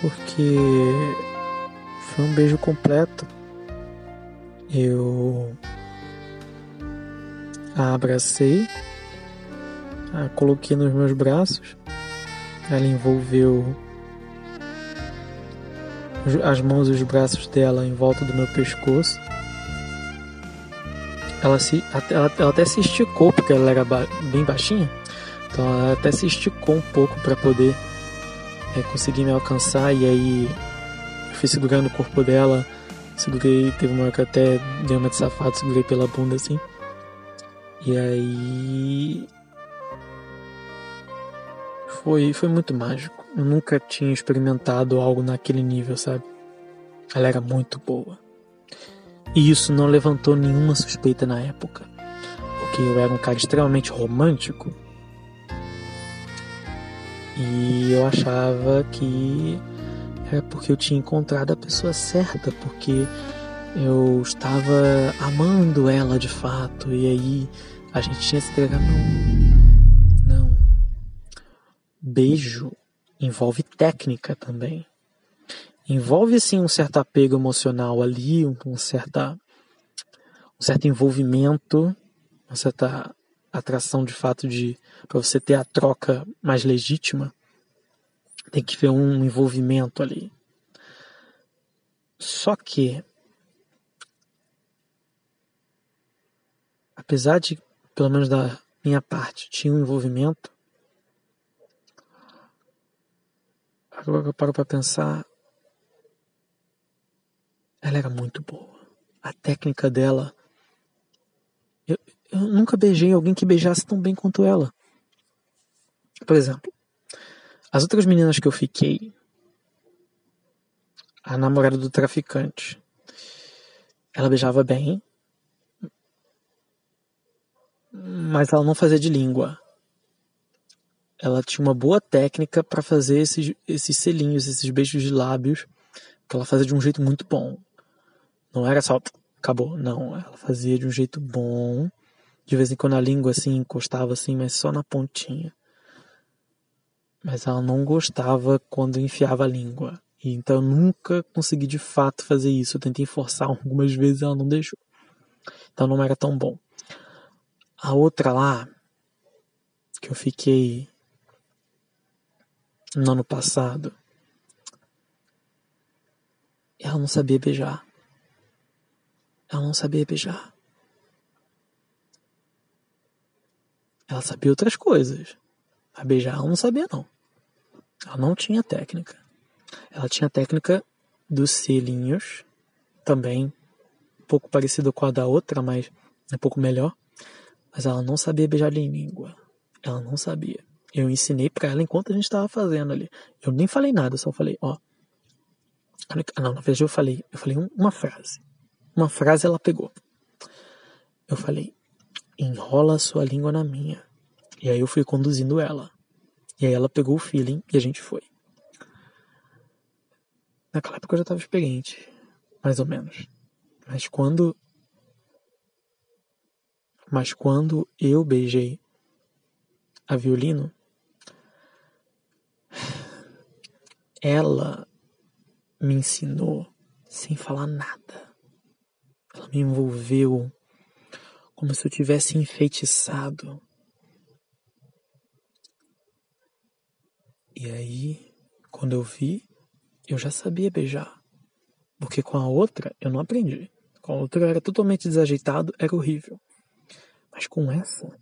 Porque foi um beijo completo. Eu a abracei, a coloquei nos meus braços, ela envolveu as mãos e os braços dela em volta do meu pescoço. Ela, se, ela, ela até se esticou, porque ela era ba bem baixinha, então ela até se esticou um pouco para poder é, conseguir me alcançar, e aí fui segurando o corpo dela, segurei, teve uma hora que até dei uma de safado, segurei pela bunda assim. E aí. Foi, foi muito mágico. Eu nunca tinha experimentado algo naquele nível, sabe? Ela era muito boa. E isso não levantou nenhuma suspeita na época. Porque eu era um cara extremamente romântico. E eu achava que era porque eu tinha encontrado a pessoa certa, porque eu estava amando ela de fato, e aí a gente tinha se entregar. Não. Não. Beijo envolve técnica também. Envolve sim um certo apego emocional ali, um, um, certa, um certo envolvimento, uma certa atração de fato de para você ter a troca mais legítima tem que ver um envolvimento ali. Só que, apesar de, pelo menos da minha parte, tinha um envolvimento, agora que eu paro para pensar, ela era muito boa. A técnica dela. Eu, eu nunca beijei alguém que beijasse tão bem quanto ela. Por exemplo, as outras meninas que eu fiquei, a namorada do traficante, ela beijava bem, mas ela não fazia de língua. Ela tinha uma boa técnica para fazer esses, esses selinhos, esses beijos de lábios, que ela fazia de um jeito muito bom. Não era só acabou, não. Ela fazia de um jeito bom. De vez em quando a língua assim encostava assim, mas só na pontinha mas ela não gostava quando enfiava a língua. E então eu nunca consegui de fato fazer isso. Eu tentei forçar algumas vezes e ela não deixou. Então não era tão bom. A outra lá, que eu fiquei no ano passado, ela não sabia beijar. Ela não sabia beijar. Ela sabia outras coisas. A beijar ela não sabia não. Ela não tinha técnica. Ela tinha técnica dos selinhos, também um pouco parecida com a da outra, mas um pouco melhor. Mas ela não sabia beijar em língua. Ela não sabia. Eu ensinei para ela enquanto a gente estava fazendo ali. Eu nem falei nada, só falei, ó. Não, na verdade eu falei, eu falei uma frase. Uma frase ela pegou. Eu falei, enrola a sua língua na minha. E aí eu fui conduzindo ela. E aí ela pegou o feeling e a gente foi. Naquela época eu já estava experiente, mais ou menos. Mas quando. Mas quando eu beijei a violino, ela me ensinou sem falar nada. Ela me envolveu como se eu tivesse enfeitiçado. E aí, quando eu vi, eu já sabia beijar. Porque com a outra eu não aprendi. Com a outra eu era totalmente desajeitado, era horrível. Mas com essa,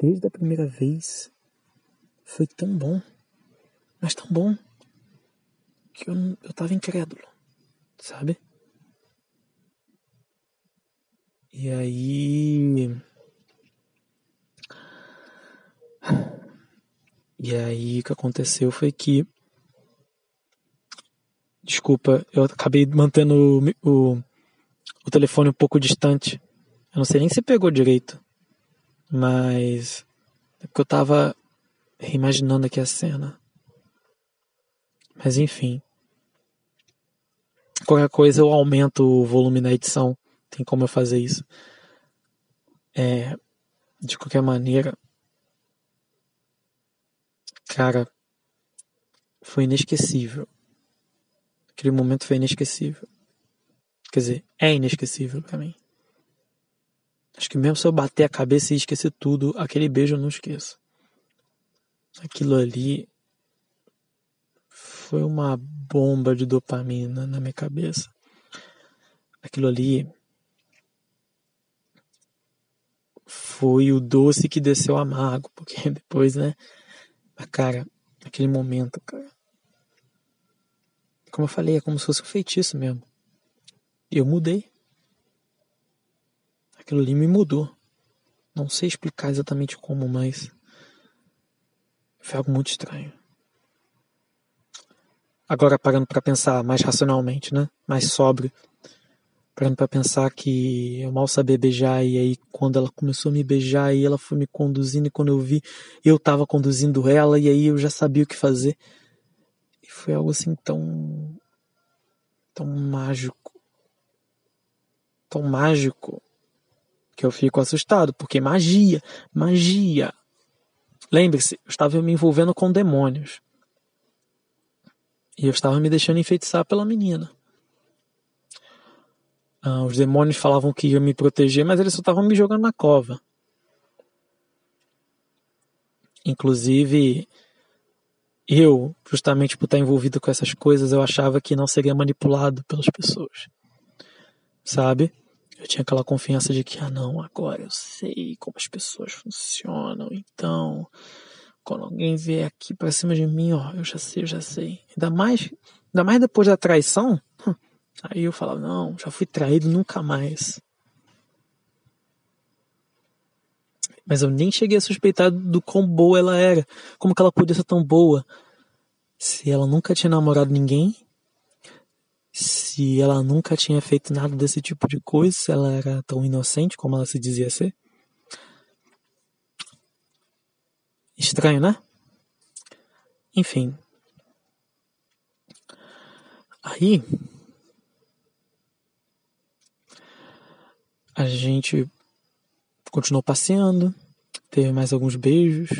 desde a primeira vez, foi tão bom. Mas tão bom. Que eu, eu tava incrédulo. Sabe? E aí. E aí o que aconteceu foi que. Desculpa, eu acabei mantendo o, o, o telefone um pouco distante. Eu não sei nem se pegou direito. Mas. É porque eu tava reimaginando aqui a cena. Mas enfim. Qualquer coisa eu aumento o volume na edição. Tem como eu fazer isso. É, de qualquer maneira, Cara, foi inesquecível. Aquele momento foi inesquecível. Quer dizer, é inesquecível para mim. Acho que mesmo se eu bater a cabeça e esquecer tudo, aquele beijo eu não esqueço. Aquilo ali foi uma bomba de dopamina na minha cabeça. Aquilo ali foi o doce que desceu amargo, porque depois, né, mas, cara, aquele momento, cara. Como eu falei, é como se fosse um feitiço mesmo. Eu mudei. Aquilo ali me mudou. Não sei explicar exatamente como, mas. Foi algo muito estranho. Agora, parando para pensar mais racionalmente, né? Mais sóbrio parando para pensar que eu mal sabia beijar e aí quando ela começou a me beijar e ela foi me conduzindo e quando eu vi eu estava conduzindo ela e aí eu já sabia o que fazer. E foi algo assim tão tão mágico tão mágico que eu fico assustado porque magia magia. Lembre-se eu estava me envolvendo com demônios. E eu estava me deixando enfeitiçar pela menina ah, os demônios falavam que iam me proteger, mas eles só estavam me jogando na cova. Inclusive, eu, justamente por estar envolvido com essas coisas, eu achava que não seria manipulado pelas pessoas. Sabe? Eu tinha aquela confiança de que, ah, não, agora eu sei como as pessoas funcionam, então, quando alguém vier aqui pra cima de mim, ó, eu já sei, eu já sei. Ainda mais, ainda mais depois da traição, Aí eu falava, não, já fui traído nunca mais. Mas eu nem cheguei a suspeitar do quão boa ela era. Como que ela podia ser tão boa? Se ela nunca tinha namorado ninguém, se ela nunca tinha feito nada desse tipo de coisa, se ela era tão inocente como ela se dizia ser. Estranho, né? Enfim. Aí, A gente continuou passeando, teve mais alguns beijos,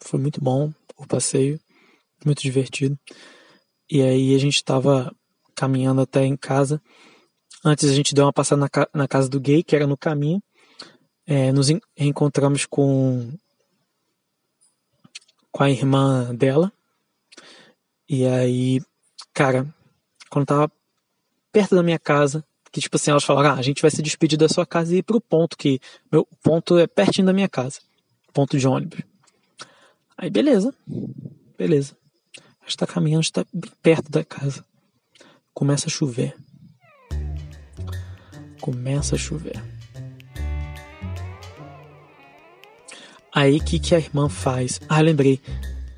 foi muito bom o passeio, muito divertido. E aí a gente estava caminhando até em casa. Antes a gente deu uma passada na, na casa do gay, que era no caminho. É, nos encontramos com, com a irmã dela. E aí, cara, quando tava perto da minha casa, que tipo assim, elas falaram, ah, a gente vai se despedir da sua casa e ir pro ponto, que meu ponto é pertinho da minha casa, ponto de ônibus. Aí beleza, beleza. A gente tá caminhando, está perto da casa. Começa a chover. Começa a chover. Aí o que, que a irmã faz? Ah, lembrei.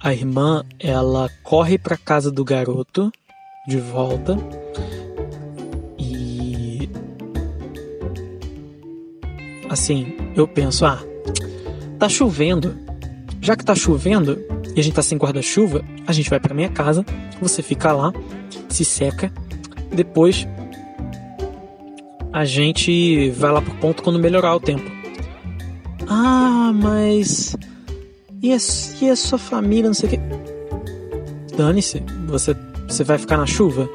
A irmã, ela corre pra casa do garoto de volta assim, eu penso, ah, tá chovendo. Já que tá chovendo e a gente tá sem guarda-chuva, a gente vai pra minha casa, você fica lá, se seca, depois a gente vai lá pro ponto quando melhorar o tempo. Ah, mas. E a, e a sua família, não sei o que. Dane-se, você, você vai ficar na chuva?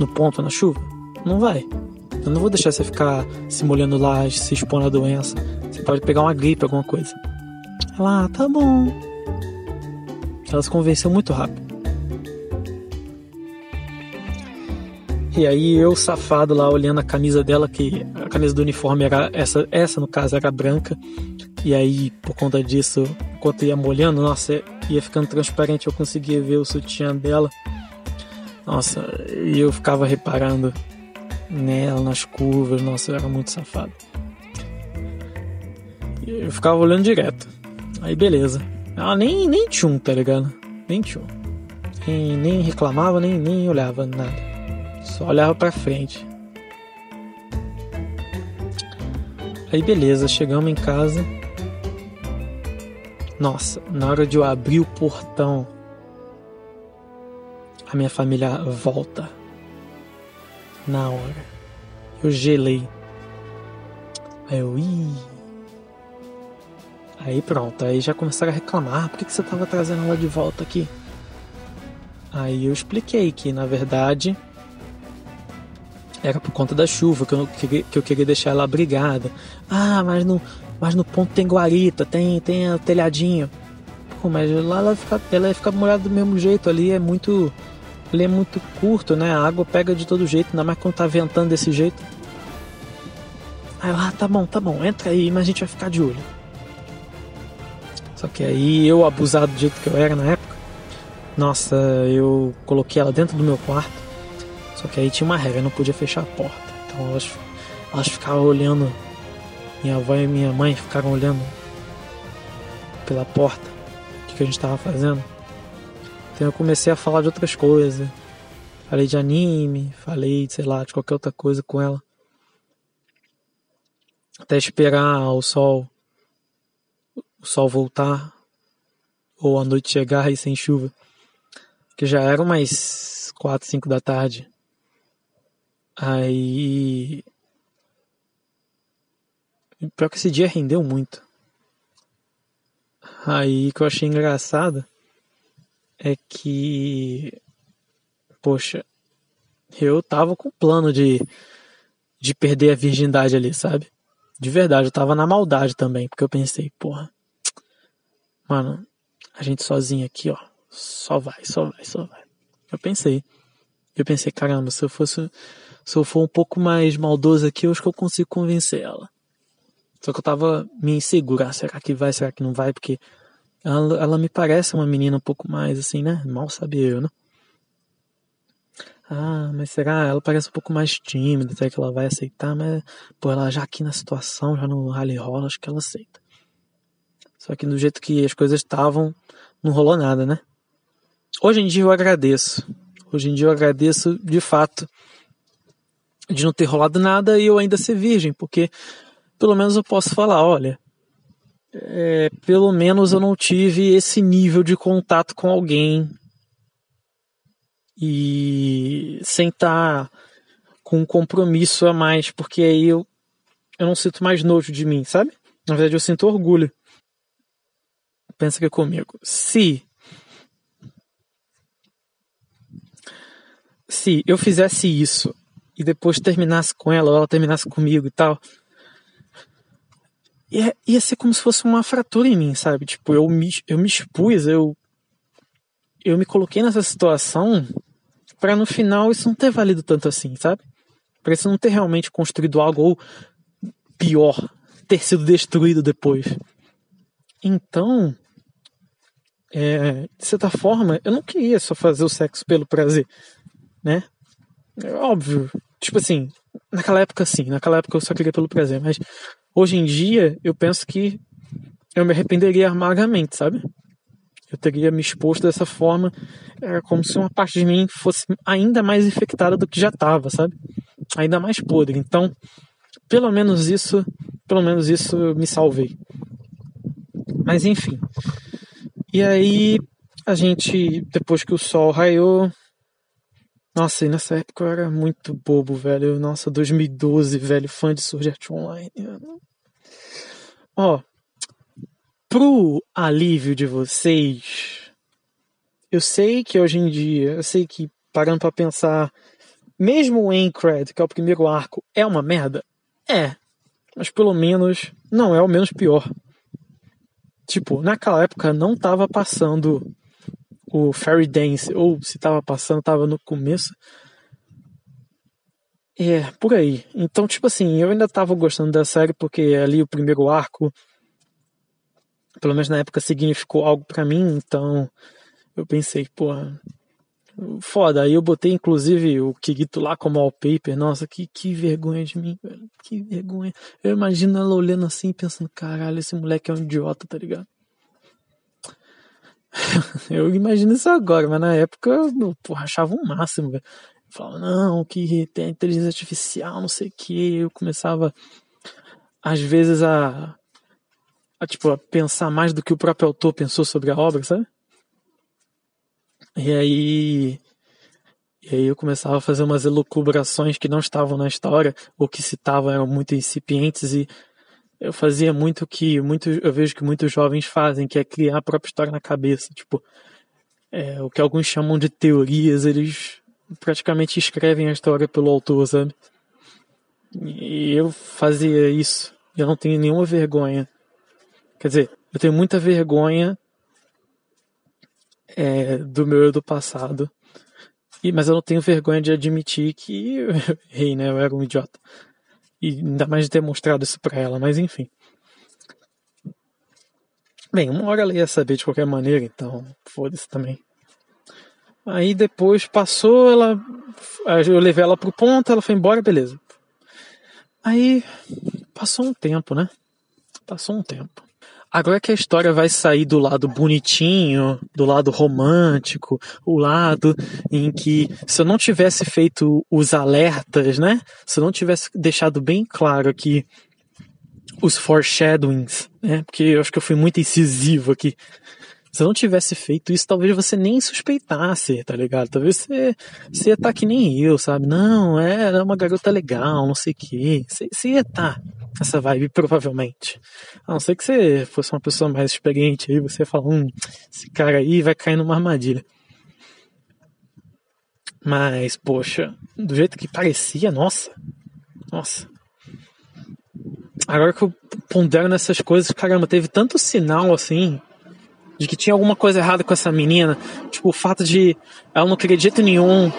No ponto na chuva? Não vai. Eu não vou deixar você ficar se molhando lá, se expondo a doença. Você pode pegar uma gripe, alguma coisa. Ela, ah, tá bom. Ela se convenceu muito rápido. E aí eu, safado lá, olhando a camisa dela, que a camisa do uniforme era essa, essa no caso era branca. E aí, por conta disso, enquanto ia molhando, nossa, ia ficando transparente, eu conseguia ver o sutiã dela. Nossa, e eu ficava reparando nela, nas curvas, nossa, eu era muito safado. Eu ficava olhando direto. Aí beleza. Ela nem, nem tchum, tá ligado? Nem tchum. Nem, nem reclamava, nem, nem olhava nada. Só olhava pra frente. Aí beleza, chegamos em casa. Nossa, na hora de eu abrir o portão, a minha família volta. Na hora. Eu gelei. Aí eu, ih. Aí pronto, aí já começaram a reclamar. Por que, que você tava trazendo ela de volta aqui? Aí eu expliquei que, na verdade, era por conta da chuva, que eu, queria, que eu queria deixar ela abrigada. Ah, mas no, mas no ponto tem guarita, tem, tem telhadinho. Pô, mas lá ela, fica, ela ia ficar molhada do mesmo jeito, ali é muito. Ele é muito curto, né? A água pega de todo jeito, ainda mais quando tá ventando desse jeito. Aí eu, ah, tá bom, tá bom, entra aí, mas a gente vai ficar de olho. Só que aí eu, abusado do jeito que eu era na época, nossa, eu coloquei ela dentro do meu quarto só que aí tinha uma regra, não podia fechar a porta. Então elas, elas ficavam olhando. Minha avó e minha mãe ficaram olhando pela porta o que a gente estava fazendo. Então eu comecei a falar de outras coisas. Falei de anime, falei, sei lá, de qualquer outra coisa com ela. Até esperar o sol o sol voltar ou a noite chegar e sem chuva. Que já era umas 4, 5 da tarde. Aí. Pior que esse dia rendeu muito. Aí que eu achei engraçado é que. Poxa, eu tava com plano de, de perder a virgindade ali, sabe? De verdade, eu tava na maldade também, porque eu pensei, porra, mano, a gente sozinho aqui, ó, só vai, só vai, só vai. Eu pensei. Eu pensei, caramba, se eu fosse se eu for um pouco mais maldoso aqui, eu acho que eu consigo convencer ela. Só que eu tava me insegura, ah, será que vai, será que não vai? Porque ela, ela me parece uma menina um pouco mais assim, né? Mal sabia eu, né? Ah, mas será? Ela parece um pouco mais tímida, será que ela vai aceitar? Mas, pô, ela já aqui na situação, já no rally rola, acho que ela aceita. Só que do jeito que as coisas estavam, não rolou nada, né? Hoje em dia eu agradeço. Hoje em dia eu agradeço de fato de não ter rolado nada e eu ainda ser virgem, porque pelo menos eu posso falar, olha, é, pelo menos eu não tive esse nível de contato com alguém e sem estar tá com um compromisso a mais, porque aí eu, eu não sinto mais nojo de mim, sabe? Na verdade, eu sinto orgulho. Pensa aqui comigo. Se se eu fizesse isso e depois terminasse com ela, ou ela terminasse comigo e tal. Ia, ia ser como se fosse uma fratura em mim, sabe? Tipo, eu me, eu me expus, eu, eu me coloquei nessa situação para no final isso não ter valido tanto assim, sabe? Pra isso não ter realmente construído algo ou pior, ter sido destruído depois. Então, é, de certa forma, eu não queria só fazer o sexo pelo prazer, né? É óbvio. Tipo assim, naquela época sim, naquela época eu só queria pelo prazer, mas hoje em dia eu penso que eu me arrependeria amargamente, sabe? Eu teria me exposto dessa forma, era como se uma parte de mim fosse ainda mais infectada do que já estava, sabe? Ainda mais podre. Então, pelo menos isso, pelo menos isso eu me salvei. Mas enfim. E aí a gente, depois que o sol raiou, nossa, e nessa época eu era muito bobo, velho. Nossa, 2012, velho, fã de Sword Online. Ó, pro alívio de vocês, eu sei que hoje em dia, eu sei que parando para pensar, mesmo o Aincrad, que é o primeiro arco, é uma merda? É. Mas pelo menos não é o menos pior. Tipo, naquela época não tava passando o Fairy Dance, ou se tava passando, tava no começo. É, por aí. Então, tipo assim, eu ainda tava gostando da série porque ali o primeiro arco pelo menos na época significou algo para mim, então eu pensei, porra, foda. Aí eu botei inclusive o Kirito lá como wallpaper. Nossa, que, que vergonha de mim, velho. Que vergonha. Eu imagino ela olhando assim, pensando, caralho, esse moleque é um idiota, tá ligado? eu imagino isso agora, mas na época eu porra, achava um máximo. Falava, não, que tem inteligência artificial, não sei o que. Eu começava, às vezes, a a, tipo, a pensar mais do que o próprio autor pensou sobre a obra, sabe? E aí. E aí eu começava a fazer umas elucubrações que não estavam na história, ou que citavam eram muito incipientes, e eu fazia muito que muito, eu vejo que muitos jovens fazem, que é criar a própria história na cabeça. Tipo, é, o que alguns chamam de teorias, eles praticamente escrevem a história pelo autor, sabe? E eu fazia isso. Eu não tenho nenhuma vergonha Quer dizer, eu tenho muita vergonha é, do meu eu do passado. E, mas eu não tenho vergonha de admitir que eu errei, né? Eu era um idiota. E ainda mais de ter mostrado isso pra ela, mas enfim. Bem, uma hora ela ia saber de qualquer maneira, então foda-se também. Aí depois passou, ela. Eu levei ela pro ponto, ela foi embora, beleza. Aí passou um tempo, né? Passou um tempo. Agora que a história vai sair do lado bonitinho, do lado romântico, o lado em que se eu não tivesse feito os alertas, né? Se eu não tivesse deixado bem claro aqui os foreshadowings, né? Porque eu acho que eu fui muito incisivo aqui. Se não tivesse feito isso, talvez você nem suspeitasse, tá ligado? Talvez você, você ia estar tá que nem eu, sabe? Não, é, era uma garota legal, não sei o quê. Você, você ia estar tá essa vibe, provavelmente. A não ser que você fosse uma pessoa mais experiente aí, você fala, hum, esse cara aí vai cair numa armadilha. Mas, poxa, do jeito que parecia, nossa. Nossa. Agora que eu pondero nessas coisas, caramba, teve tanto sinal assim de que tinha alguma coisa errada com essa menina. Tipo, o fato de ela não querer de jeito nenhum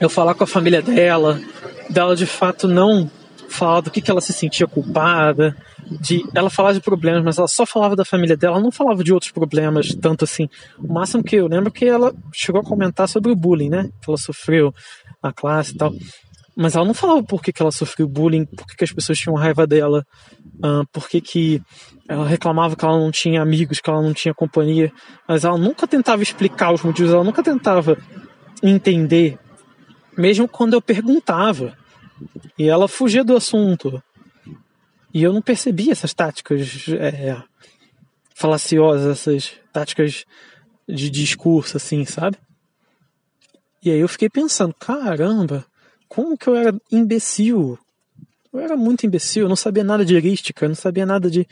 eu falar com a família dela, dela de fato não falar do que, que ela se sentia culpada, de ela falar de problemas, mas ela só falava da família dela, ela não falava de outros problemas tanto assim. O máximo que eu lembro é que ela chegou a comentar sobre o bullying, né? Que ela sofreu na classe e tal. Mas ela não falava por que, que ela sofreu bullying, por que, que as pessoas tinham raiva dela, uh, por que, que ela reclamava que ela não tinha amigos, que ela não tinha companhia, mas ela nunca tentava explicar os motivos, ela nunca tentava entender, mesmo quando eu perguntava. E ela fugia do assunto. E eu não percebia essas táticas é, falaciosas, essas táticas de discurso, assim, sabe? E aí eu fiquei pensando, caramba, como que eu era imbecil? Eu era muito imbecil, eu não sabia nada de heurística, eu não sabia nada de,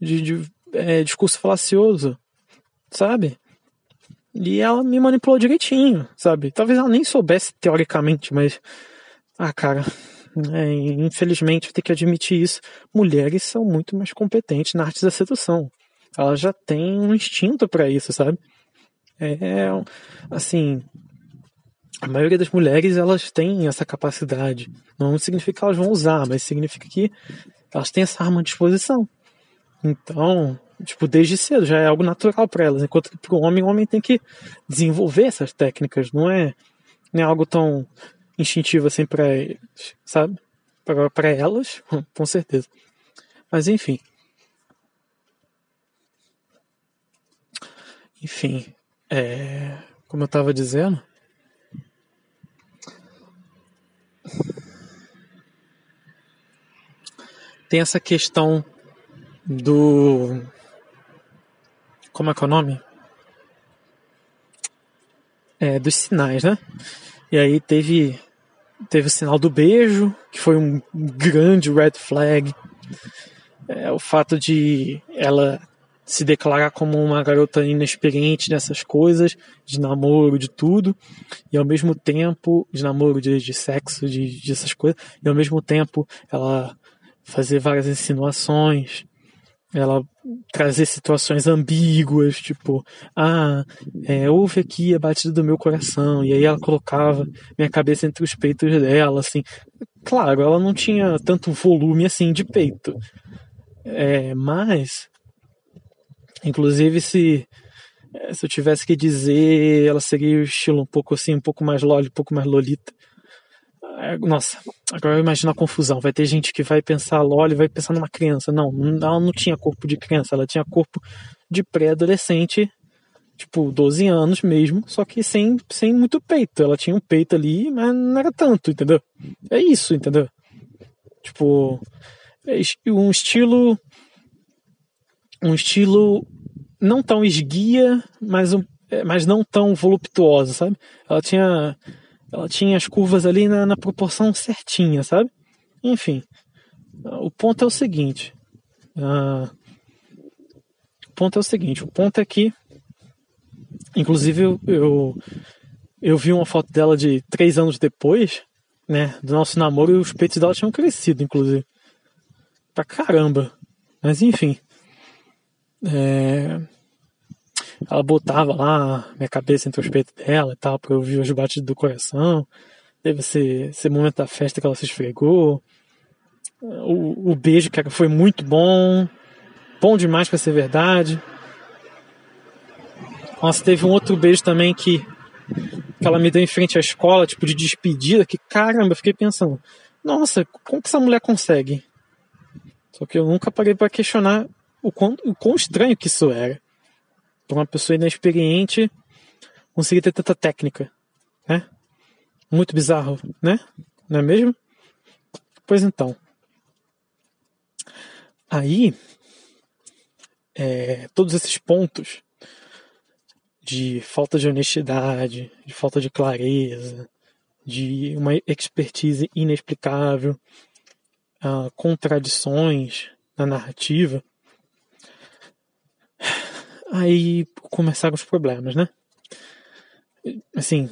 de, de é, discurso falacioso, sabe? E ela me manipulou direitinho, sabe? Talvez ela nem soubesse teoricamente, mas. Ah, cara. É, infelizmente, eu tenho que admitir isso. Mulheres são muito mais competentes na arte da sedução. Elas já têm um instinto para isso, sabe? É. Assim. A maioria das mulheres, elas têm essa capacidade. Não significa que elas vão usar, mas significa que elas têm essa arma à disposição. Então, tipo, desde cedo já é algo natural para elas. Enquanto que para o homem, o homem tem que desenvolver essas técnicas. Não é, não é algo tão instintivo assim para sabe? Para elas, com certeza. Mas enfim. enfim, é, como eu estava dizendo, tem essa questão do. Como é que é o nome? É, dos sinais, né? E aí teve, teve o sinal do beijo, que foi um grande red flag. É, o fato de ela se declarar como uma garota inexperiente nessas coisas, de namoro, de tudo, e ao mesmo tempo, de namoro, de, de sexo, de, de essas coisas, e ao mesmo tempo ela fazer várias insinuações, ela trazer situações ambíguas, tipo, ah, é, houve aqui a batida do meu coração, e aí ela colocava minha cabeça entre os peitos dela, assim. Claro, ela não tinha tanto volume assim de peito, é, mas Inclusive, se, se eu tivesse que dizer, ela seria o estilo um pouco assim, um pouco mais loli, um pouco mais lolita. É, nossa, agora eu imagino a confusão. Vai ter gente que vai pensar loli, vai pensar numa criança. Não, ela não tinha corpo de criança, ela tinha corpo de pré-adolescente, tipo 12 anos mesmo, só que sem, sem muito peito. Ela tinha um peito ali, mas não era tanto, entendeu? É isso, entendeu? Tipo, é um estilo um estilo não tão esguia, mas, um, é, mas não tão voluptuosa, sabe? Ela tinha, ela tinha as curvas ali na, na proporção certinha, sabe? Enfim, o ponto é o seguinte. Uh, o ponto é o seguinte. O ponto é que, inclusive, eu, eu, eu vi uma foto dela de três anos depois, né, do nosso namoro, e os peitos dela tinham crescido, inclusive. Pra caramba. Mas enfim. É, ela botava lá minha cabeça entre os peitos dela e tal, pra eu ouvir os batidos do coração. Teve esse, esse momento da festa que ela se esfregou. O, o beijo que foi muito bom. Bom demais para ser verdade. Nossa, teve um outro beijo também que, que ela me deu em frente à escola, tipo de despedida, que caramba, eu fiquei pensando, nossa, como que essa mulher consegue? Só que eu nunca parei para questionar o quão, o quão estranho que isso era. Para uma pessoa inexperiente conseguir ter tanta técnica, né? Muito bizarro, né? Não é mesmo? Pois então. Aí, é, todos esses pontos de falta de honestidade, de falta de clareza, de uma expertise inexplicável, uh, contradições na narrativa, Aí começaram os problemas, né? Assim,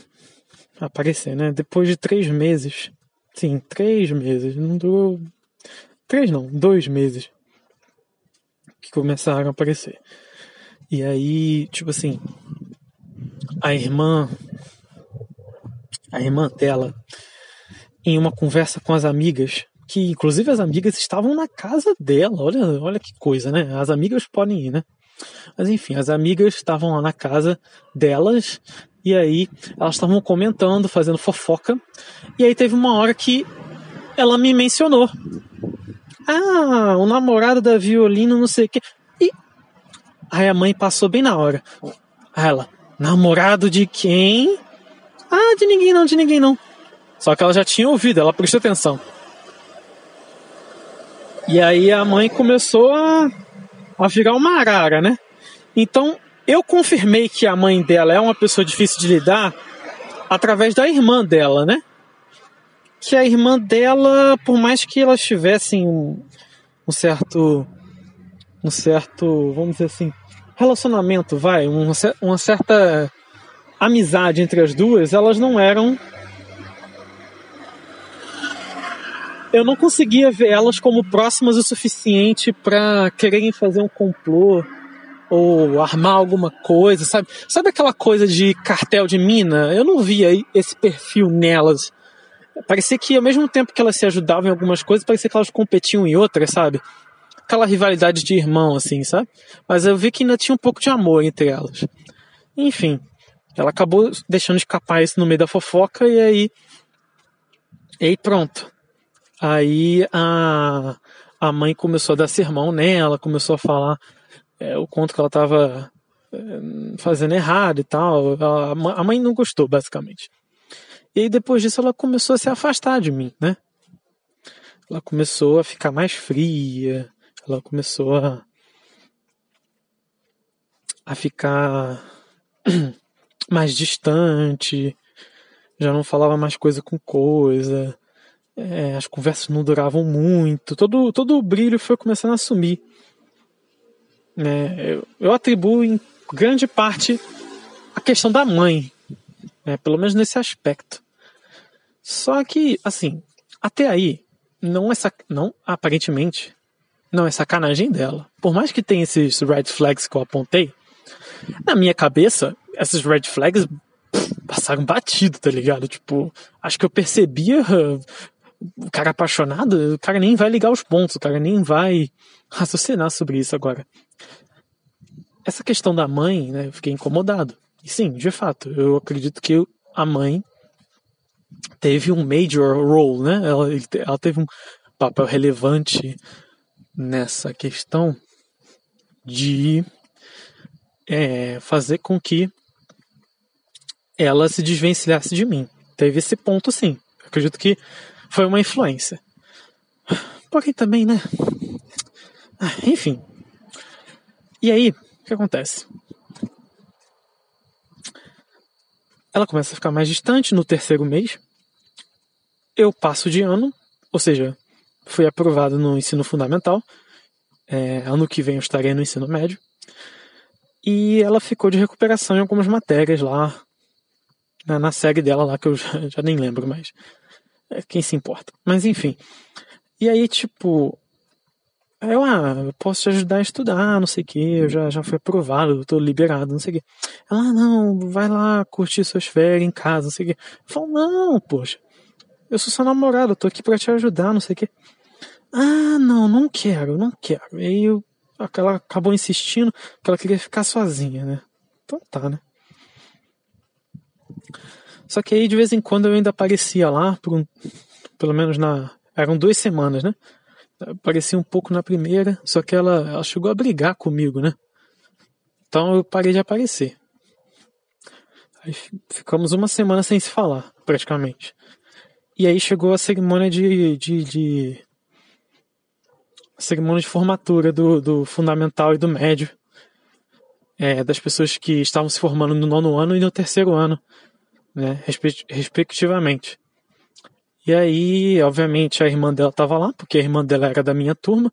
aparecer, né? Depois de três meses, sim, três meses, não durou. Três não, dois meses que começaram a aparecer. E aí, tipo assim, a irmã, a irmã dela, em uma conversa com as amigas, que inclusive as amigas estavam na casa dela, olha, olha que coisa, né? As amigas podem ir, né? Mas enfim, as amigas estavam lá na casa delas e aí elas estavam comentando, fazendo fofoca. E aí teve uma hora que ela me mencionou. Ah, o namorado da violino, não sei o quê. E aí a mãe passou bem na hora. Aí ela, namorado de quem? Ah, de ninguém não, de ninguém não. Só que ela já tinha ouvido, ela prestou atenção. E aí a mãe começou a a virar uma arara, né? Então, eu confirmei que a mãe dela é uma pessoa difícil de lidar através da irmã dela, né? Que a irmã dela, por mais que elas tivessem um, um certo. Um certo, vamos dizer assim, relacionamento, vai, uma, uma certa amizade entre as duas, elas não eram eu não conseguia ver elas como próximas o suficiente para quererem fazer um complô ou armar alguma coisa, sabe? Sabe aquela coisa de cartel de mina? Eu não via esse perfil nelas. Parecia que ao mesmo tempo que elas se ajudavam em algumas coisas, parecia que elas competiam em outras, sabe? Aquela rivalidade de irmão, assim, sabe? Mas eu vi que ainda tinha um pouco de amor entre elas. Enfim, ela acabou deixando escapar isso no meio da fofoca e aí. E aí pronto. Aí a, a mãe começou a dar sermão nela, começou a falar é, o quanto que ela estava fazendo errado e tal. A mãe não gostou, basicamente. E aí depois disso ela começou a se afastar de mim, né? Ela começou a ficar mais fria, ela começou a a ficar mais distante, já não falava mais coisa com coisa, é, as conversas não duravam muito, todo, todo o brilho foi começando a sumir. É, eu, eu, atribuo em grande parte a questão da mãe, né, pelo menos nesse aspecto. Só que, assim, até aí, não é sac... não aparentemente não é sacanagem dela. Por mais que tenha esses red flags que eu apontei, na minha cabeça, esses red flags passaram batido, tá ligado? Tipo, acho que eu percebia o cara apaixonado, o cara nem vai ligar os pontos, o cara nem vai raciocinar sobre isso agora. Essa questão da mãe, né, eu fiquei incomodado. E sim, de fato, eu acredito que a mãe teve um major role, né? Ela, ela teve um papel relevante nessa questão de é, fazer com que ela se desvencilhasse de mim. Teve esse ponto, sim. acredito que foi uma influência. Porém, também, né? Ah, enfim. E aí, o que acontece? Ela começa a ficar mais distante no terceiro mês. Eu passo de ano, ou seja, fui aprovado no ensino fundamental. É, ano que vem eu estarei no ensino médio. E ela ficou de recuperação em algumas matérias lá, na, na série dela lá, que eu já, já nem lembro mais. É, quem se importa? Mas enfim. E aí, tipo, eu, ah, posso te ajudar a estudar, não sei o que, eu já, já fui aprovado, tô liberado, não sei o que. Ela, ah, não, vai lá curtir suas férias em casa, não sei o que. Eu falo, não, poxa, eu sou seu namorado, eu tô aqui pra te ajudar, não sei o que. Ah, não, não quero, não quero. E aí eu, ela acabou insistindo que ela queria ficar sozinha, né? Então tá, né? Só que aí de vez em quando eu ainda aparecia lá, um, pelo menos na. Eram duas semanas, né? Aparecia um pouco na primeira, só que ela, ela chegou a brigar comigo, né? Então eu parei de aparecer. Aí ficamos uma semana sem se falar, praticamente. E aí chegou a cerimônia de, de, de cerimônia de formatura do, do fundamental e do médio. É, das pessoas que estavam se formando no nono ano e no terceiro ano, né, respectivamente. E aí, obviamente, a irmã dela estava lá, porque a irmã dela era da minha turma.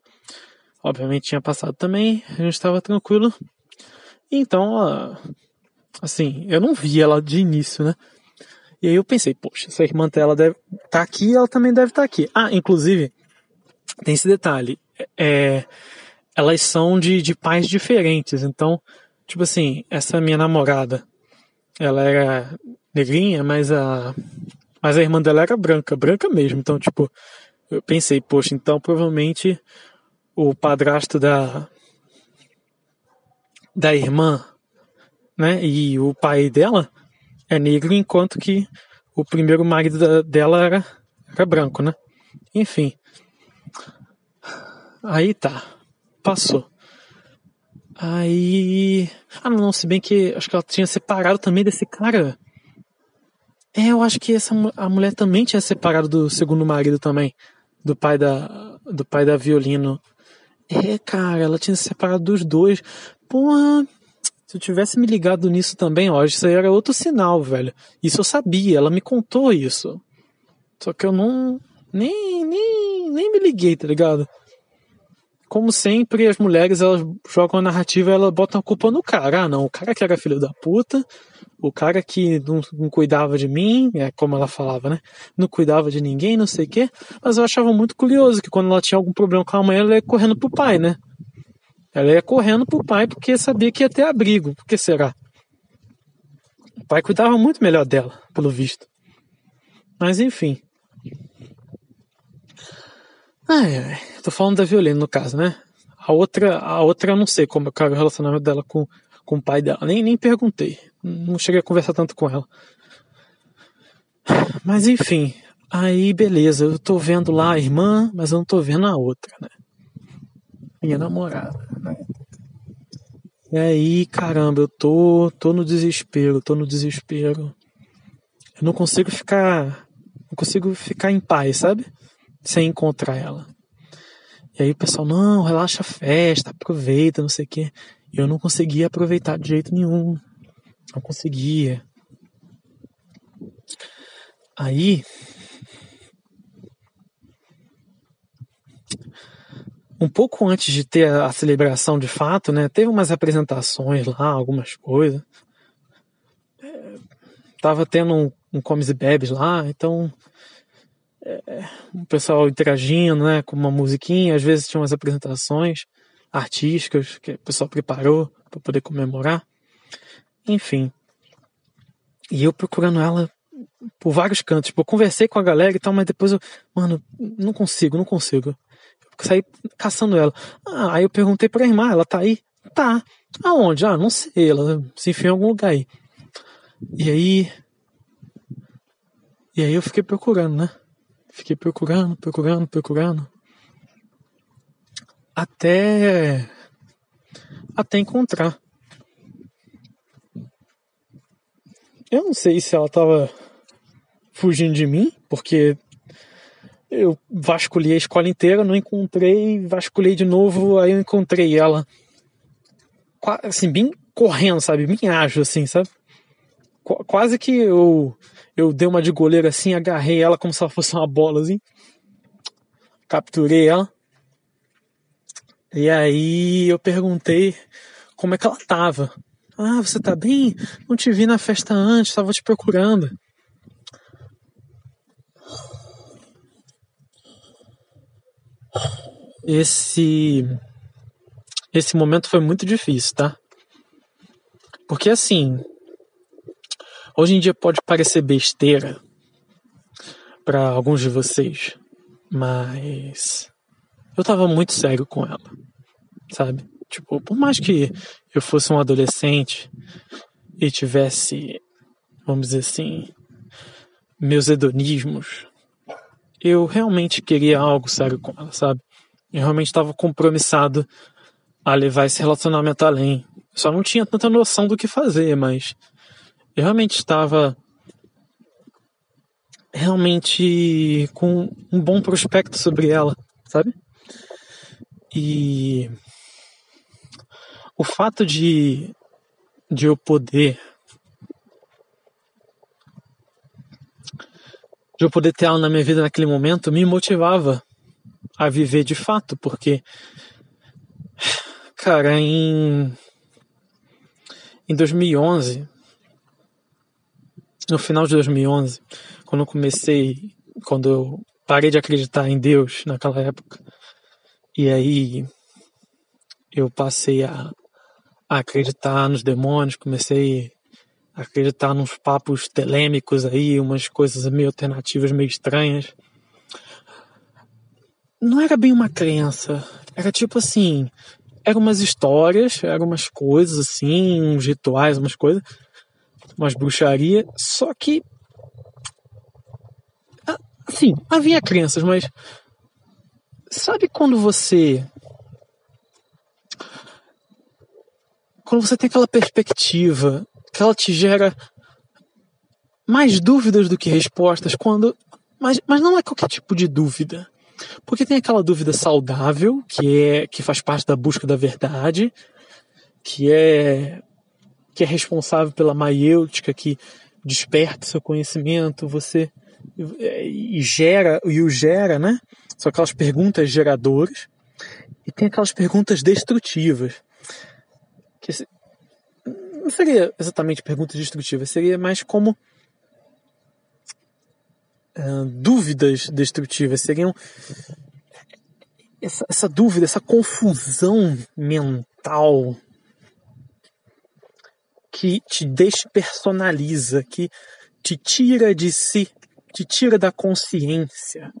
Obviamente tinha passado também, a gente estava tranquilo. Então, assim, eu não vi ela de início, né? E aí eu pensei, poxa, se a irmã dela deve estar tá aqui, ela também deve estar tá aqui. Ah, inclusive, tem esse detalhe. É, elas são de, de pais diferentes. Então, tipo assim, essa minha namorada, ela era negrinha, mas a, mas a irmã dela era branca, branca mesmo. Então, tipo, eu pensei, poxa, então provavelmente o padrasto da, da irmã, né, e o pai dela é negro, enquanto que o primeiro marido da, dela era, era branco, né? Enfim. Aí tá. Passou. Aí. Ah, não, se bem que acho que ela tinha separado também desse cara. É, eu acho que essa, a mulher também tinha separado do segundo marido também. Do pai da, do pai da violino. É, cara, ela tinha separado dos dois. Porra, se eu tivesse me ligado nisso também, ó, isso aí era outro sinal, velho. Isso eu sabia, ela me contou isso. Só que eu não. Nem, nem, nem me liguei, tá ligado? Como sempre, as mulheres elas jogam a narrativa, elas botam a culpa no cara. Ah, não, o cara que era filho da puta, o cara que não, não cuidava de mim, é como ela falava, né? Não cuidava de ninguém, não sei o quê. Mas eu achava muito curioso que quando ela tinha algum problema com a mãe, ela ia correndo pro pai, né? Ela ia correndo pro pai porque sabia que ia ter abrigo. Por que será? O pai cuidava muito melhor dela, pelo visto. Mas enfim. Ai, ai. Tô falando da Violina, no caso, né? A outra, a outra eu não sei como é o relacionamento dela com, com o pai dela. Nem, nem perguntei. Não cheguei a conversar tanto com ela. Mas enfim. Aí, beleza. Eu tô vendo lá a irmã, mas eu não tô vendo a outra, né? minha namorada. Né? E aí, caramba, eu tô, tô no desespero, tô no desespero. Eu não consigo ficar, não consigo ficar em paz, sabe? Sem encontrar ela. E aí o pessoal, não, relaxa a festa, aproveita, não sei o quê. E eu não conseguia aproveitar de jeito nenhum. Não conseguia. Aí, um pouco antes de ter a celebração de fato, né, teve umas apresentações lá, algumas coisas. É, tava tendo um, um comes e bebes lá, então o pessoal interagindo, né, com uma musiquinha, às vezes tinha umas apresentações artísticas que o pessoal preparou para poder comemorar. Enfim. E eu procurando ela por vários cantos. Tipo, eu conversei com a galera e tal, mas depois eu, mano, não consigo, não consigo saí caçando ela. Ah, aí eu perguntei pra irmã, ela tá aí? Tá. Aonde? Ah, não sei, ela se enfiou em algum lugar aí. E aí. E aí eu fiquei procurando, né? Fiquei procurando, procurando, procurando. Até. Até encontrar. Eu não sei se ela tava fugindo de mim, porque eu vasculhei a escola inteira, não encontrei, vasculhei de novo, aí eu encontrei ela. Assim, bem correndo, sabe? Bem ágil, assim, sabe? Qu quase que eu, eu dei uma de goleiro assim, agarrei ela como se ela fosse uma bola, assim. Capturei ela. E aí eu perguntei como é que ela tava. Ah, você tá bem? Não te vi na festa antes, tava te procurando. esse esse momento foi muito difícil, tá? Porque assim, hoje em dia pode parecer besteira para alguns de vocês, mas eu tava muito sério com ela, sabe? Tipo, por mais que eu fosse um adolescente e tivesse, vamos dizer assim, meus hedonismos, eu realmente queria algo sério com ela, sabe? Eu realmente estava compromissado a levar esse relacionamento além. só não tinha tanta noção do que fazer, mas eu realmente estava realmente com um bom prospecto sobre ela, sabe? E o fato de de eu poder de eu poder ter ela na minha vida naquele momento me motivava a viver de fato, porque, cara, em, em 2011, no final de 2011, quando eu comecei, quando eu parei de acreditar em Deus naquela época, e aí eu passei a, a acreditar nos demônios, comecei a acreditar nos papos telêmicos aí, umas coisas meio alternativas, meio estranhas não era bem uma crença. Era tipo assim, eram umas histórias, eram umas coisas assim, uns rituais, umas coisas, umas bruxaria, só que assim, havia crenças, mas sabe quando você quando você tem aquela perspectiva que ela te gera mais dúvidas do que respostas, quando mas, mas não é qualquer tipo de dúvida. Porque tem aquela dúvida saudável, que é que faz parte da busca da verdade, que é que é responsável pela maiêutica que desperta seu conhecimento, você e gera e o gera, né? São aquelas perguntas geradoras e tem aquelas perguntas destrutivas. Que não seria exatamente perguntas destrutivas, seria mais como uh, dúvidas destrutivas, seriam essa, essa dúvida, essa confusão mental que te despersonaliza, que te tira de si, te tira da consciência.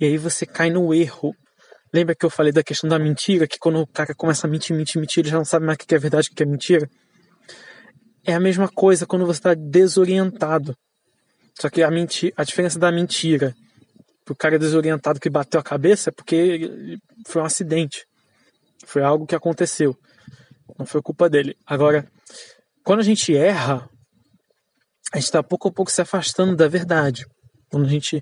E aí você cai no erro. Lembra que eu falei da questão da mentira, que quando o cara começa a mentir, mentir, mentir, ele já não sabe mais o que é verdade, o que é mentira? É a mesma coisa quando você está desorientado. Só que a, menti a diferença da mentira pro cara desorientado que bateu a cabeça é porque foi um acidente. Foi algo que aconteceu. Não foi culpa dele. Agora, quando a gente erra, a gente está pouco a pouco se afastando da verdade. Quando a gente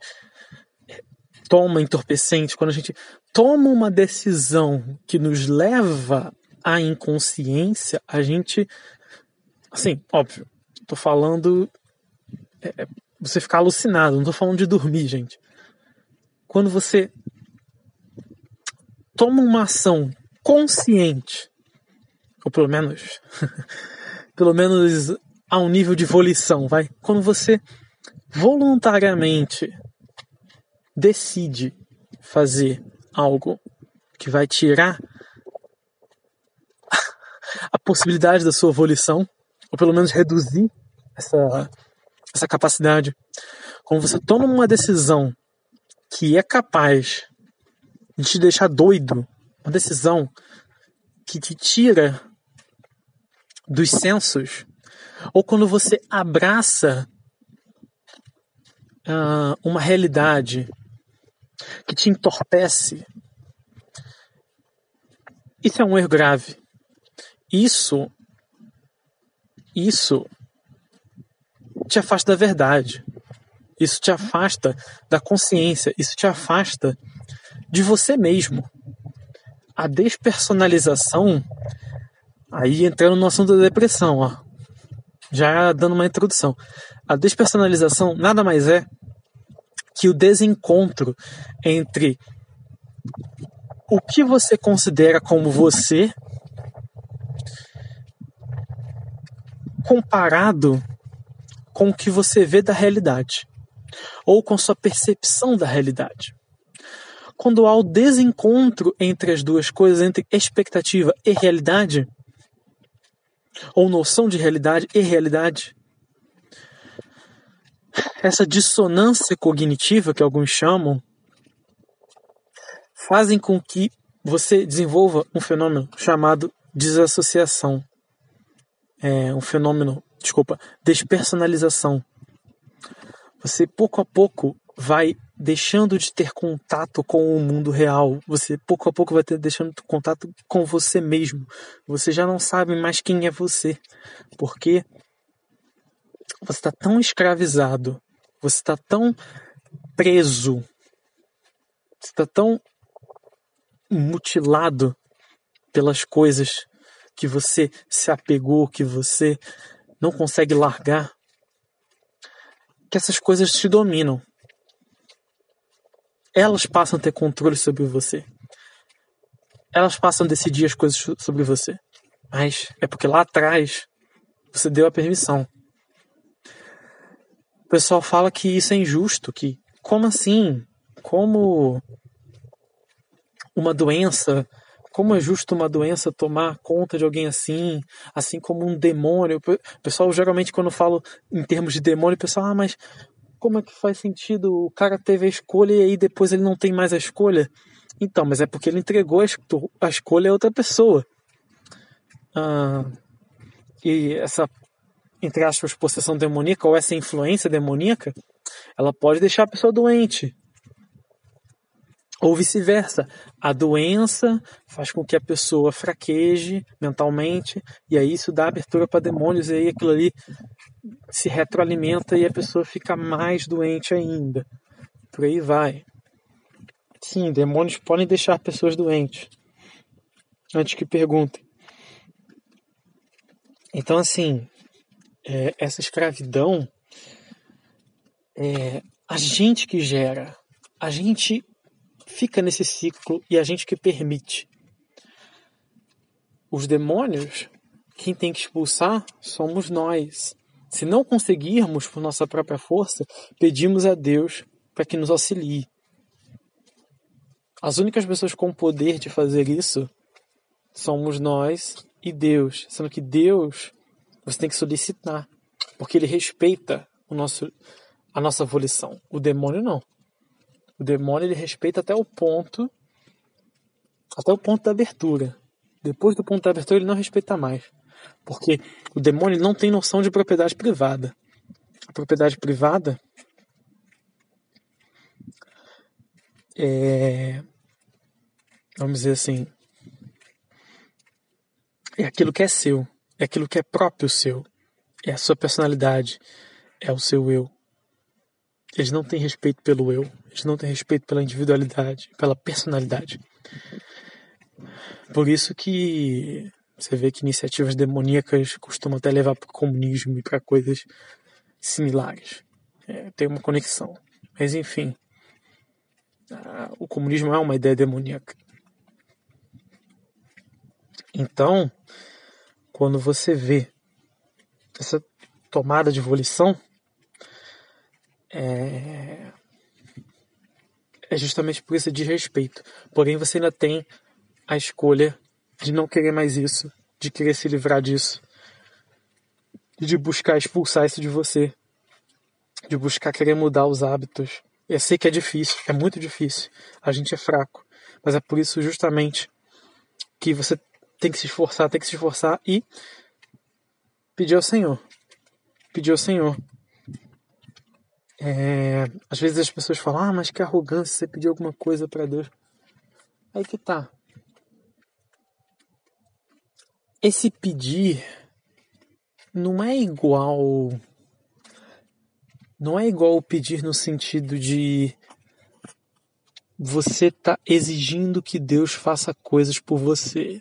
toma entorpecente, quando a gente toma uma decisão que nos leva à inconsciência, a gente. Assim, óbvio, tô falando. É, é você ficar alucinado, não tô falando de dormir, gente. Quando você toma uma ação consciente, ou pelo menos, pelo menos a um nível de volição, vai? Quando você voluntariamente decide fazer algo que vai tirar a possibilidade da sua volição, ou pelo menos reduzir essa, essa capacidade, quando você toma uma decisão que é capaz de te deixar doido, uma decisão que te tira dos sensos, ou quando você abraça uh, uma realidade que te entorpece, isso é um erro grave. Isso, isso te afasta da verdade. Isso te afasta da consciência. Isso te afasta de você mesmo. A despersonalização, aí entrando no assunto da depressão, ó, já dando uma introdução. A despersonalização nada mais é que o desencontro entre o que você considera como você comparado com o que você vê da realidade ou com sua percepção da realidade. Quando há o desencontro entre as duas coisas, entre expectativa e realidade, ou noção de realidade e realidade, essa dissonância cognitiva que alguns chamam fazem com que você desenvolva um fenômeno chamado desassociação. É um fenômeno, desculpa, despersonalização. Você pouco a pouco vai deixando de ter contato com o mundo real. Você pouco a pouco vai ter deixando contato com você mesmo. Você já não sabe mais quem é você, porque você está tão escravizado, você está tão preso, você está tão mutilado pelas coisas que você se apegou, que você não consegue largar, que essas coisas te dominam. Elas passam a ter controle sobre você. Elas passam a decidir as coisas sobre você. Mas é porque lá atrás você deu a permissão pessoal fala que isso é injusto, que como assim? Como uma doença, como é justo uma doença tomar conta de alguém assim, assim como um demônio? O pessoal geralmente quando falo em termos de demônio, o pessoal, ah, mas como é que faz sentido? O cara teve a escolha e aí depois ele não tem mais a escolha? Então, mas é porque ele entregou a escolha a outra pessoa. Ah, e essa entre aspas, possessão demoníaca ou essa influência demoníaca, ela pode deixar a pessoa doente. Ou vice-versa. A doença faz com que a pessoa fraqueje mentalmente, e aí isso dá abertura para demônios, e aí aquilo ali se retroalimenta e a pessoa fica mais doente ainda. Por aí vai. Sim, demônios podem deixar pessoas doentes. Antes que perguntem. Então, assim, é, essa escravidão é a gente que gera, a gente fica nesse ciclo e a gente que permite. Os demônios, quem tem que expulsar somos nós. Se não conseguirmos por nossa própria força, pedimos a Deus para que nos auxilie. As únicas pessoas com poder de fazer isso somos nós e Deus, sendo que Deus você tem que solicitar, porque ele respeita o nosso, a nossa volição. O demônio não. O demônio ele respeita até o ponto até o ponto da abertura. Depois do ponto da abertura ele não respeita mais. Porque o demônio não tem noção de propriedade privada. A propriedade privada é vamos dizer assim, é aquilo que é seu, é aquilo que é próprio seu, é a sua personalidade, é o seu eu. Eles não têm respeito pelo eu, eles não têm respeito pela individualidade, pela personalidade. Por isso que você vê que iniciativas demoníacas costumam até levar para o comunismo e para coisas similares. É, tem uma conexão. Mas enfim, o comunismo é uma ideia demoníaca. Então, quando você vê essa tomada de volição, é, é justamente por esse desrespeito. Porém, você ainda tem a escolha de não querer mais isso, de querer se livrar disso, de buscar expulsar isso de você, de buscar querer mudar os hábitos. Eu sei que é difícil, é muito difícil. A gente é fraco, mas é por isso justamente que você tem que se esforçar, tem que se esforçar e pedir ao Senhor. Pedir ao Senhor. É, às vezes as pessoas falam, ah, mas que arrogância você pedir alguma coisa para Deus. Aí que tá. Esse pedir não é igual. Não é igual o pedir no sentido de você tá exigindo que Deus faça coisas por você.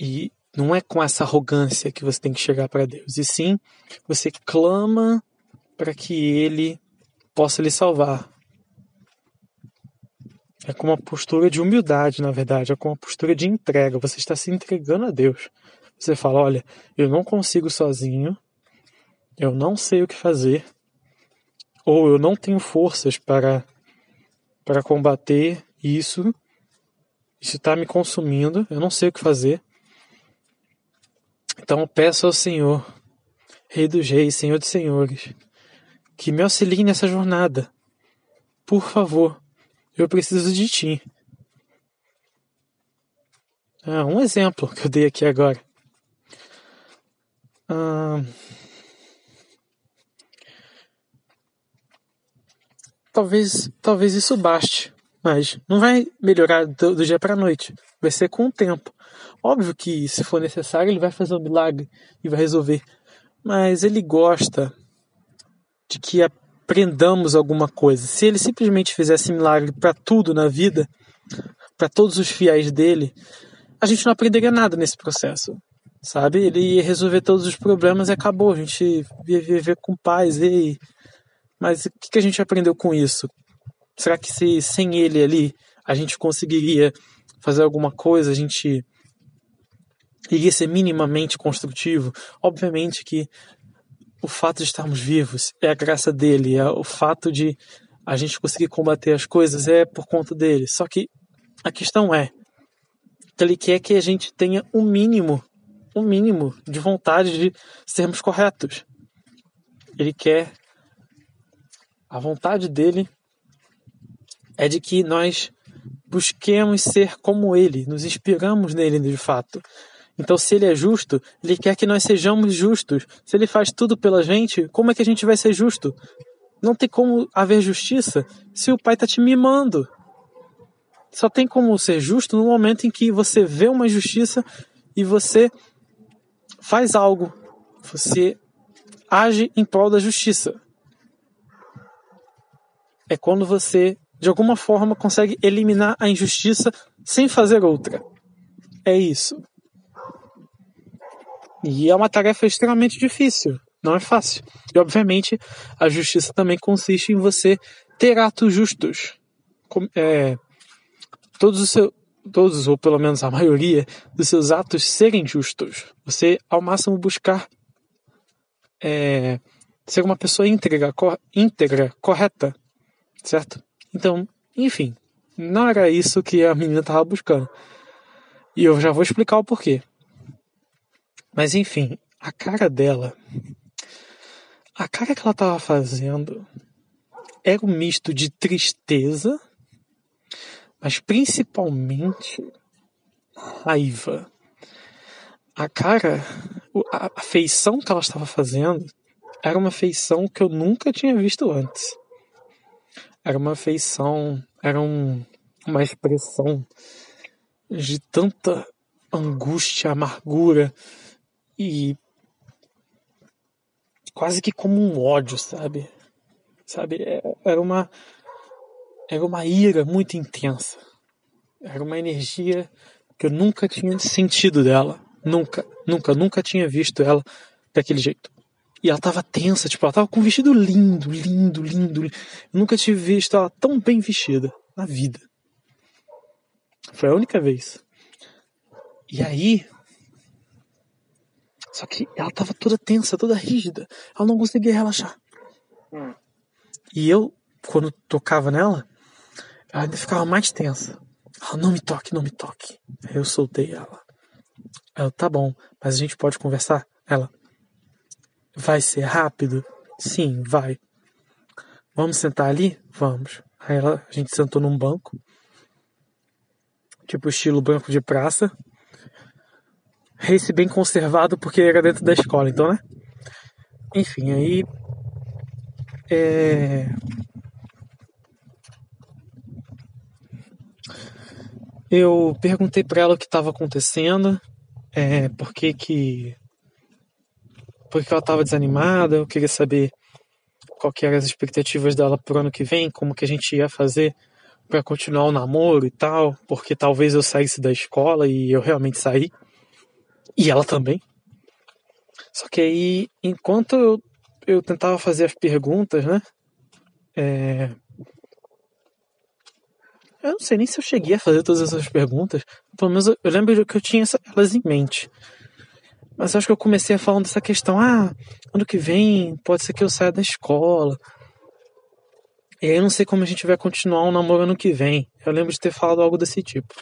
E não é com essa arrogância que você tem que chegar para Deus, e sim você clama para que Ele possa lhe salvar. É com uma postura de humildade, na verdade, é com uma postura de entrega. Você está se entregando a Deus. Você fala: Olha, eu não consigo sozinho, eu não sei o que fazer, ou eu não tenho forças para, para combater isso, isso está me consumindo, eu não sei o que fazer. Então peço ao Senhor, Rei dos Reis, Senhor dos Senhores, que me auxilie nessa jornada. Por favor, eu preciso de ti. Ah, um exemplo que eu dei aqui agora. Ah, talvez, talvez isso baste, mas não vai melhorar do, do dia para a noite. Vai ser com o tempo. Óbvio que, se for necessário, ele vai fazer um milagre e vai resolver. Mas ele gosta de que aprendamos alguma coisa. Se ele simplesmente fizesse milagre para tudo na vida, para todos os fiéis dele, a gente não aprenderia nada nesse processo. Sabe? Ele ia resolver todos os problemas e acabou. A gente ia viver com paz. E... Mas o que a gente aprendeu com isso? Será que se sem ele ali a gente conseguiria fazer alguma coisa, a gente iria ser minimamente construtivo. Obviamente que o fato de estarmos vivos é a graça dele, é o fato de a gente conseguir combater as coisas é por conta dele. Só que a questão é que ele quer que a gente tenha um mínimo, um mínimo de vontade de sermos corretos. Ele quer a vontade dele é de que nós busquemos ser como ele, nos inspiramos nele de fato. Então, se ele é justo, ele quer que nós sejamos justos. Se ele faz tudo pela gente, como é que a gente vai ser justo? Não tem como haver justiça se o pai está te mimando. Só tem como ser justo no momento em que você vê uma injustiça e você faz algo. Você age em prol da justiça. É quando você de alguma forma consegue eliminar a injustiça sem fazer outra. É isso. E é uma tarefa extremamente difícil, não é fácil. E obviamente a justiça também consiste em você ter atos justos. É, todos os seus, todos ou pelo menos a maioria dos seus atos serem justos. Você ao máximo buscar é, ser uma pessoa íntegra, cor, íntegra, correta, certo? Então, enfim, não era isso que a menina estava buscando. E eu já vou explicar o porquê. Mas enfim, a cara dela, a cara que ela estava fazendo era um misto de tristeza, mas principalmente raiva. A cara, a feição que ela estava fazendo era uma feição que eu nunca tinha visto antes era uma feição, era um, uma expressão de tanta angústia, amargura e quase que como um ódio, sabe? Sabe? É, era uma era uma ira muito intensa. Era uma energia que eu nunca tinha sentido dela. Nunca, nunca, nunca tinha visto ela daquele jeito. E ela tava tensa, tipo, ela tava com um vestido lindo, lindo, lindo. Eu nunca tinha visto ela tão bem vestida na vida. Foi a única vez. E aí. Só que ela tava toda tensa, toda rígida. Ela não conseguia relaxar. Hum. E eu, quando tocava nela, ela ainda ficava mais tensa. Ela, não me toque, não me toque. Aí eu soltei ela. Ela, tá bom, mas a gente pode conversar? Ela, vai ser rápido? Sim, vai. Vamos sentar ali? Vamos. Aí ela, a gente sentou num banco, tipo estilo banco de praça. Esse bem conservado porque era dentro da escola, então, né? Enfim, aí. É, Eu perguntei para ela o que estava acontecendo, é, por que que, por que ela estava desanimada, eu queria saber qual que eram as expectativas dela pro ano que vem, como que a gente ia fazer para continuar o namoro e tal, porque talvez eu saísse da escola e eu realmente saí, e ela também. Só que aí, enquanto eu, eu tentava fazer as perguntas, né, é, eu não sei nem se eu cheguei a fazer todas essas perguntas. Pelo menos eu, lembro que eu tinha elas em mente. Mas acho que eu comecei a falar dessa questão. Ah, ano que vem pode ser que eu saia da escola. E aí eu não sei como a gente vai continuar um namoro ano que vem. Eu lembro de ter falado algo desse tipo.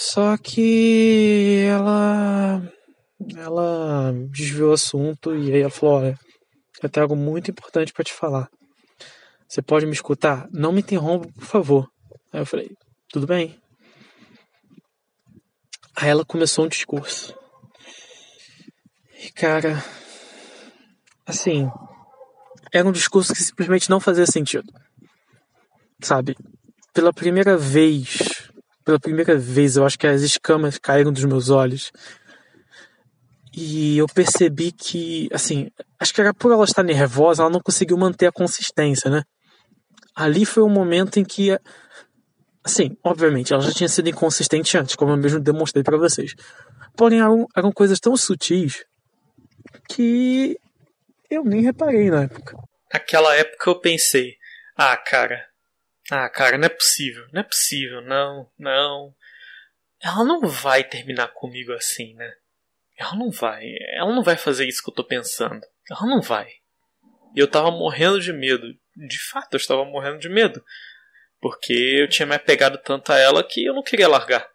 Só que ela. Ela desviou o assunto e aí ela falou: Olha, eu tenho algo muito importante para te falar. Você pode me escutar? Não me interrompa, por favor. Aí eu falei, tudo bem. Aí ela começou um discurso. E cara, assim, era um discurso que simplesmente não fazia sentido. Sabe? Pela primeira vez, pela primeira vez, eu acho que as escamas caíram dos meus olhos. E eu percebi que, assim, acho que era por ela estar nervosa, ela não conseguiu manter a consistência, né? ali foi o momento em que, assim, obviamente, ela já tinha sido inconsistente antes, como eu mesmo demonstrei para vocês. Porém, eram, eram coisas tão sutis que eu nem reparei na época. Naquela época eu pensei, ah, cara, ah, cara, não é possível, não é possível, não, não. Ela não vai terminar comigo assim, né? Ela não vai, ela não vai fazer isso que eu tô pensando. Ela não vai. E eu tava morrendo de medo de fato eu estava morrendo de medo. Porque eu tinha me apegado tanto a ela que eu não queria largar.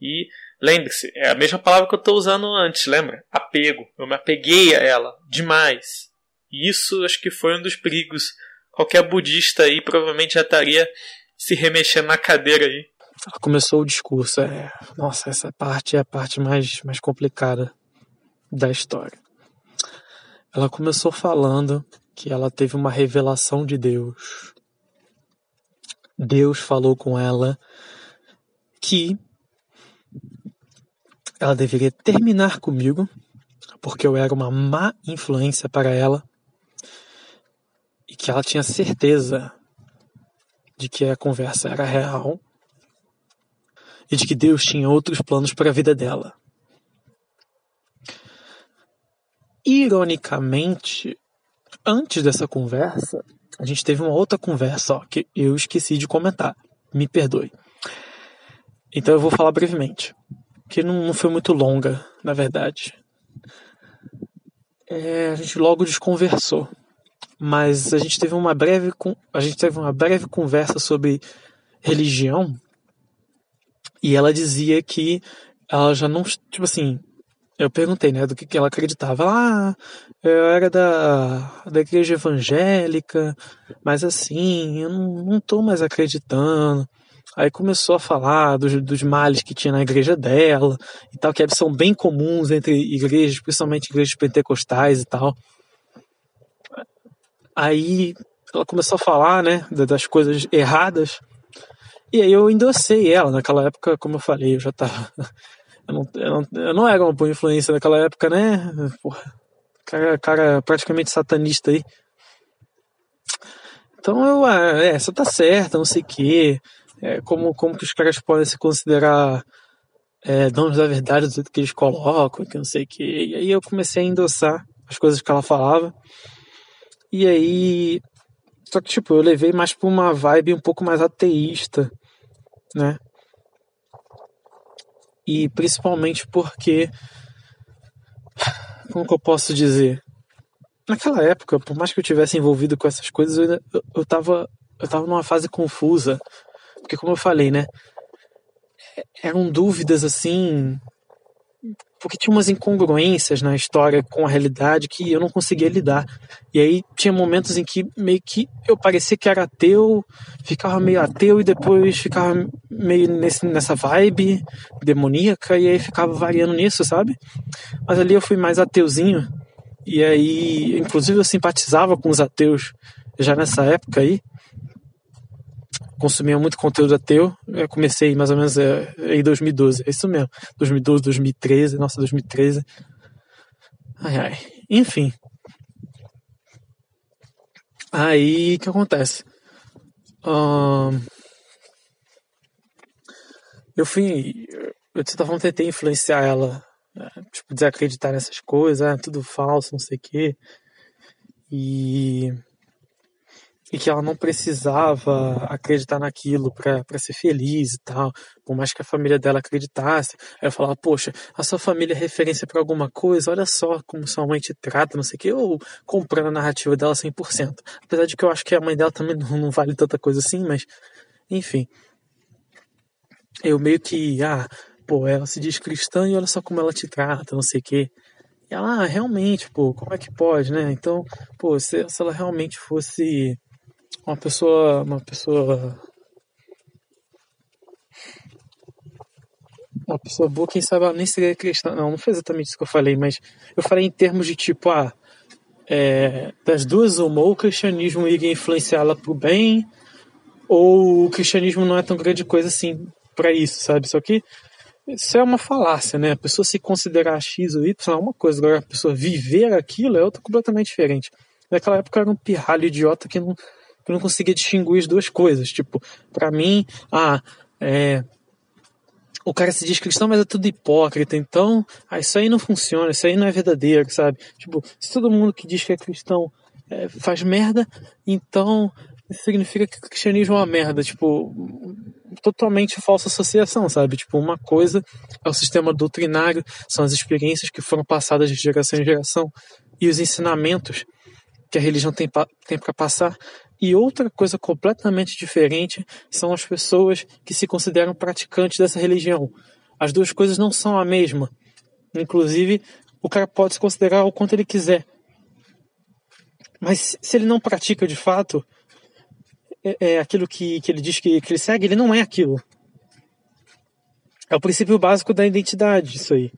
E lembre-se, é a mesma palavra que eu estou usando antes, lembra? Apego. Eu me apeguei a ela demais. E isso acho que foi um dos perigos. Qualquer budista aí provavelmente já estaria se remexendo na cadeira aí. Começou o discurso. É... Nossa, essa parte é a parte mais, mais complicada da história. Ela começou falando que ela teve uma revelação de Deus. Deus falou com ela que ela deveria terminar comigo, porque eu era uma má influência para ela, e que ela tinha certeza de que a conversa era real e de que Deus tinha outros planos para a vida dela. Ironicamente, antes dessa conversa, a gente teve uma outra conversa ó, que eu esqueci de comentar. Me perdoe. Então eu vou falar brevemente, que não, não foi muito longa, na verdade. É, a gente logo desconversou, mas a gente teve uma breve a gente teve uma breve conversa sobre religião e ela dizia que ela já não tipo assim eu perguntei, né, do que, que ela acreditava. ah, eu era da, da igreja evangélica, mas assim, eu não, não tô mais acreditando. Aí começou a falar dos, dos males que tinha na igreja dela e tal, que são bem comuns entre igrejas, principalmente igrejas pentecostais e tal. Aí ela começou a falar, né, das coisas erradas. E aí eu endossei ela. Naquela época, como eu falei, eu já tava. Eu não, eu não, eu não era uma boa influência naquela época, né? Porra, cara, cara praticamente satanista aí. Então eu, ah, é, tá certa, não sei o quê. É, como, como que os caras podem se considerar é, donos da verdade do jeito que eles colocam, que não sei o quê. E aí eu comecei a endossar as coisas que ela falava. E aí. Só que, tipo, eu levei mais pra uma vibe um pouco mais ateísta, né? E principalmente porque. Como que eu posso dizer? Naquela época, por mais que eu tivesse envolvido com essas coisas, eu, eu, eu, tava, eu tava numa fase confusa. Porque, como eu falei, né? Eram dúvidas assim porque tinha umas incongruências na história com a realidade que eu não conseguia lidar. E aí tinha momentos em que meio que eu parecia que era ateu, ficava meio ateu e depois ficava meio nesse, nessa vibe demoníaca e aí ficava variando nisso, sabe? Mas ali eu fui mais ateuzinho e aí, inclusive eu simpatizava com os ateus já nessa época aí consumia muito conteúdo ateu. Eu comecei mais ou menos é, em 2012. É isso mesmo. 2012, 2013. Nossa, 2013. Ai, ai. Enfim. Aí, o que acontece? Eu fui. Eu, de certa forma, tentei influenciar ela. Né? Tipo, desacreditar nessas coisas. Ah, tudo falso, não sei o quê. E e que ela não precisava acreditar naquilo para ser feliz e tal, por mais que a família dela acreditasse. Aí eu falava, poxa, a sua família é referência para alguma coisa, olha só como sua mãe te trata, não sei o quê, ou comprando a narrativa dela 100%. Apesar de que eu acho que a mãe dela também não, não vale tanta coisa assim, mas enfim. Eu meio que, ah, pô, ela se diz cristã e olha só como ela te trata, não sei o quê. E ela, ah, realmente, pô, como é que pode, né? Então, pô, se, se ela realmente fosse uma pessoa, uma pessoa, uma pessoa boa, quem sabe ela nem seria cristã. Não, não foi exatamente isso que eu falei, mas eu falei em termos de tipo, ah, é, das duas, uma, ou o cristianismo iria influenciá-la pro bem, ou o cristianismo não é tão grande coisa assim para isso, sabe? Só que isso é uma falácia, né? A pessoa se considerar X ou Y é uma coisa, agora a pessoa viver aquilo é outra completamente diferente. Naquela época era um pirralho idiota que não eu não conseguia distinguir as duas coisas. Tipo, para mim, ah, é, o cara se diz cristão, mas é tudo hipócrita. Então, ah, isso aí não funciona, isso aí não é verdadeiro, sabe? Tipo, se todo mundo que diz que é cristão é, faz merda, então isso significa que o cristianismo é uma merda. Tipo, totalmente falsa associação, sabe? Tipo, uma coisa é o sistema doutrinário, são as experiências que foram passadas de geração em geração e os ensinamentos que a religião tem, tem para passar e outra coisa completamente diferente são as pessoas que se consideram praticantes dessa religião. As duas coisas não são a mesma. Inclusive, o cara pode se considerar o quanto ele quiser. Mas se ele não pratica de fato é, é aquilo que, que ele diz que, que ele segue, ele não é aquilo. É o princípio básico da identidade, isso aí.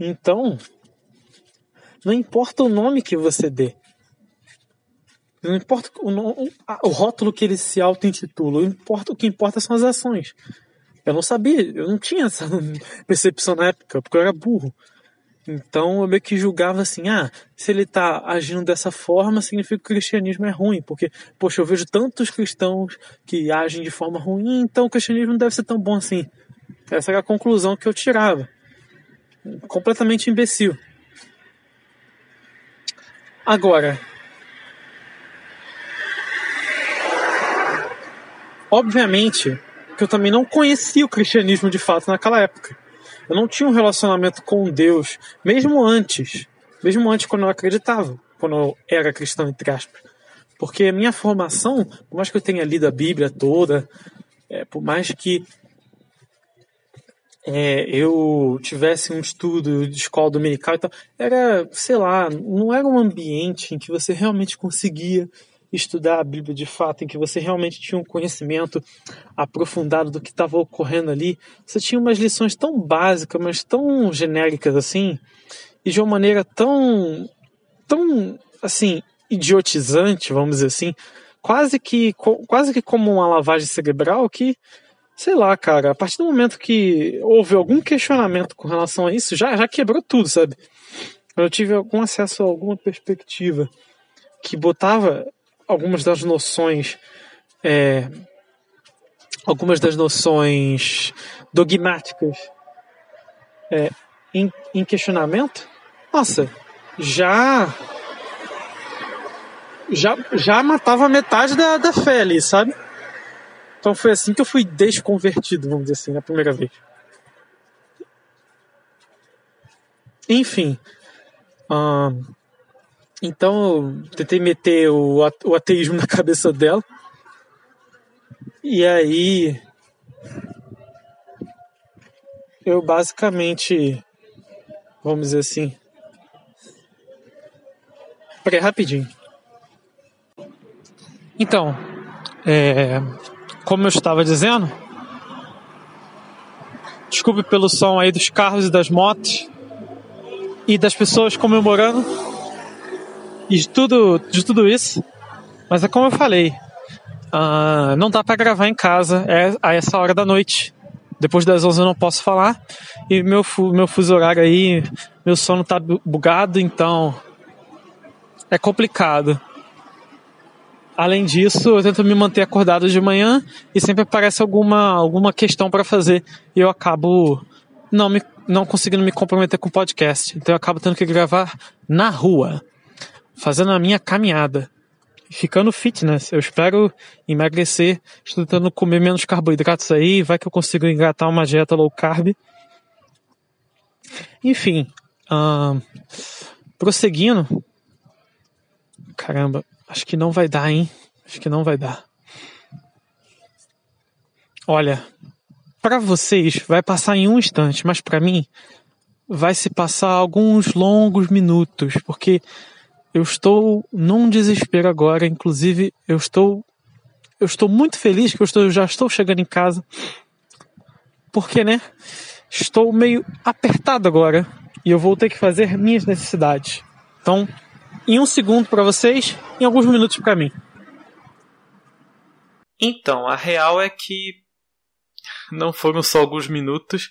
Então, não importa o nome que você dê. Não importa o, o, rótulo que ele se auto-intitula, importa, o que importa são as ações. Eu não sabia, eu não tinha essa percepção na época, porque eu era burro. Então eu meio que julgava assim, ah, se ele está agindo dessa forma, significa que o cristianismo é ruim, porque, poxa, eu vejo tantos cristãos que agem de forma ruim, então o cristianismo não deve ser tão bom assim. Essa era a conclusão que eu tirava. Completamente imbecil. Agora, Obviamente que eu também não conhecia o cristianismo de fato naquela época. Eu não tinha um relacionamento com Deus, mesmo antes, mesmo antes quando eu acreditava, quando eu era cristão, entre aspas. Porque a minha formação, por mais que eu tenha lido a Bíblia toda, é, por mais que é, eu tivesse um estudo de escola dominical e tal, era, sei lá, não era um ambiente em que você realmente conseguia estudar a Bíblia de fato, em que você realmente tinha um conhecimento aprofundado do que estava ocorrendo ali, você tinha umas lições tão básicas, mas tão genéricas assim, e de uma maneira tão, tão, assim, idiotizante, vamos dizer assim, quase que, quase que como uma lavagem cerebral que, sei lá, cara, a partir do momento que houve algum questionamento com relação a isso, já, já quebrou tudo, sabe? Eu tive algum acesso a alguma perspectiva que botava algumas das noções é, algumas das noções dogmáticas é, em, em questionamento, nossa, já já, já matava metade da, da fé ali, sabe? Então foi assim que eu fui desconvertido, vamos dizer assim, na primeira vez. Enfim. Hum, então eu tentei meter o, o ateísmo na cabeça dela. E aí. Eu basicamente. Vamos dizer assim. Peraí, rapidinho. Então, é, como eu estava dizendo, desculpe pelo som aí dos carros e das motos e das pessoas comemorando e de tudo, de tudo isso. Mas é como eu falei, uh, não dá para gravar em casa é a essa hora da noite. Depois das 11 eu não posso falar e meu meu fuso horário aí, meu sono tá bugado, então é complicado. Além disso, eu tento me manter acordado de manhã e sempre aparece alguma, alguma questão para fazer e eu acabo não, me, não conseguindo me comprometer com o podcast. Então eu acabo tendo que gravar na rua, fazendo a minha caminhada, ficando fitness. Eu espero emagrecer, estou tentando comer menos carboidratos aí, vai que eu consigo engatar uma dieta low carb. Enfim, uh, prosseguindo. Caramba, Acho que não vai dar, hein? Acho que não vai dar. Olha, para vocês vai passar em um instante, mas para mim vai se passar alguns longos minutos, porque eu estou num desespero agora, inclusive eu estou eu estou muito feliz que eu estou, já estou chegando em casa. Porque, né? Estou meio apertado agora e eu vou ter que fazer minhas necessidades. Então, em um segundo para vocês, em alguns minutos para mim. Então, a real é que não foram só alguns minutos.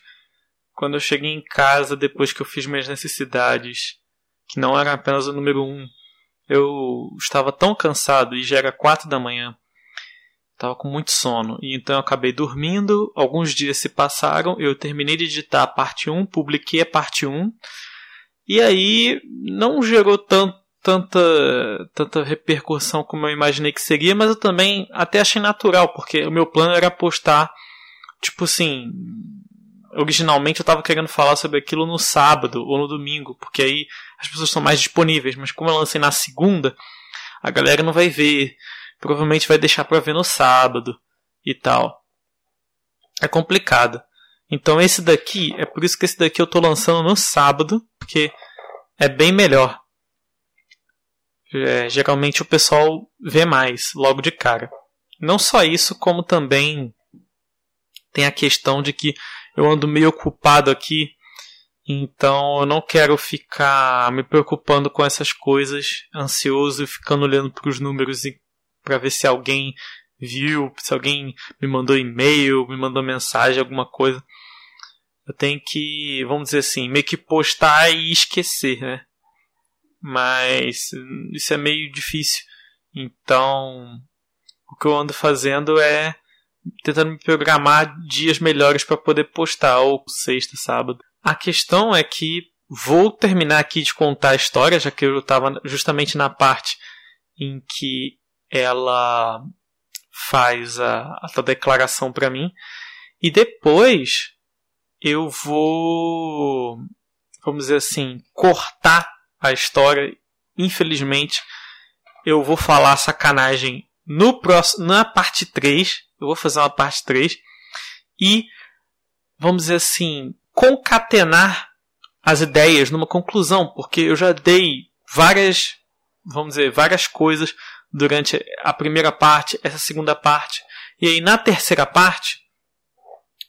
Quando eu cheguei em casa, depois que eu fiz minhas necessidades, que não era apenas o número um, eu estava tão cansado e já era quatro da manhã. Estava com muito sono. E então eu acabei dormindo. Alguns dias se passaram. Eu terminei de editar a parte 1, publiquei a parte 1. E aí não gerou tanto tanta, tanta repercussão como eu imaginei que seria, mas eu também até achei natural, porque o meu plano era postar, tipo assim, originalmente eu estava querendo falar sobre aquilo no sábado ou no domingo, porque aí as pessoas são mais disponíveis, mas como eu lancei na segunda, a galera não vai ver, provavelmente vai deixar para ver no sábado e tal. É complicado. Então esse daqui, é por isso que esse daqui eu estou lançando no sábado, porque é bem melhor é, geralmente o pessoal vê mais logo de cara. Não só isso, como também tem a questão de que eu ando meio ocupado aqui, então eu não quero ficar me preocupando com essas coisas, ansioso e ficando olhando para os números para ver se alguém viu, se alguém me mandou e-mail, me mandou mensagem, alguma coisa. Eu tenho que, vamos dizer assim, meio que postar e esquecer, né? Mas isso é meio difícil. Então, o que eu ando fazendo é tentando me programar dias melhores para poder postar, ou sexta, sábado. A questão é que vou terminar aqui de contar a história, já que eu estava justamente na parte em que ela faz a, a declaração para mim. E depois eu vou, vamos dizer assim, cortar a história. Infelizmente, eu vou falar sacanagem no próximo, na parte 3. Eu vou fazer uma parte 3. E, vamos dizer assim, concatenar as ideias numa conclusão, porque eu já dei várias, vamos dizer, várias coisas durante a primeira parte, essa segunda parte. E aí na terceira parte,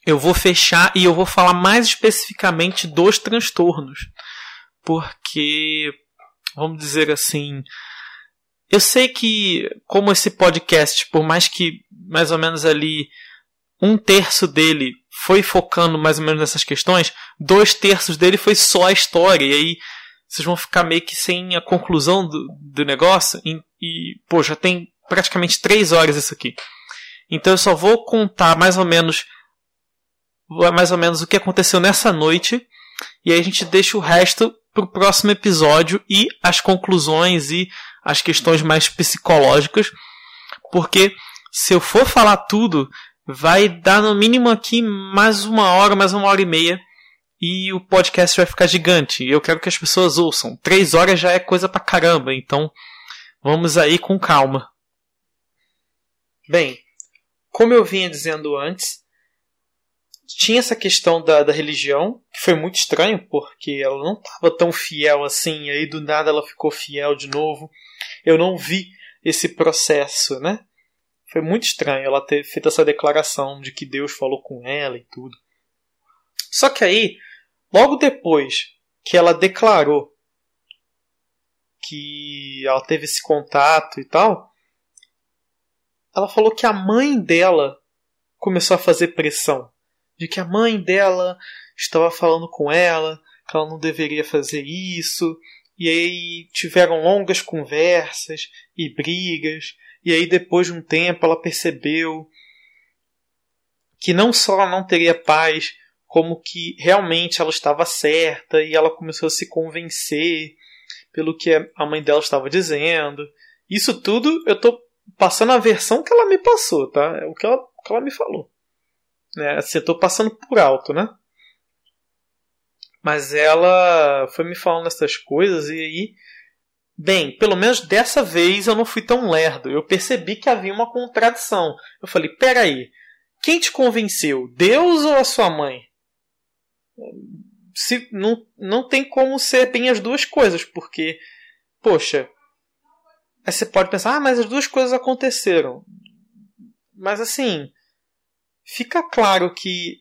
eu vou fechar e eu vou falar mais especificamente dos transtornos porque, vamos dizer assim, eu sei que, como esse podcast, por mais que mais ou menos ali um terço dele foi focando mais ou menos nessas questões, dois terços dele foi só a história, e aí vocês vão ficar meio que sem a conclusão do, do negócio, e, e, pô, já tem praticamente três horas isso aqui. Então eu só vou contar mais ou menos mais ou menos o que aconteceu nessa noite. E aí a gente deixa o resto para o próximo episódio e as conclusões e as questões mais psicológicas, porque se eu for falar tudo, vai dar no mínimo aqui mais uma hora, mais uma hora e meia. E o podcast vai ficar gigante. Eu quero que as pessoas ouçam. Três horas já é coisa pra caramba. Então vamos aí com calma. Bem, como eu vinha dizendo antes, tinha essa questão da, da religião, que foi muito estranho, porque ela não estava tão fiel assim, aí do nada ela ficou fiel de novo. Eu não vi esse processo, né? Foi muito estranho ela ter feito essa declaração de que Deus falou com ela e tudo. Só que aí, logo depois que ela declarou que ela teve esse contato e tal, ela falou que a mãe dela começou a fazer pressão. De que a mãe dela estava falando com ela, que ela não deveria fazer isso. E aí tiveram longas conversas e brigas. E aí depois de um tempo ela percebeu que não só ela não teria paz, como que realmente ela estava certa e ela começou a se convencer pelo que a mãe dela estava dizendo. Isso tudo eu estou passando a versão que ela me passou, tá? É o que ela, o que ela me falou. Né? Assim, eu tô passando por alto, né? Mas ela foi me falando essas coisas e aí. Bem, pelo menos dessa vez eu não fui tão lerdo. Eu percebi que havia uma contradição. Eu falei: peraí, quem te convenceu? Deus ou a sua mãe? Se, não, não tem como ser bem as duas coisas, porque, poxa, Aí você pode pensar, ah, mas as duas coisas aconteceram. Mas assim, fica claro que,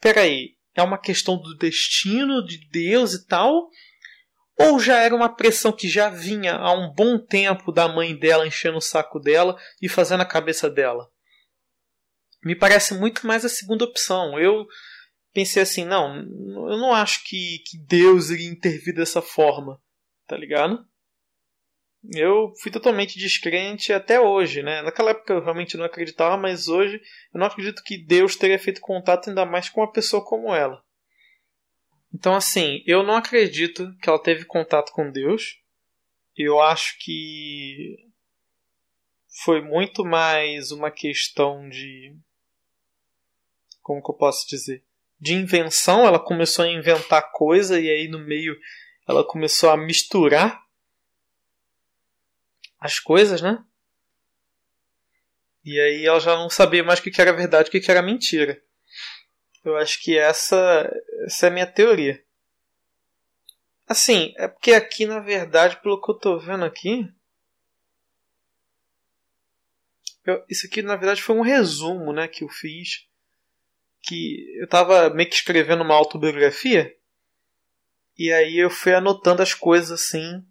peraí, é uma questão do destino de Deus e tal? Ou já era uma pressão que já vinha há um bom tempo da mãe dela enchendo o saco dela e fazendo a cabeça dela? Me parece muito mais a segunda opção. Eu pensei assim, não, eu não acho que, que Deus iria intervir dessa forma, tá ligado? Eu fui totalmente descrente até hoje, né? Naquela época eu realmente não acreditava, mas hoje eu não acredito que Deus teria feito contato ainda mais com uma pessoa como ela. Então, assim, eu não acredito que ela teve contato com Deus. Eu acho que foi muito mais uma questão de. Como que eu posso dizer? De invenção. Ela começou a inventar coisa e aí no meio ela começou a misturar as coisas, né? E aí ela já não sabia mais o que era verdade e o que era mentira. Eu acho que essa, essa é a minha teoria. Assim, é porque aqui, na verdade, pelo que eu tô vendo aqui. Eu, isso aqui, na verdade, foi um resumo né, que eu fiz. Que eu tava meio que escrevendo uma autobiografia. E aí eu fui anotando as coisas assim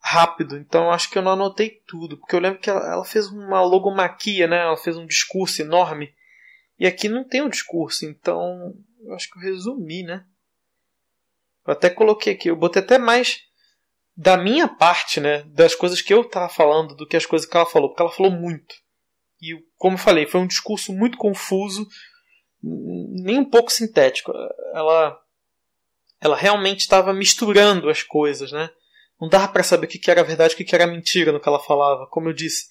rápido, então acho que eu não anotei tudo, porque eu lembro que ela, ela fez uma logomaquia, né? Ela fez um discurso enorme. E aqui não tem um discurso, então eu acho que eu resumi, né? Eu até coloquei aqui, eu botei até mais da minha parte, né? Das coisas que eu tava falando do que as coisas que ela falou, porque ela falou muito. E como eu falei, foi um discurso muito confuso, nem um pouco sintético. Ela ela realmente estava misturando as coisas, né? Não dava para saber o que era verdade o que era mentira no que ela falava. Como eu disse,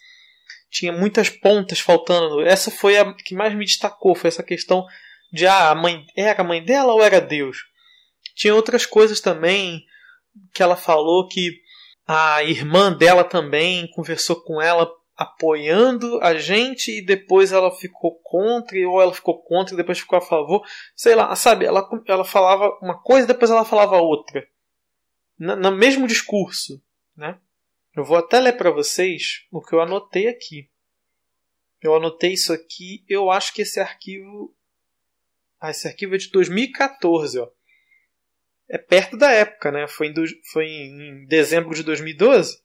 tinha muitas pontas faltando. Essa foi a que mais me destacou, foi essa questão de ah, a mãe era a mãe dela ou era Deus. Tinha outras coisas também que ela falou que a irmã dela também conversou com ela apoiando a gente e depois ela ficou contra ou ela ficou contra e depois ficou a favor. Sei lá, sabe? Ela, ela falava uma coisa e depois ela falava outra no mesmo discurso, né? Eu vou até ler para vocês o que eu anotei aqui. Eu anotei isso aqui, eu acho que esse arquivo ah, esse arquivo é de 2014, ó. É perto da época, né? Foi em, do... foi em dezembro de 2012.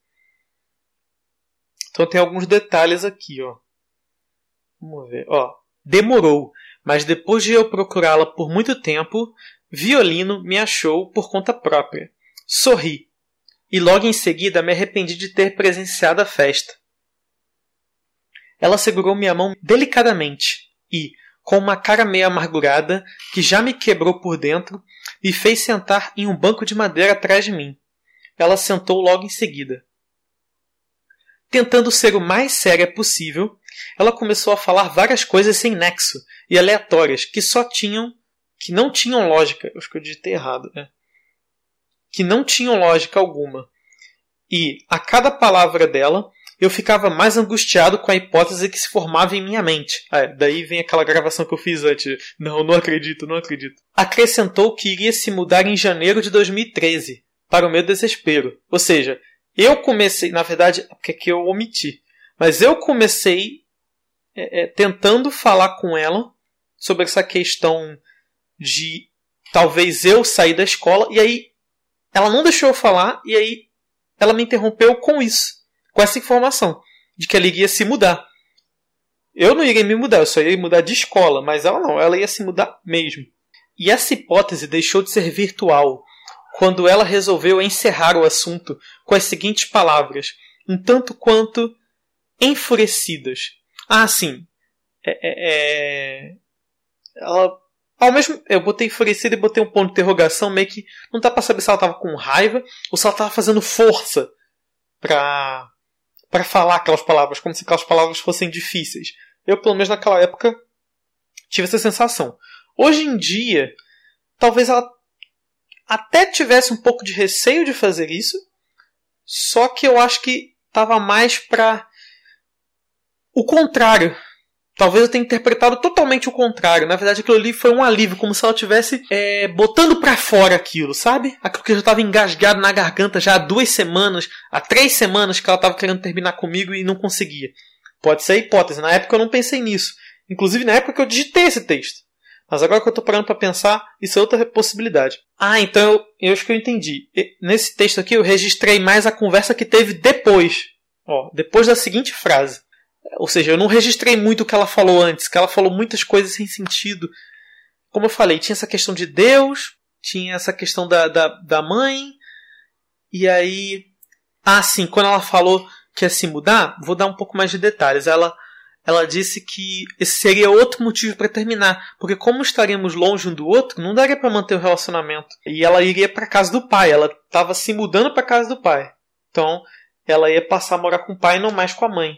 Então tem alguns detalhes aqui, ó. Vamos ver, ó. Demorou, mas depois de eu procurá-la por muito tempo, Violino me achou por conta própria. Sorri. E logo em seguida me arrependi de ter presenciado a festa. Ela segurou minha mão delicadamente e, com uma cara meio amargurada, que já me quebrou por dentro, me fez sentar em um banco de madeira atrás de mim. Ela sentou logo em seguida. Tentando ser o mais séria possível, ela começou a falar várias coisas sem nexo e aleatórias que só tinham. que não tinham lógica. Eu acho que eu digitei errado, né? Que não tinham lógica alguma. E, a cada palavra dela, eu ficava mais angustiado com a hipótese que se formava em minha mente. Ah, é, daí vem aquela gravação que eu fiz antes. Não, não acredito, não acredito. Acrescentou que iria se mudar em janeiro de 2013, para o meu desespero. Ou seja, eu comecei, na verdade, porque é que eu omiti, mas eu comecei é, é, tentando falar com ela sobre essa questão de talvez eu sair da escola, e aí ela não deixou eu falar, e aí ela me interrompeu com isso com essa informação de que ela iria se mudar. Eu não iria me mudar, eu só iria mudar de escola, mas ela não, ela ia se mudar mesmo. E essa hipótese deixou de ser virtual quando ela resolveu encerrar o assunto com as seguintes palavras, um tanto quanto enfurecidas. Ah, sim. É, é, é... Ela, ao mesmo, eu botei enfurecida e botei um ponto de interrogação, meio que não dá para saber se ela estava com raiva ou se ela estava fazendo força para para falar aquelas palavras, como se aquelas palavras fossem difíceis. Eu, pelo menos naquela época, tive essa sensação. Hoje em dia, talvez ela até tivesse um pouco de receio de fazer isso, só que eu acho que estava mais para o contrário Talvez eu tenha interpretado totalmente o contrário. Na verdade, aquilo ali foi um alívio, como se ela tivesse é, botando para fora aquilo, sabe? Aquilo que já estava engasgado na garganta já há duas semanas, há três semanas que ela estava querendo terminar comigo e não conseguia. Pode ser a hipótese. Na época eu não pensei nisso. Inclusive na época que eu digitei esse texto. Mas agora que eu estou parando para pensar, isso é outra possibilidade. Ah, então eu, eu acho que eu entendi. Nesse texto aqui eu registrei mais a conversa que teve depois. Ó, depois da seguinte frase. Ou seja, eu não registrei muito o que ela falou antes, que ela falou muitas coisas sem sentido. Como eu falei, tinha essa questão de Deus, tinha essa questão da, da, da mãe, e aí. Ah, sim, quando ela falou que ia se mudar, vou dar um pouco mais de detalhes. Ela, ela disse que esse seria outro motivo para terminar, porque como estaríamos longe um do outro, não daria para manter o relacionamento. E ela iria para casa do pai, ela estava se mudando para casa do pai. Então, ela ia passar a morar com o pai e não mais com a mãe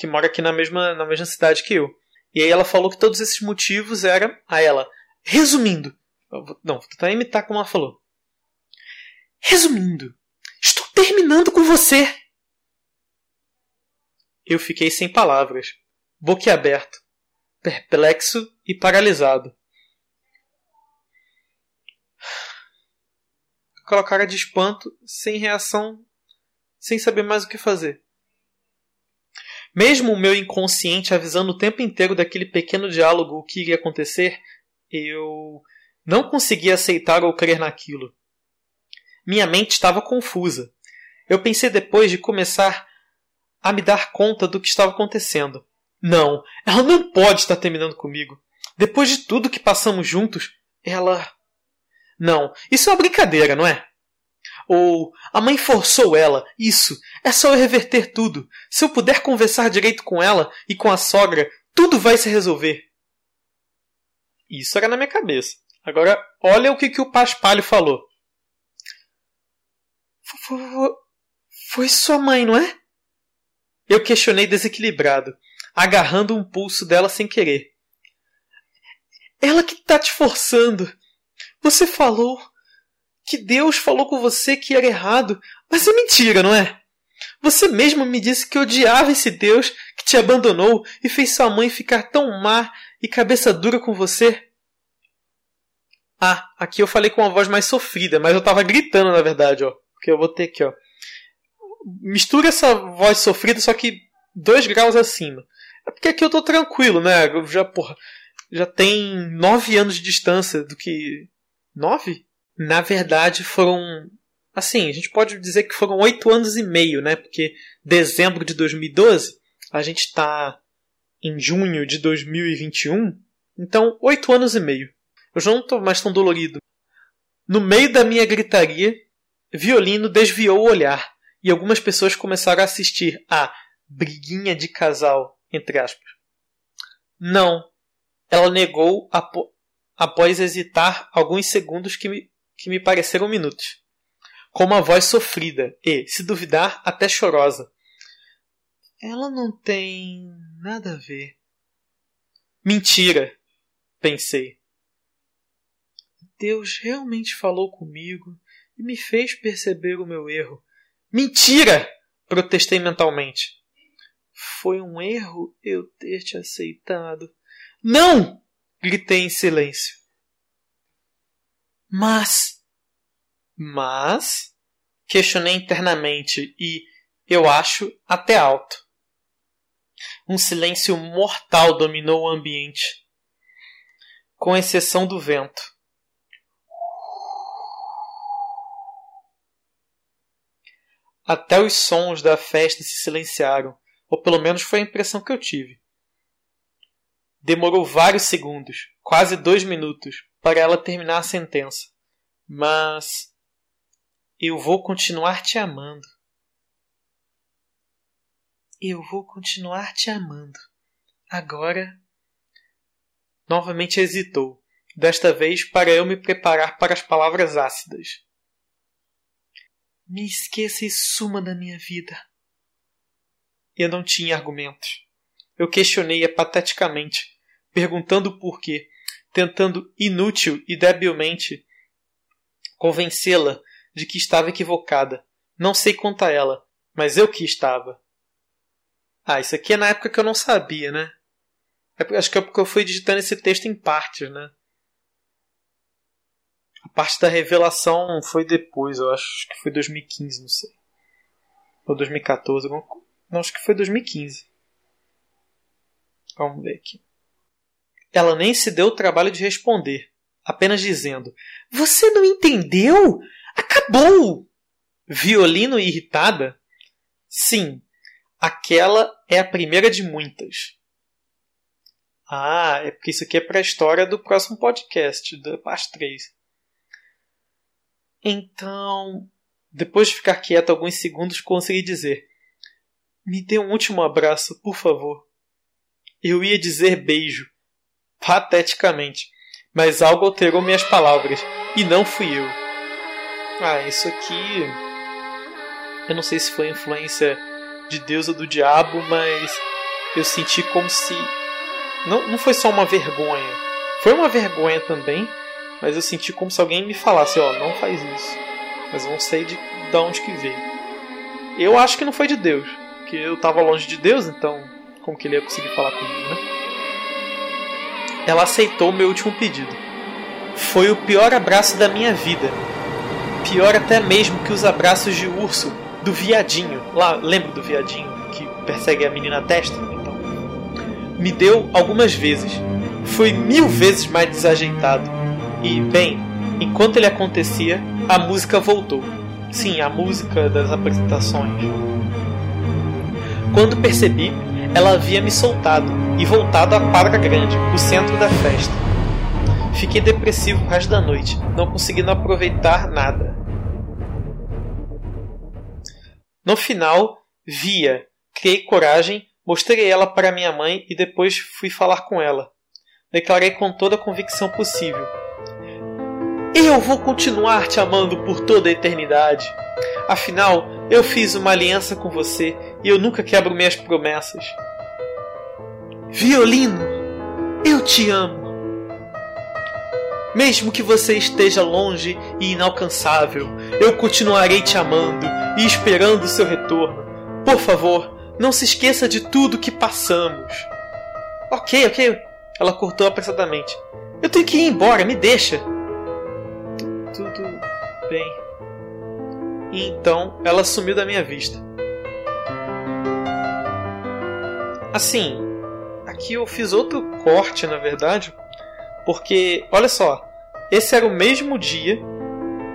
que mora aqui na mesma, na mesma cidade que eu. E aí ela falou que todos esses motivos eram a ela. Resumindo. Não, vou tentar imitar como ela falou. Resumindo, estou terminando com você. Eu fiquei sem palavras, boquiaberto, perplexo e paralisado. Aquela cara de espanto, sem reação, sem saber mais o que fazer. Mesmo o meu inconsciente avisando o tempo inteiro daquele pequeno diálogo o que iria acontecer, eu não conseguia aceitar ou crer naquilo. Minha mente estava confusa. Eu pensei depois de começar a me dar conta do que estava acontecendo. Não, ela não pode estar terminando comigo. Depois de tudo que passamos juntos, ela. Não, isso é uma brincadeira, não é? Ou a mãe forçou ela. Isso, é só eu reverter tudo. Se eu puder conversar direito com ela e com a sogra, tudo vai se resolver. Isso era na minha cabeça. Agora, olha o que, que o Paspalho falou. Foi sua mãe, não é? Eu questionei desequilibrado, agarrando um pulso dela sem querer. Ela que tá te forçando. Você falou que Deus falou com você que era errado, mas é mentira, não é? Você mesmo me disse que odiava esse Deus que te abandonou e fez sua mãe ficar tão má e cabeça dura com você. Ah, aqui eu falei com uma voz mais sofrida, mas eu tava gritando na verdade, ó. Porque eu vou ter aqui, ó. Mistura essa voz sofrida, só que dois graus acima. É porque aqui eu tô tranquilo, né? Eu já, porra, já tem nove anos de distância do que. Nove? Na verdade, foram Assim, a gente pode dizer que foram oito anos e meio, né? Porque dezembro de 2012, a gente está em junho de 2021, então oito anos e meio. Eu já não estou mais tão dolorido. No meio da minha gritaria, Violino desviou o olhar e algumas pessoas começaram a assistir a briguinha de casal, entre aspas. Não, ela negou após hesitar alguns segundos que me, que me pareceram minutos com uma voz sofrida e, se duvidar, até chorosa. Ela não tem nada a ver. Mentira, pensei. Deus realmente falou comigo e me fez perceber o meu erro. Mentira! protestei mentalmente. Foi um erro eu ter te aceitado. Não! gritei em silêncio. Mas mas questionei internamente e, eu acho, até alto. Um silêncio mortal dominou o ambiente, com exceção do vento. Até os sons da festa se silenciaram, ou pelo menos foi a impressão que eu tive. Demorou vários segundos, quase dois minutos, para ela terminar a sentença. Mas eu vou continuar te amando. Eu vou continuar te amando. Agora. Novamente hesitou, desta vez para eu me preparar para as palavras ácidas. Me esqueça e suma da minha vida. Eu não tinha argumentos. Eu questionei-a pateticamente, perguntando por quê, tentando inútil e debilmente convencê-la de que estava equivocada. Não sei quanto a ela, mas eu que estava. Ah, isso aqui é na época que eu não sabia, né? É, acho que é porque eu fui digitando esse texto em partes, né? A parte da revelação foi depois, eu acho que foi 2015, não sei. Ou 2014, não, acho que foi 2015. Vamos ver aqui. Ela nem se deu o trabalho de responder, apenas dizendo: Você não entendeu? Acabou! Violino irritada? Sim, aquela é a primeira de muitas. Ah, é porque isso aqui é para a história do próximo podcast, da parte 3. Então, depois de ficar quieta alguns segundos, consegui dizer: Me dê um último abraço, por favor. Eu ia dizer beijo, pateticamente, mas algo alterou minhas palavras, e não fui eu. Ah, isso aqui. Eu não sei se foi influência de Deus ou do diabo, mas eu senti como se. Não, não foi só uma vergonha. Foi uma vergonha também, mas eu senti como se alguém me falasse: Ó, oh, não faz isso. Mas não sei de, de onde que veio. Eu acho que não foi de Deus, porque eu estava longe de Deus, então como que ele ia conseguir falar comigo, né? Ela aceitou o meu último pedido. Foi o pior abraço da minha vida Pior até mesmo que os abraços de urso do viadinho. Lá, lembra do viadinho que persegue a menina na testa? Então, me deu algumas vezes. Foi mil vezes mais desajeitado. E, bem, enquanto ele acontecia, a música voltou. Sim, a música das apresentações. Quando percebi, ela havia me soltado e voltado à quadra grande, o centro da festa. Fiquei depressivo o resto da noite, não conseguindo aproveitar nada. No final, via, criei coragem, mostrei ela para minha mãe e depois fui falar com ela. Declarei com toda a convicção possível: Eu vou continuar te amando por toda a eternidade. Afinal, eu fiz uma aliança com você e eu nunca quebro minhas promessas. Violino, eu te amo. Mesmo que você esteja longe e inalcançável, eu continuarei te amando e esperando o seu retorno. Por favor, não se esqueça de tudo que passamos. Ok, ok. Ela cortou apressadamente. Eu tenho que ir embora, me deixa. Tudo bem. E então ela sumiu da minha vista. Assim, aqui eu fiz outro corte, na verdade, porque, olha só, esse era o mesmo dia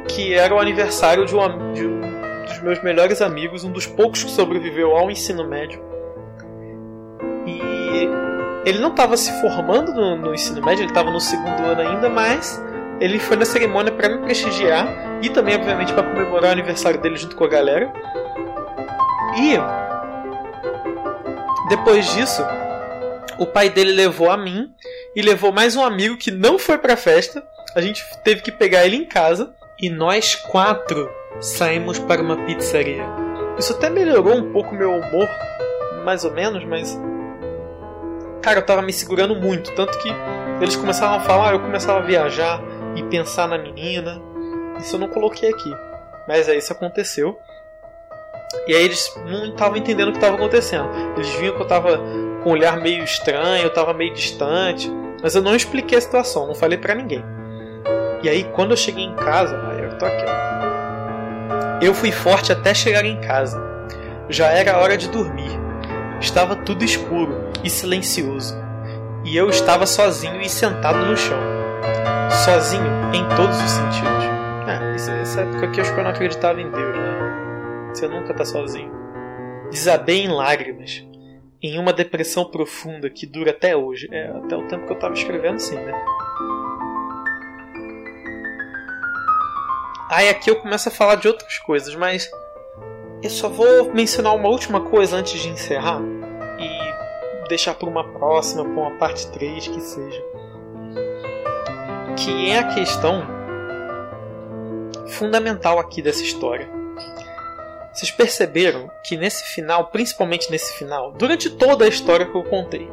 que era o aniversário de um, de um dos meus melhores amigos, um dos poucos que sobreviveu ao ensino médio. E ele não estava se formando no, no, ensino médio, ele estava no segundo ano ainda, mas ele foi na cerimônia para me prestigiar e também, obviamente, para comemorar o aniversário dele junto com a galera. E depois disso, o pai dele levou a mim e levou mais um amigo que não foi para a festa. A gente teve que pegar ele em casa e nós quatro saímos para uma pizzaria. Isso até melhorou um pouco meu humor, mais ou menos, mas cara, eu tava me segurando muito, tanto que eles começavam a falar, eu começava a viajar e pensar na menina. Isso eu não coloquei aqui, mas aí isso aconteceu. E aí eles não estavam entendendo o que estava acontecendo. Eles viam que eu tava com um olhar meio estranho, eu tava meio distante, mas eu não expliquei a situação, não falei para ninguém. E aí quando eu cheguei em casa, eu tô aqui. Eu fui forte até chegar em casa. Já era hora de dormir. Estava tudo escuro e silencioso. E eu estava sozinho e sentado no chão. Sozinho em todos os sentidos. É, nessa época aqui eu acho que eu não acreditava em Deus, né? Você nunca está sozinho. Desabei em lágrimas. Em uma depressão profunda que dura até hoje. É, até o tempo que eu estava escrevendo, sim, né? Aí aqui eu começo a falar de outras coisas, mas eu só vou mencionar uma última coisa antes de encerrar e deixar para uma próxima, para uma parte 3 que seja. Que é a questão fundamental aqui dessa história. Vocês perceberam que nesse final, principalmente nesse final, durante toda a história que eu contei,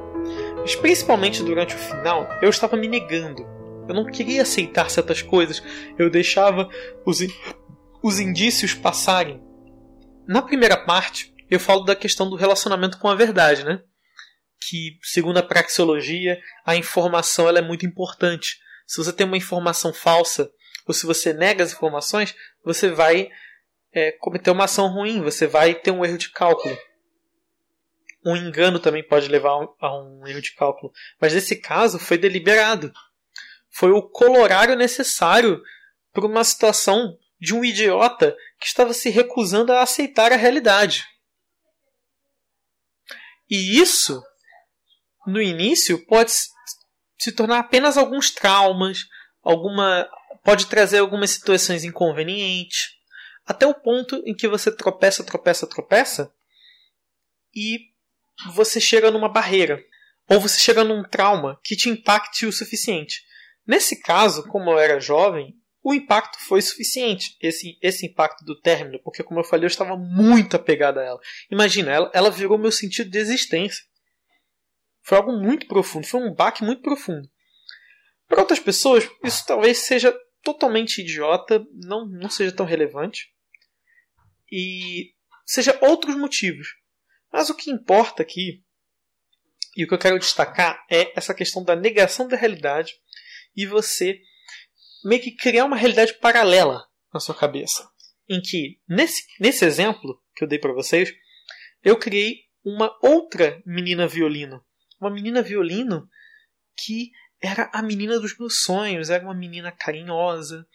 mas principalmente durante o final, eu estava me negando eu não queria aceitar certas coisas. Eu deixava os, os indícios passarem. Na primeira parte, eu falo da questão do relacionamento com a verdade, né? Que, segundo a praxeologia, a informação ela é muito importante. Se você tem uma informação falsa, ou se você nega as informações, você vai é, cometer uma ação ruim, você vai ter um erro de cálculo. Um engano também pode levar a um erro de cálculo. Mas nesse caso foi deliberado foi o colorário necessário para uma situação de um idiota que estava se recusando a aceitar a realidade. E isso, no início, pode se tornar apenas alguns traumas, alguma pode trazer algumas situações inconvenientes, até o ponto em que você tropeça, tropeça, tropeça e você chega numa barreira, ou você chega num trauma que te impacte o suficiente. Nesse caso, como eu era jovem, o impacto foi suficiente, esse, esse impacto do término, porque, como eu falei, eu estava muito apegado a ela. Imagina, ela, ela virou meu sentido de existência. Foi algo muito profundo, foi um baque muito profundo. Para outras pessoas, isso talvez seja totalmente idiota, não, não seja tão relevante, e seja outros motivos. Mas o que importa aqui, e o que eu quero destacar, é essa questão da negação da realidade e você meio que criar uma realidade paralela na sua cabeça. Em que, nesse, nesse exemplo que eu dei para vocês, eu criei uma outra menina violino. Uma menina violino que era a menina dos meus sonhos, era uma menina carinhosa,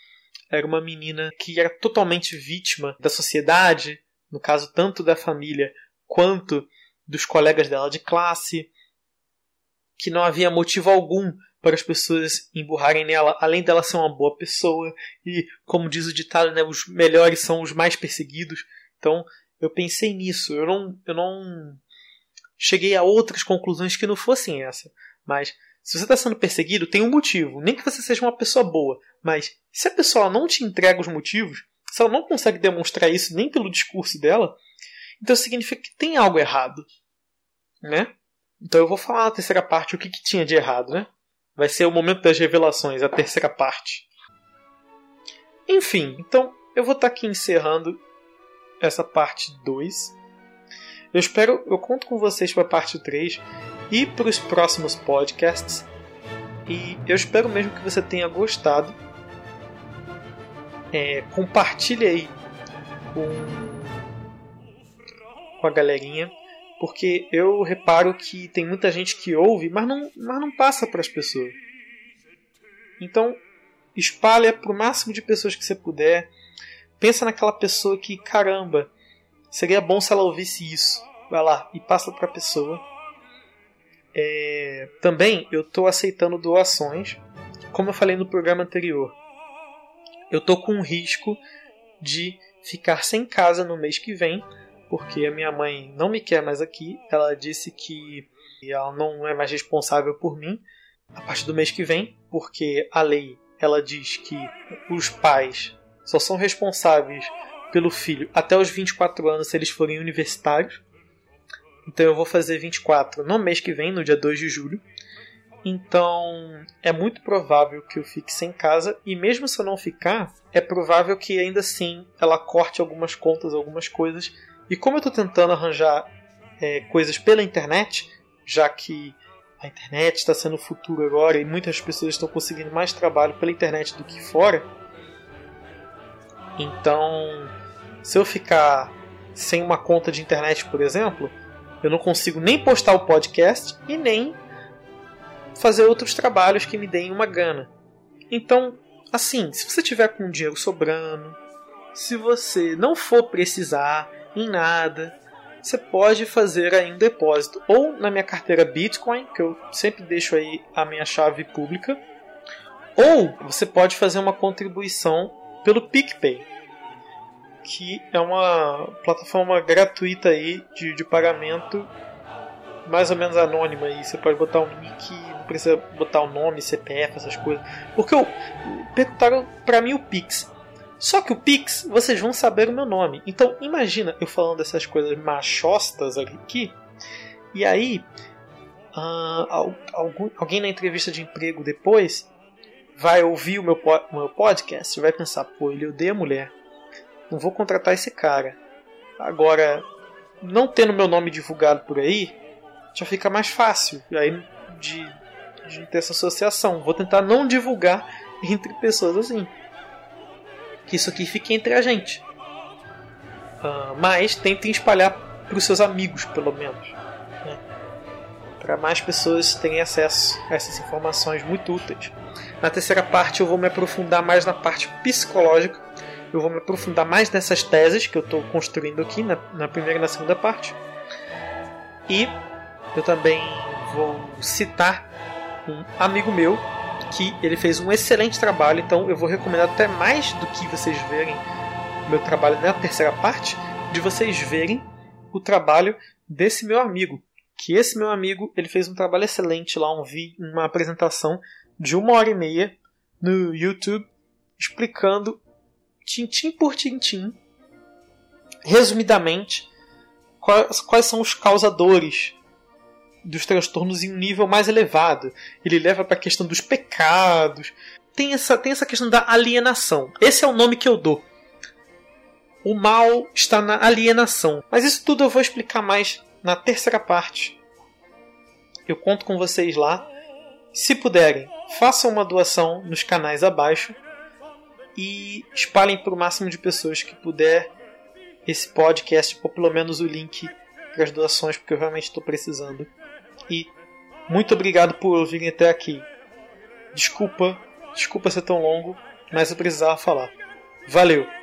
era uma menina que era totalmente vítima da sociedade, no caso tanto da família quanto dos colegas dela de classe, que não havia motivo algum para as pessoas emburrarem nela, além dela ser uma boa pessoa e, como diz o ditado, né, os melhores são os mais perseguidos. Então, eu pensei nisso. Eu não, eu não cheguei a outras conclusões que não fossem essa. Mas se você está sendo perseguido, tem um motivo. Nem que você seja uma pessoa boa, mas se a pessoa não te entrega os motivos, se ela não consegue demonstrar isso nem pelo discurso dela, então significa que tem algo errado, né? Então eu vou falar na terceira parte o que, que tinha de errado, né? Vai ser o momento das revelações, a terceira parte. Enfim, então eu vou estar tá aqui encerrando essa parte 2. Eu espero, eu conto com vocês para a parte 3 e para os próximos podcasts. E eu espero mesmo que você tenha gostado. É, compartilhe aí com, com a galerinha porque eu reparo que tem muita gente que ouve, mas não, mas não passa para as pessoas. Então, espalha para o máximo de pessoas que você puder. Pensa naquela pessoa que, caramba, seria bom se ela ouvisse isso. Vai lá e passa para a pessoa. É... Também eu estou aceitando doações, como eu falei no programa anterior. Eu estou com um risco de ficar sem casa no mês que vem, porque a minha mãe não me quer mais aqui. Ela disse que ela não é mais responsável por mim a partir do mês que vem, porque a lei ela diz que os pais só são responsáveis pelo filho até os 24 anos se eles forem universitários. Então eu vou fazer 24 no mês que vem, no dia 2 de julho. Então é muito provável que eu fique sem casa, e mesmo se eu não ficar, é provável que ainda assim ela corte algumas contas, algumas coisas. E como eu estou tentando arranjar é, coisas pela internet, já que a internet está sendo o futuro agora e muitas pessoas estão conseguindo mais trabalho pela internet do que fora. Então, se eu ficar sem uma conta de internet, por exemplo, eu não consigo nem postar o podcast e nem fazer outros trabalhos que me deem uma gana. Então, assim, se você tiver com dinheiro sobrando, se você não for precisar em nada, você pode fazer aí um depósito. Ou na minha carteira Bitcoin, que eu sempre deixo aí a minha chave pública, ou você pode fazer uma contribuição pelo PicPay, que é uma plataforma gratuita aí de, de pagamento mais ou menos anônima aí. Você pode botar um nick, não precisa botar o nome, CPF, essas coisas. Porque eu perguntaram para mim o Pix. Só que o Pix, vocês vão saber o meu nome. Então imagina eu falando essas coisas machostas aqui. E aí, uh, algum, alguém na entrevista de emprego depois vai ouvir o meu, meu podcast vai pensar: pô, ele odeia mulher. Não vou contratar esse cara. Agora, não tendo meu nome divulgado por aí, já fica mais fácil. Aí de, de ter essa associação. Vou tentar não divulgar entre pessoas assim que isso aqui fique entre a gente. Uh, mas tentem espalhar para os seus amigos, pelo menos. Né? Para mais pessoas terem acesso a essas informações muito úteis. Na terceira parte, eu vou me aprofundar mais na parte psicológica. Eu vou me aprofundar mais nessas teses que eu estou construindo aqui, na, na primeira e na segunda parte. E eu também vou citar um amigo meu que ele fez um excelente trabalho, então eu vou recomendar até mais do que vocês verem meu trabalho na terceira parte, de vocês verem o trabalho desse meu amigo. Que esse meu amigo ele fez um trabalho excelente lá, um vídeo, uma apresentação de uma hora e meia no YouTube explicando tintim por tintim, resumidamente, quais, quais são os causadores dos transtornos em um nível mais elevado. Ele leva para a questão dos pecados. Tem essa, tem essa questão da alienação. Esse é o nome que eu dou. O mal está na alienação. Mas isso tudo eu vou explicar mais na terceira parte. Eu conto com vocês lá. Se puderem, façam uma doação nos canais abaixo e espalhem para o máximo de pessoas que puder esse podcast, ou pelo menos o link para as doações, porque eu realmente estou precisando. E muito obrigado por virem até aqui. Desculpa, desculpa ser tão longo, mas eu precisava falar. Valeu!